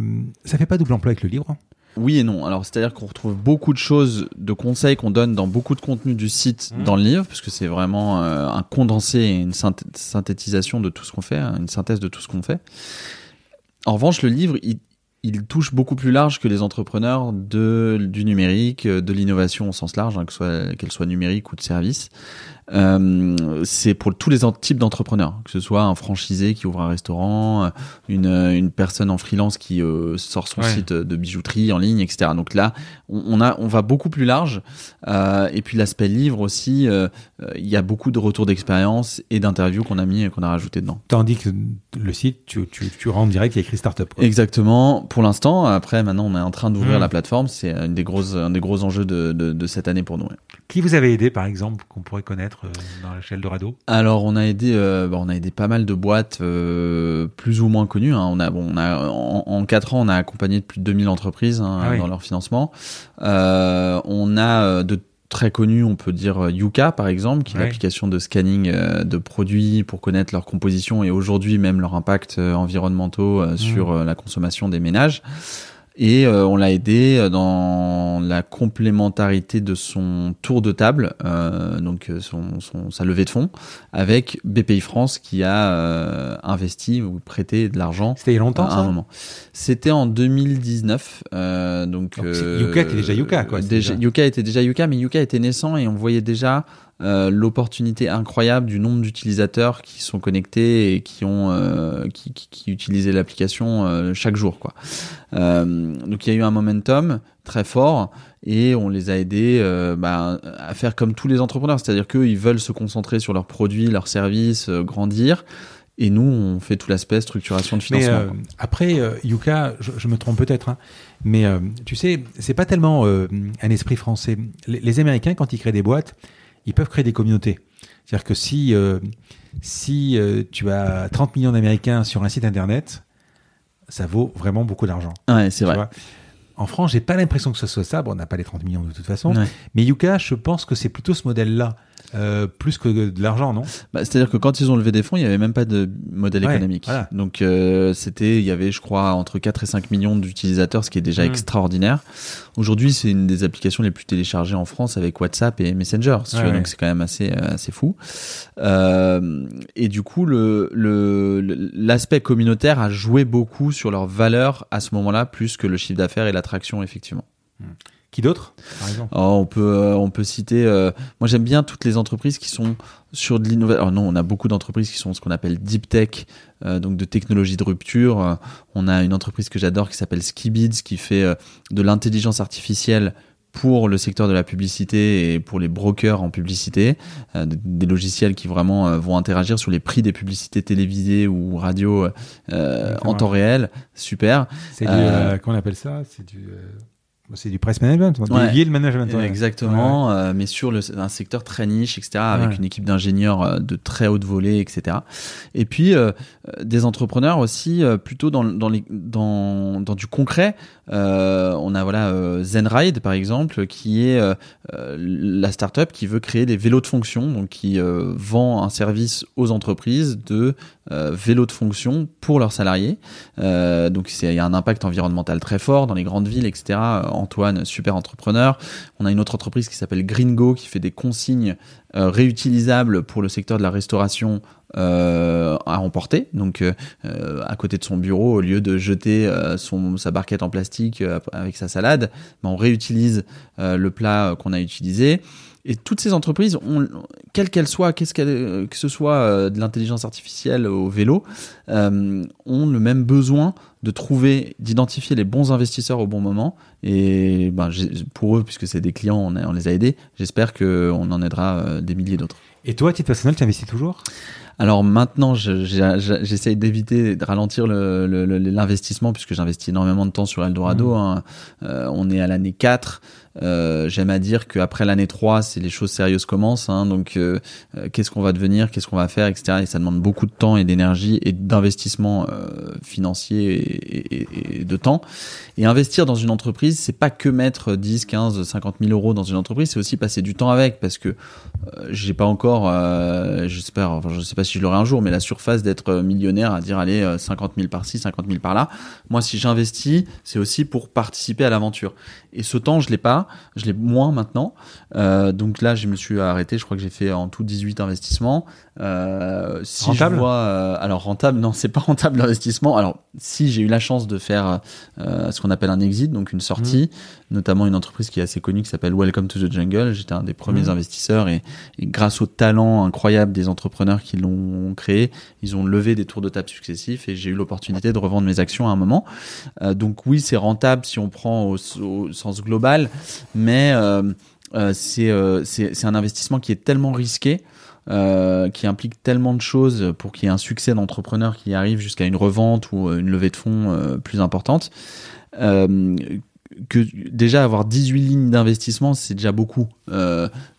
ça fait pas double emploi avec le livre oui et non. Alors, c'est-à-dire qu'on retrouve beaucoup de choses, de conseils qu'on donne dans beaucoup de contenus du site mmh. dans le livre, parce que c'est vraiment euh, un condensé et une synthétisation de tout ce qu'on fait, hein, une synthèse de tout ce qu'on fait. En revanche, le livre, il, il touche beaucoup plus large que les entrepreneurs de, du numérique, de l'innovation au sens large, hein, que soit, qu'elle soit numérique ou de service. Euh, c'est pour tous les types d'entrepreneurs, que ce soit un franchisé qui ouvre un restaurant, une, une personne en freelance qui euh, sort son site de bijouterie en ligne, etc. Donc là, on, a, on va beaucoup plus large. Euh, et puis l'aspect livre aussi, euh, il y a beaucoup de retours d'expérience et d'interviews qu'on a mis, qu'on a rajouté dedans. Tandis que le site, tu, tu, tu rentres direct, il y a écrit startup. Quoi. Exactement. Pour l'instant, après, maintenant, on est en train d'ouvrir mmh. la plateforme. C'est une des grosses, un des gros enjeux de, de, de cette année pour nous. Qui vous avez aidé, par exemple, qu'on pourrait connaître? Euh, dans l'échelle de Rado Alors, on a aidé, euh, on a aidé pas mal de boîtes euh, plus ou moins connues. Hein. On a, bon, on a, en, quatre ans, on a accompagné plus de 2000 entreprises hein, ah dans leur financement. on a de très connus, on peut dire Yuka par exemple, qui est l'application de scanning de produits pour connaître leur composition et aujourd'hui même leur impact environnementaux mmh. sur la consommation des ménages et euh, on l'a aidé euh, dans la complémentarité de son tour de table, euh, donc euh, son, son, sa levée de fonds, avec BPI France qui a euh, investi ou prêté de l'argent. C'était il y a longtemps, à un moment. C'était en 2019. donc, donc Yuka était déjà Yuka, quoi. Déjà, Yuka était déjà Yuka, mais Yuka était naissant et on voyait déjà euh, l'opportunité incroyable du nombre d'utilisateurs qui sont connectés et qui ont euh, qui, qui, qui, utilisaient l'application euh, chaque jour quoi. donc il y a eu un momentum très fort et on les a aidés bah, à faire comme tous les entrepreneurs, c'est-à-dire qu'ils veulent se concentrer sur leurs produits, leurs services, grandir. Et nous, on fait tout l'aspect structuration de financement. Mais après, Yuka, je, je, me trompe peut-être, hein, mais tu sais, c'est pas tellement un esprit français. Les, les, Américains, quand ils créent des boîtes, ils peuvent créer des communautés. C'est-à-dire que si, euh, si euh, tu as 30 millions d'Américains sur un site internet, ça vaut vraiment beaucoup d'argent. Ouais, c'est vrai. En France, j'ai pas l'impression que ce soit ça. Bon, on n'a pas les 30 millions de toute façon. Mais Yuka, je pense que c'est plutôt ce modèle-là. Euh, plus que de l'argent, non? Bah, C'est-à-dire que quand ils ont levé des fonds, il n'y avait même pas de modèle économique. Donc euh, c'était, il y avait, je crois, entre 4 et 5 millions d'utilisateurs, ce qui est déjà mmh. extraordinaire. Aujourd'hui, c'est une des applications les plus téléchargées en France avec WhatsApp et Messenger. Si tu veux, donc c'est quand même assez euh, assez fou. Euh, et du coup, le l'aspect communautaire a joué beaucoup sur leur valeur à ce moment-là, plus que le chiffre d'affaires et l'attraction effectivement. Mmh. Qui d'autre, par exemple oh, On peut, euh, on peut citer. Euh, moi, j'aime bien toutes les entreprises qui sont sur de l'innovation. Non, on a beaucoup d'entreprises qui sont ce qu'on appelle deep tech, euh, donc de technologie de rupture. on a une entreprise que j'adore qui s'appelle Skibids, qui fait de l'intelligence artificielle pour le secteur de la publicité et pour les brokers en publicité, des logiciels qui vraiment vont interagir sur les prix des publicités télévisées ou radio en temps réel. Super. C'est du, comment on appelle ça? C'est du c'est du press management, du yield management. Exactement, euh, mais sur le, un secteur très niche, etc., avec une équipe d'ingénieurs euh, de très haute volée, etc. Et puis euh, des entrepreneurs aussi plutôt dans, dans, les, dans, dans du concret. on a voilà Zenride par exemple, qui est la startup qui veut créer des vélos de fonction, donc qui vend un service aux entreprises de vélos de fonction pour leurs salariés. donc il y a un impact environnemental très fort dans les grandes villes, etc Antoine, super entrepreneur. On a une autre entreprise qui s'appelle Gringo qui fait des consignes euh, réutilisables pour le secteur de la restauration euh, à emporter. Donc, euh, à côté de son bureau, au lieu de jeter son, sa barquette en plastique avec sa salade, ben, on réutilise le plat qu'on a utilisé. Et toutes ces entreprises, quelles qu'elles soient, qu'est-ce que ce soit de l'intelligence artificielle au vélo, ont le même besoin de trouver, d'identifier les bons investisseurs au bon moment. Et ben, pour eux, puisque c'est des clients, on, les a aidés. J'espère qu'on en aidera euh, des milliers d'autres. Et toi, à titre personnel, tu investis toujours? Alors maintenant, j'essaye d'éviter de ralentir l'investissement puisque j'investis énormément de temps sur Eldorado. Mmh. Hein. Euh, on est à l'année 4. Euh, j'aime à dire qu'après l'année 3, c'est les choses sérieuses commencent. Hein, donc, euh, euh, qu'est-ce qu'on va devenir, qu'est-ce qu'on va faire, etc. Et ça demande beaucoup de temps et d'énergie et d'investissement financier et, et, de temps. Et investir dans une entreprise, c'est pas que mettre 10, 15, 50 000 euros dans une entreprise, c'est aussi passer du temps avec parce que j'ai pas encore, j'espère, enfin, je sais pas si je l'aurai un jour, mais la surface d'être millionnaire à dire allez 50 000 par-ci, 50 000 par-là. Moi, si j'investis, c'est aussi pour participer à l'aventure. Et ce temps, je l'ai pas, je l'ai moins maintenant. Euh, donc là, je me suis arrêté. Je crois que j'ai fait en tout 18 investissements. Euh, si rentable je vois, euh, alors rentable, non, c'est pas (laughs) rentable l'investissement. Alors si j'ai eu la chance de faire euh, ce qu'on appelle un exit, donc une sortie, mmh. notamment une entreprise qui est assez connue qui s'appelle Welcome to the Jungle. J'étais un des premiers mmh. investisseurs et, et, grâce au talent incroyable des entrepreneurs qui l'ont créé, ils ont levé des tours de table successifs et j'ai eu l'opportunité de revendre mes actions à un moment. Donc oui, c'est rentable si on prend au, au sens global, mais euh, c'est un investissement qui est tellement risqué euh, qui implique tellement de choses pour qu'il y ait un succès d'entrepreneur qui arrive jusqu'à une revente ou une levée de fonds euh, plus importante. Euh, que déjà avoir 18 lignes d'investissement, c'est déjà beaucoup.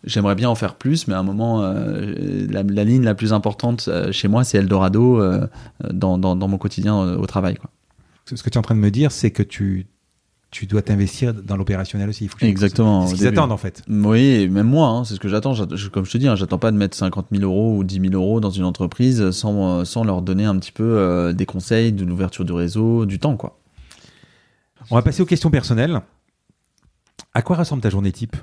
J'aimerais bien en faire plus, mais à un moment, la, ligne la plus importante chez moi, c'est Eldorado dans, dans, dans, mon quotidien au travail. Quoi. Ce que tu es en train de me dire, c'est que tu tu dois t'investir dans l'opérationnel aussi. Il faut Exactement. C'est ce qu'ils attendent en fait. Oui, même moi, hein, c'est ce que j'attends. Comme je te dis, hein, j'attends pas de mettre 50 000 euros ou 10 000 euros dans une entreprise sans, sans leur donner un petit peu euh, des conseils, de l'ouverture du réseau, du temps, quoi. On va passer aux questions personnelles. À quoi ressemble ta journée type?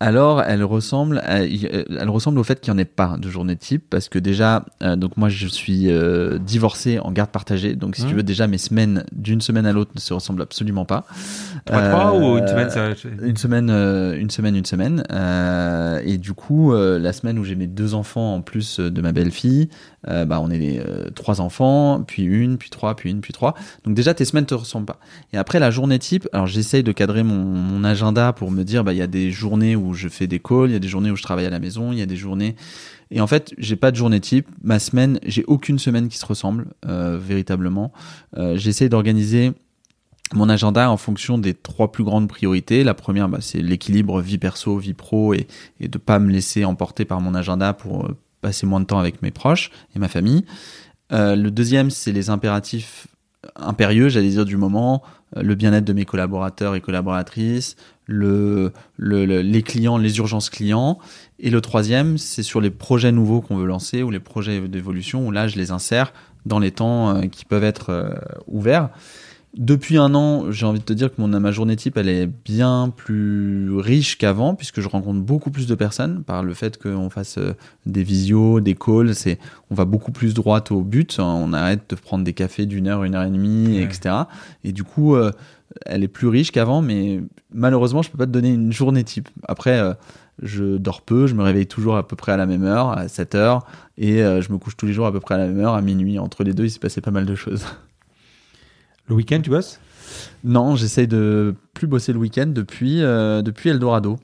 Alors, elle ressemble, elle ressemble au fait qu'il n'y en ait pas de journée type, parce que déjà, euh, donc moi je suis euh, divorcé en garde partagée, donc si tu mmh. veux déjà mes semaines d'une semaine à l'autre ne se ressemblent absolument pas. Trois ou une semaine ça... Une semaine, euh, une semaine, une semaine. et du coup, la semaine où j'ai mes deux enfants en plus de ma belle-fille, bah on est les trois enfants, puis une, puis trois, puis une, puis trois. Donc déjà tes semaines te ressemblent pas. Et après la journée type, alors j'essaye de cadrer mon, mon agenda pour me dire, bah il y a des journées où je fais des calls, il y a des journées où je travaille à la maison, il y a des journées. Et en fait, j'ai pas de journée type. Ma semaine, j'ai aucune semaine qui se ressemble euh, véritablement. Euh, J'essaie d'organiser mon agenda en fonction des trois plus grandes priorités. La première, bah, c'est l'équilibre vie perso, vie pro, et, et de pas me laisser emporter par mon agenda pour euh, passer moins de temps avec mes proches et ma famille. Euh, le deuxième, c'est les impératifs impérieux, j'allais dire du moment, euh, le bien-être de mes collaborateurs et collaboratrices, le, les clients, les urgences clients. Et le troisième, c'est sur les projets nouveaux qu'on veut lancer ou les projets d'évolution où là, je les insère dans les temps euh, qui peuvent être ouverts. Depuis un an, j'ai envie de te dire que mon, ma journée type, elle est bien plus riche qu'avant, puisque je rencontre beaucoup plus de personnes par le fait qu'on fasse euh, des visios, des calls. C'est, on va beaucoup plus droit au but. On arrête de prendre des cafés d'une heure, une heure et demie, etc. Et du coup, euh, elle est plus riche qu'avant, mais malheureusement, je peux pas te donner une journée type. Après, euh, je dors peu, je me réveille toujours à peu près à la même heure, à 7 heures, et je me couche tous les jours à peu près à la même heure, à minuit. Entre les deux, il s'est passé pas mal de choses. Le week-end, tu bosses? Non, j'essaye de plus bosser le week-end depuis, euh, depuis Eldorado.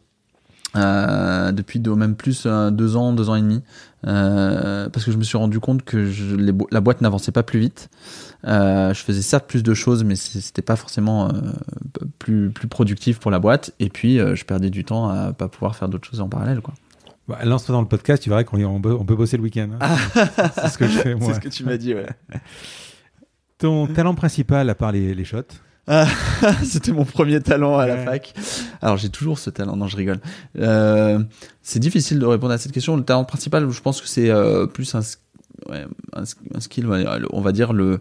Euh, depuis même plus euh, deux ans, deux ans et demi, parce que je me suis rendu compte que je, la boîte n'avançait pas plus vite. je faisais ça plus de choses, mais c'était pas forcément plus plus productif pour la boîte. Et puis je perdais du temps à pas pouvoir faire d'autres choses en parallèle, quoi. Bah, lance-toi dans le podcast, tu verras qu'on on peut, bosser le week-end. Hein. c'est ce que je fais, (laughs) moi. c'est ce que tu m'as dit, ouais. Ton (laughs) talent principal, à part les, les shots ah, (laughs) C'était mon premier talent à la fac. Alors j'ai toujours ce talent, non je rigole. Euh, c'est difficile de répondre à cette question. Le talent principal, je pense que c'est euh, plus un, ouais, un, skill, on va dire le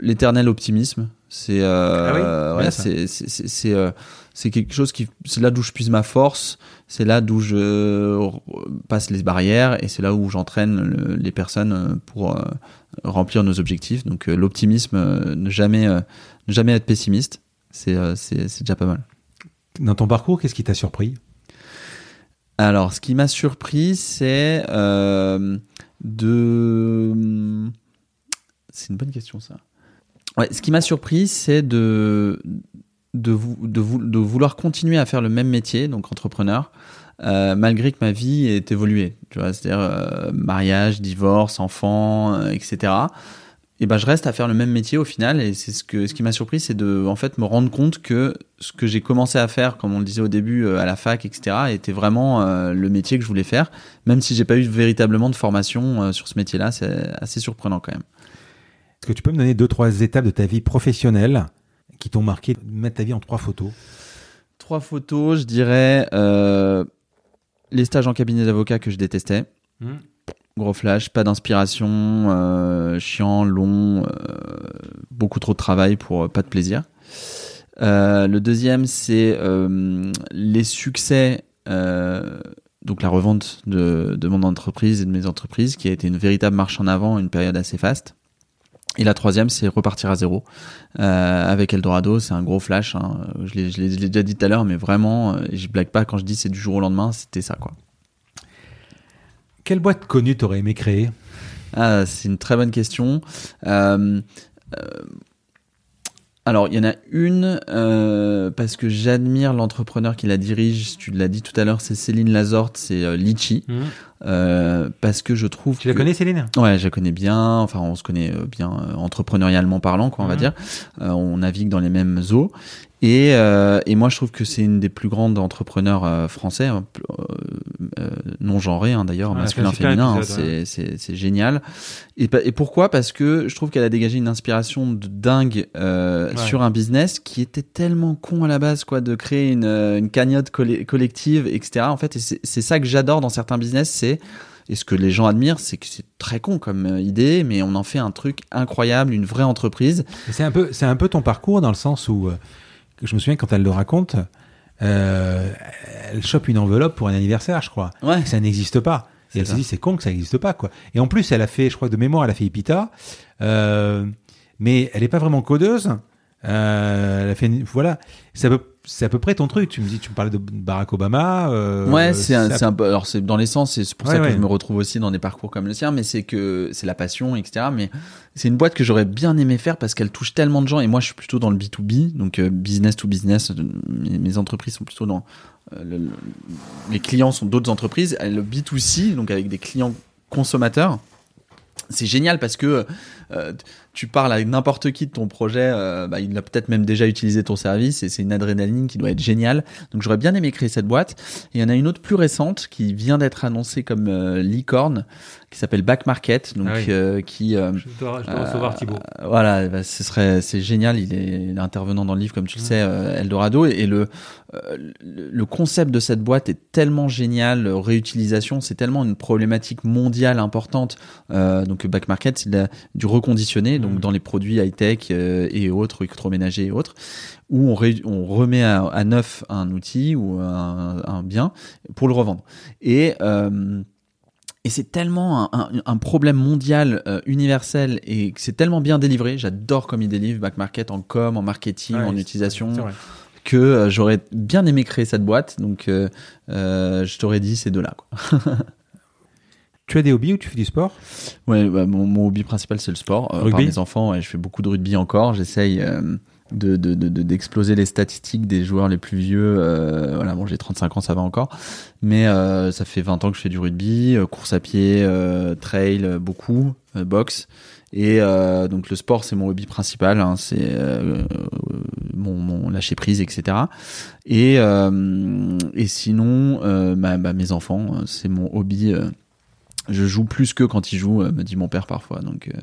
l'éternel optimisme. C'est euh, ah ouais, c'est c'est euh, quelque chose qui c'est là d'où je puise ma force, c'est là d'où je passe les barrières et c'est là où j'entraîne les personnes pour remplir nos objectifs. Donc euh, l'optimisme, euh, ne jamais, euh, ne jamais être pessimiste, c'est c'est déjà pas mal. Dans ton parcours, qu'est-ce qui t'a surpris? Alors, ce qui m'a surpris, c'est de. C'est une bonne question, ça. Ouais, ce qui m'a surpris, c'est de, de, vouloir continuer à faire le même métier, donc entrepreneur, malgré que ma vie ait évolué. tu vois, c'est-à-dire euh, mariage, divorce, enfant, euh, etc. Et ben je reste à faire le même métier au final et c'est ce ce qui m'a surpris c'est de en fait me rendre compte que ce que j'ai commencé à faire comme on le disait au début euh, à la fac etc était vraiment euh, le métier que je voulais faire même si j'ai pas eu véritablement de formation euh, sur ce métier là c'est assez surprenant quand même Est-ce que tu peux me donner deux, trois étapes de ta vie professionnelle qui t'ont marqué, mettre ta vie en trois photos trois photos je dirais euh, les stages en cabinet d'avocat que je détestais Gros flash, pas d'inspiration, euh, chiant, long, euh, beaucoup trop de travail pour pas de plaisir. Le deuxième, c'est les succès, donc la revente de, de mon entreprise et de mes entreprises, qui a été une véritable marche en avant, une période assez faste. Et la troisième, c'est repartir à zéro euh, avec Eldorado. C'est un gros flash. Hein. Je l'ai déjà dit tout à l'heure, mais vraiment, euh, je blague pas quand je dis c'est du jour au lendemain, c'était ça quoi. Quelle boîte connue t'aurais aimé créer? Ah, c'est une très bonne question. Euh, euh, alors, il y en a une euh, parce que j'admire l'entrepreneur qui la dirige. Tu l'as dit tout à l'heure, c'est Céline Lazorte, c'est euh, Litchi. Euh, parce que je trouve Tu la que- connais, Céline? Ouais, je la connais bien. Enfin, on se connaît bien entrepreneurialement parlant, quoi, on va Mhm. dire. On navigue dans les mêmes eaux. Et, euh, et moi, je trouve que c'est une des plus grandes entrepreneurs français, euh, non genrés hein, d'ailleurs, Ouais, masculin, féminin. hein, c'est génial. Et, et pourquoi? Parce que je trouve qu'elle a dégagé une inspiration de dingue euh, Ouais. sur un business qui était tellement con à la base, quoi, de créer une, euh, une cagnotte colle- collective, etc. En fait, et c'est c'est ça que j'adore dans certains business, c'est et ce que les gens admirent, c'est que c'est très con comme idée, mais on en fait un truc incroyable, une vraie entreprise. C'est un peu, c'est un peu ton parcours dans le sens où, euh, je me souviens quand elle le raconte, euh, elle chope une enveloppe pour un anniversaire, je crois. Ouais. Ça n'existe pas. C'est Et elle ça. se dit, c'est con que ça n'existe pas, quoi. Et en plus, elle a fait, je crois, de mémoire, elle a fait Ipita, euh, mais elle n'est pas vraiment codeuse. Euh, elle a fait, une- voilà. C'est à, peu, c'est à peu près ton truc. Tu me dis, tu me parlais de Barack Obama. euh, ouais, c'est un, peu. Alors c'est dans l'essence, c'est pour Ouais, ça que ouais. je me retrouve aussi dans des parcours comme le sien, mais c'est que c'est la passion, etc. Mais c'est une boîte que j'aurais bien aimé faire parce qu'elle touche tellement de gens. Et moi, je suis plutôt dans le B 2 B, donc euh, business to business. Mes, mes entreprises sont plutôt dans euh, le- le- les clients sont d'autres entreprises. Le B 2 C, donc avec des clients consommateurs. C'est génial parce que euh, tu parles à n'importe qui de ton projet, euh, bah, il a peut-être même déjà utilisé ton service et c'est une adrénaline qui doit être géniale. Donc j'aurais bien aimé créer cette boîte. Et il y en a une autre plus récente qui vient d'être annoncée comme euh, licorne, qui s'appelle Back Market, donc Ah oui. euh, qui euh, Je dois, je dois recevoir Thibaut. Voilà, bah, ce serait, c'est génial. Il est, il est intervenant dans le livre, comme tu le sais, euh, Eldorado. Et, et le, le, concept de cette boîte est tellement génial. Réutilisation, c'est tellement une problématique mondiale importante. Donc, back market, c'est du reconditionné, donc Mhm. dans les produits high tech euh, et autres, électroménagers et autres, où on, ré- on remet à, à neuf un outil ou un, un bien pour le revendre. Et euh, et c'est tellement un, un- un problème mondial, euh, universel, et c'est tellement bien délivré. J'adore comme il délivre Back Market en com, en marketing, en utilisation, vrai. que euh, j'aurais bien aimé créer cette boîte. Donc, euh, je t'aurais dit ces deux-là. (laughs) Tu as des hobbies ou tu fais du sport Ouais, bah, mon, mon hobby principal, c'est le sport. Euh, par Rugby mes enfants, ouais, je fais beaucoup de rugby encore. J'essaye euh, de, de, de- de- d'exploser les statistiques des joueurs les plus vieux. Euh, voilà, bon, j'ai 35 ans, ça va encore. Mais euh, ça fait 20 ans que je fais du rugby, course à pied, trail, beaucoup, boxe. Et donc le sport, c'est mon hobby principal. hein, c'est mon, mon lâcher prise, etc. Et, et sinon, bah, bah, mes enfants, c'est mon hobby. Je joue plus que quand ils jouent, euh, me dit mon père parfois. Donc, euh,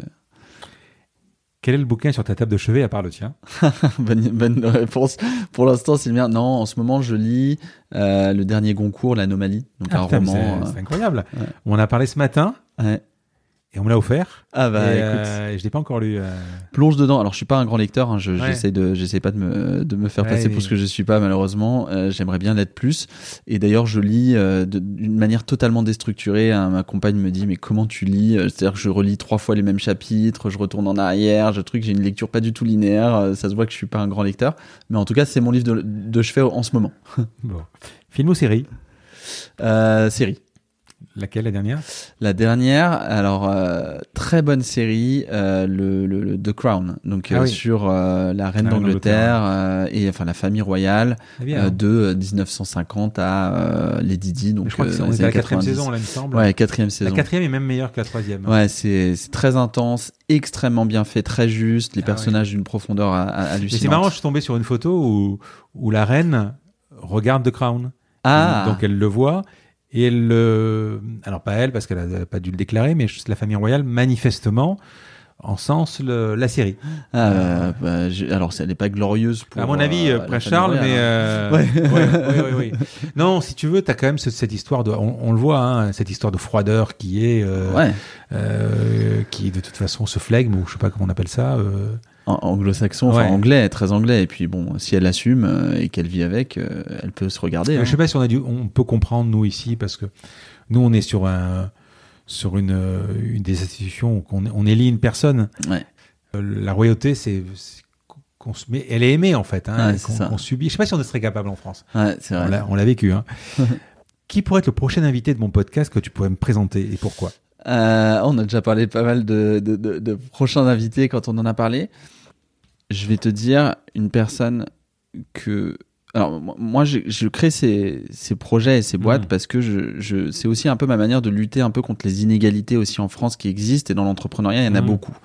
Quel est le bouquin sur ta table de chevet à part le tien? (laughs) Bonne, bonne réponse. Pour l'instant, mien. Non, en ce moment, je lis euh, le dernier Goncourt, l'Anomalie. Donc Ah, un putain, roman. c'est- incroyable. Ouais. On en a parlé ce matin ouais. Et on me l'a offert. Ah bah et, écoute, euh, je l'ai pas encore lu. euh. plonge dedans. Alors, je suis pas un grand lecteur. Hein, je, Ouais. J'essaie de, j'essaie pas de me, de me faire Ouais, passer pour ce que je suis pas, malheureusement. Euh, J'aimerais bien l'être plus. Et d'ailleurs, je lis de- d'une manière totalement déstructurée. hein. Ma compagne me dit, mais comment tu lis C'est-à-dire que je relis trois fois les mêmes chapitres, je retourne en arrière, je truc. J'ai une lecture pas du tout linéaire. Ça se voit que je suis pas un grand lecteur. Mais en tout cas, c'est mon livre de, de chevet en ce moment. (laughs) Bon. Film ou série? Série. Laquelle, la dernière? La dernière, alors euh, très bonne série, euh, le, le, le The Crown, donc Ah euh, oui. sur la reine La d'Angleterre et enfin la famille royale bien, euh, de 1950 à Lady Di, donc je crois que c'est la quatrième 90. saison, là, il me semble. Ouais, quatrième la saison. quatrième est même meilleure que la troisième. Ouais, c'est très intense, extrêmement bien fait, très juste, les Ah personnages d'une profondeur hallucinante. c'est marrant, je suis tombé sur une photo où, où la reine regarde The Crown. Ah, Donc elle le voit et elle le... Alors pas elle parce qu'elle n'a pas dû le déclarer, mais la famille royale manifestement encense le, la série. ah, euh, bah, alors elle n'est pas glorieuse pour. à mon avis, euh, euh, famille Charles, mais... hein. euh, Ouais. ouais. (laughs) Non, si tu veux, tu as quand même ce- cette histoire de... On, on le voit, hein, cette histoire de froideur qui est... euh, Ouais, qui de toute façon se flegme, ou je sais pas comment on appelle ça. anglo-saxon, enfin anglais, très anglais. Et puis bon, si elle assume et qu'elle vit avec, elle peut se regarder. hein. Je sais pas si on a dû, on peut comprendre nous ici parce que nous on est sur un sur une, euh, une des institutions où on, on élit une personne. Ouais. Euh, La royauté, c'est se met, elle est aimée en fait, hein, Ouais, qu'on subit. Je sais pas si on serait capable en France. Ouais, On l'a- on l'a vécu. Hein. (laughs) Qui pourrait être le prochain invité de mon podcast que tu pourrais me présenter et pourquoi? Euh, on a déjà parlé pas mal de, de, de, de prochains invités quand on en a parlé. Je vais te dire une personne que. Alors, moi- je, je crée ces, ces projets et ces boîtes parce que je, je, c'est aussi un peu ma manière de lutter un peu contre les inégalités aussi en France qui existent et dans l'entrepreneuriat, il y en a beaucoup.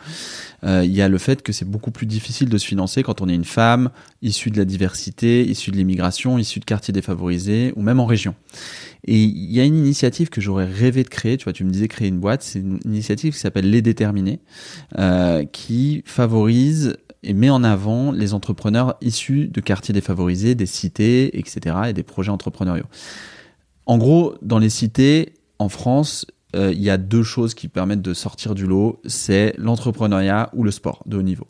Euh, il y a le fait que c'est beaucoup plus difficile de se financer quand on est une femme issue de la diversité, issue de l'immigration, issue de quartiers défavorisés ou même en région. Et il y a une initiative que j'aurais rêvé de créer. Tu vois, tu me disais créer une boîte. C'est une initiative qui s'appelle Les Déterminés, euh, qui favorise et met en avant les entrepreneurs issus de quartiers défavorisés, des cités, etc., et des projets entrepreneuriaux. En gros, dans les cités, en France, euh, il y a deux choses qui permettent de sortir du lot, c'est l'entrepreneuriat ou le sport de haut niveau.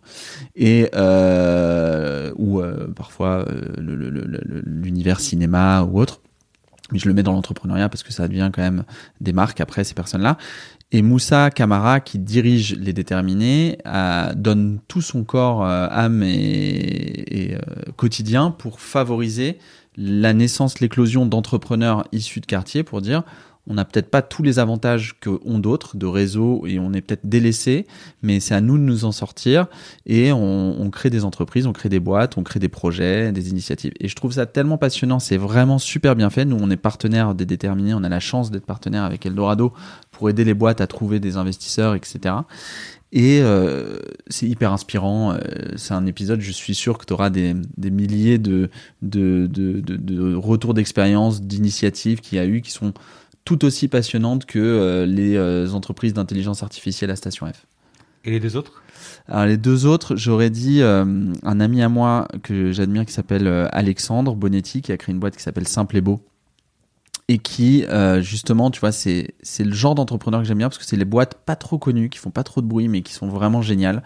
Et euh, ou euh, parfois l'univers cinéma ou autre. Mais je le mets dans l'entrepreneuriat parce que ça devient quand même des marques après ces personnes-là. Et Moussa Camara, qui dirige les déterminés, donne tout son corps, euh, âme et, euh, quotidien pour favoriser la naissance, l'éclosion d'entrepreneurs issus de quartiers pour dire on n'a peut-être pas tous les avantages que ont d'autres de réseau et on est peut-être délaissé, mais c'est à nous de nous en sortir et on, on crée des entreprises, on crée des boîtes, on crée des projets, des initiatives. Et je trouve ça tellement passionnant, c'est vraiment super bien fait. Nous, on est partenaire des déterminés, on a la chance d'être partenaire avec Eldorado pour aider les boîtes à trouver des investisseurs, etc. Et euh, c'est hyper inspirant. euh, C'est un épisode, je suis sûr que tu auras des, des milliers de, de, de, de, de retours d'expérience, d'initiatives qu'il y a eu qui sont tout aussi passionnantes que euh, les entreprises d'intelligence artificielle à Station F. Et les deux autres? Alors les deux autres, j'aurais dit euh, un ami à moi que j'admire qui s'appelle Alexandre Bonetti qui a créé une boîte qui s'appelle Simple et Beau et qui euh, justement, tu vois, c'est c'est le genre d'entrepreneur que j'aime bien parce que c'est les boîtes pas trop connues qui font pas trop de bruit mais qui sont vraiment géniales.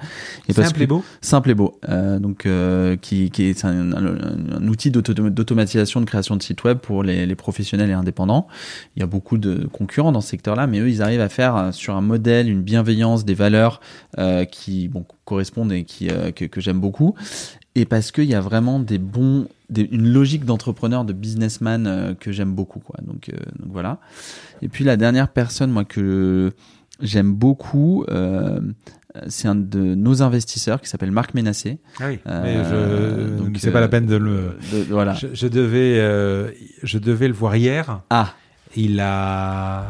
Et parce Simple que- et beau Simple et beau. Euh, donc, euh, qui, qui est un, un- un outil d'auto- d'automatisation de création de sites web pour les, les professionnels et indépendants. Il y a beaucoup de concurrents dans ce secteur-là, mais eux, ils arrivent à faire euh, sur un modèle, une bienveillance, des valeurs euh, qui bon, correspondent et qui, euh, que, que j'aime beaucoup. Et parce qu'il y a vraiment des bons, des- une logique d'entrepreneur, de businessman euh, que j'aime beaucoup. Quoi. Donc, euh, donc voilà. Et puis la dernière personne, moi, que j'aime beaucoup, euh, c'est un de nos investisseurs qui s'appelle Marc Ménassé. Ah oui. Mais je, donc, c'est pas la peine de le. de- voilà. Je, je devais, je devais le voir hier. Ah, Il a,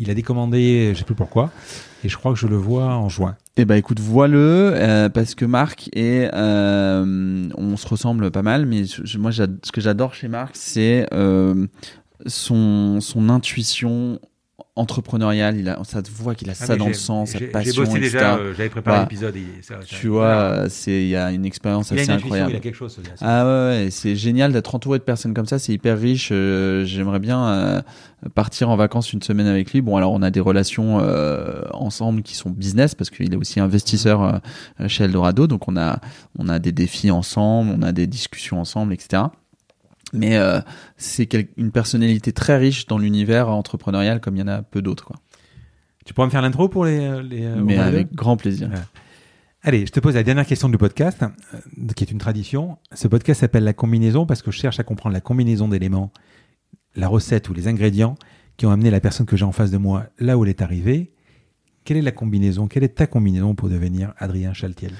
il a décommandé, je sais plus pourquoi, et je crois que je le vois en juin. eh ben écoute, vois-le, euh, parce que Marc et euh, on se ressemble pas mal, mais moi, ce que j'adore chez Marc, c'est euh, son intuition entrepreneuriale. Il a, ça te voit qu'il a ça dans le sang, sa Ah, J'ai passion, bossé etc. déjà, euh, j'avais préparé Voilà. l'épisode. et ça- ça- tu vois, c'est il y a une expérience assez incroyable. il a quelque chose. Ah ouais, ouais, c'est génial d'être entouré de personnes comme ça, c'est hyper riche. euh, J'aimerais bien euh, partir en vacances une semaine avec lui. Bon, alors on a des relations ensemble qui sont business parce qu'il est aussi investisseur chez Eldorado, donc on a on a des défis ensemble, on a des discussions ensemble, etc. Mais euh, c'est une personnalité très riche dans l'univers entrepreneurial comme il y en a peu d'autres. quoi. Tu pourrais me faire l'intro pour les, les euh, Mais avec grand plaisir. Ouais. Allez, je te pose la dernière question du podcast, euh, qui est une tradition. Ce podcast s'appelle La combinaison parce que je cherche à comprendre la combinaison d'éléments, la recette ou les ingrédients qui ont amené la personne que j'ai en face de moi là où elle est arrivée. Quelle est la combinaison? Quelle est ta combinaison pour devenir Adrien Chaltiel?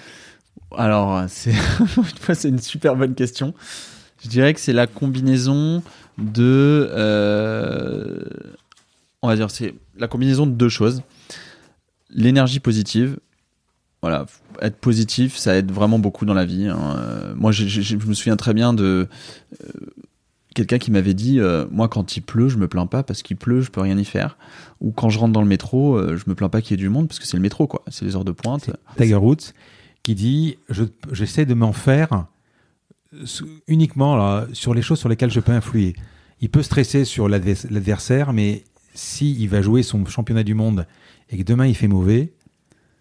Alors, c'est (laughs) c'est une super bonne question. Je dirais que c'est la combinaison de, euh, on va dire, c'est la combinaison de deux choses. L'énergie positive. Voilà, être positif, ça aide vraiment beaucoup dans la vie. hein. Moi, je me souviens très bien de euh, quelqu'un qui m'avait dit, euh, moi, quand il pleut, je me plains pas parce qu'il pleut, je peux rien y faire. Ou quand je rentre dans le métro, je me plains pas qu'il y ait du monde parce que c'est le métro, quoi. C'est les heures de pointe. Tiger Woods qui dit je- j'essaie de m'en faire uniquement là, sur les choses sur lesquelles je peux influer. Il peut stresser sur l'advers- l'adversaire, mais si il va jouer son championnat du monde et que demain il fait mauvais,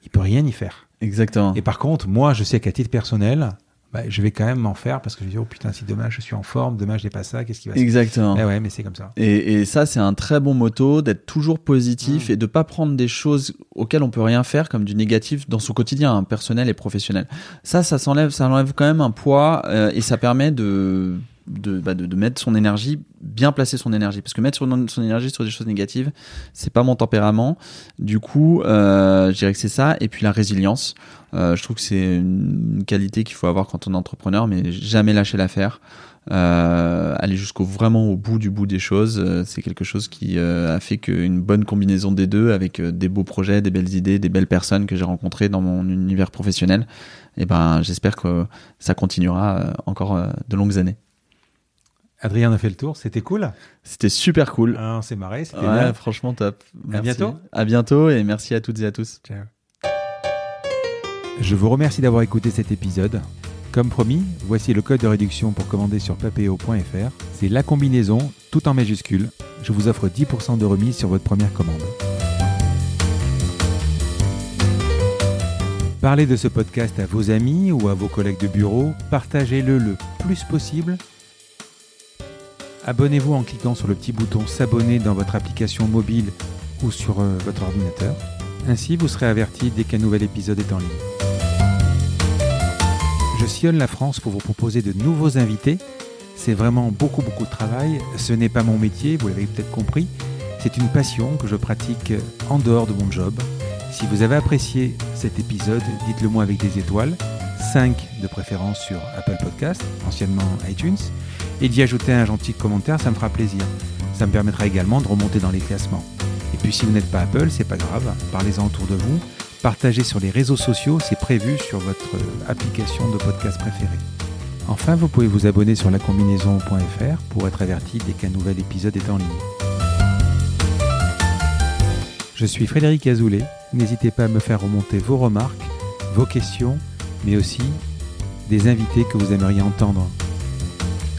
il peut rien y faire. Exactement. Et par contre, moi, je sais qu'à titre personnel, bah, je vais quand même m'en faire parce que je me dis oh putain si demain je suis en forme, demain je n'ai pas ça, qu'est-ce qui va se Exactement. Eh ouais, mais c'est comme ça. Et, et ça, c'est un très bon motto d'être toujours positif Mm. et de pas prendre des choses auxquelles on peut rien faire comme du négatif dans son quotidien, hein, personnel et professionnel. Ça, ça s'enlève, ça enlève quand même un poids euh, et ça permet de de, bah, de de mettre son énergie, bien placer son énergie. Parce que mettre son, énergie sur des choses négatives, c'est pas mon tempérament. Du coup, euh, je dirais que c'est ça. Et puis la résilience. Euh, je trouve que c'est une qualité qu'il faut avoir quand on est entrepreneur, mais jamais lâcher l'affaire. Euh, aller jusqu'au vraiment au bout du bout des choses, euh, c'est quelque chose qui a fait qu'une bonne combinaison des deux, avec des beaux projets, des belles idées, des belles personnes que j'ai rencontrées dans mon univers professionnel. Et ben, j'espère que ça continuera encore de longues années. Adrien a fait le tour, c'était cool. C'était super cool. Ah, on s'est marré, c'était Ouais, franchement top. Merci. bientôt. À bientôt et merci à toutes et à tous. Ciao. Je vous remercie d'avoir écouté cet épisode. Comme promis, voici le code de réduction pour commander sur papéo.fr. C'est la combinaison, tout en majuscule. Je vous offre 10% de remise sur votre première commande. Parlez de ce podcast à vos amis ou à vos collègues de bureau. Partagez-le le plus possible. Abonnez-vous en cliquant sur le petit bouton s'abonner dans votre application mobile ou sur euh, votre ordinateur. Ainsi, vous serez averti dès qu'un nouvel épisode est en ligne. Je sillonne la France pour vous proposer de nouveaux invités. C'est vraiment beaucoup beaucoup de travail. Ce n'est pas mon métier, vous l'avez peut-être compris. C'est une passion que je pratique en dehors de mon job. Si vous avez apprécié cet épisode, dites-le moi avec des étoiles, 5 de préférence sur Apple Podcast, anciennement iTunes, et d'y ajouter un gentil commentaire, ça me fera plaisir. Ça me permettra également de remonter dans les classements. Et puis si vous n'êtes pas Apple, c'est pas grave, parlez-en autour de vous, partagez sur les réseaux sociaux, c'est prévu sur votre euh, application de podcast préférée. Enfin, vous pouvez vous abonner sur lacombinaison.fr pour être averti dès qu'un nouvel épisode est en ligne. Je suis Frédéric Azoulay, n'hésitez pas à me faire remonter vos remarques, vos questions, mais aussi des invités que vous aimeriez entendre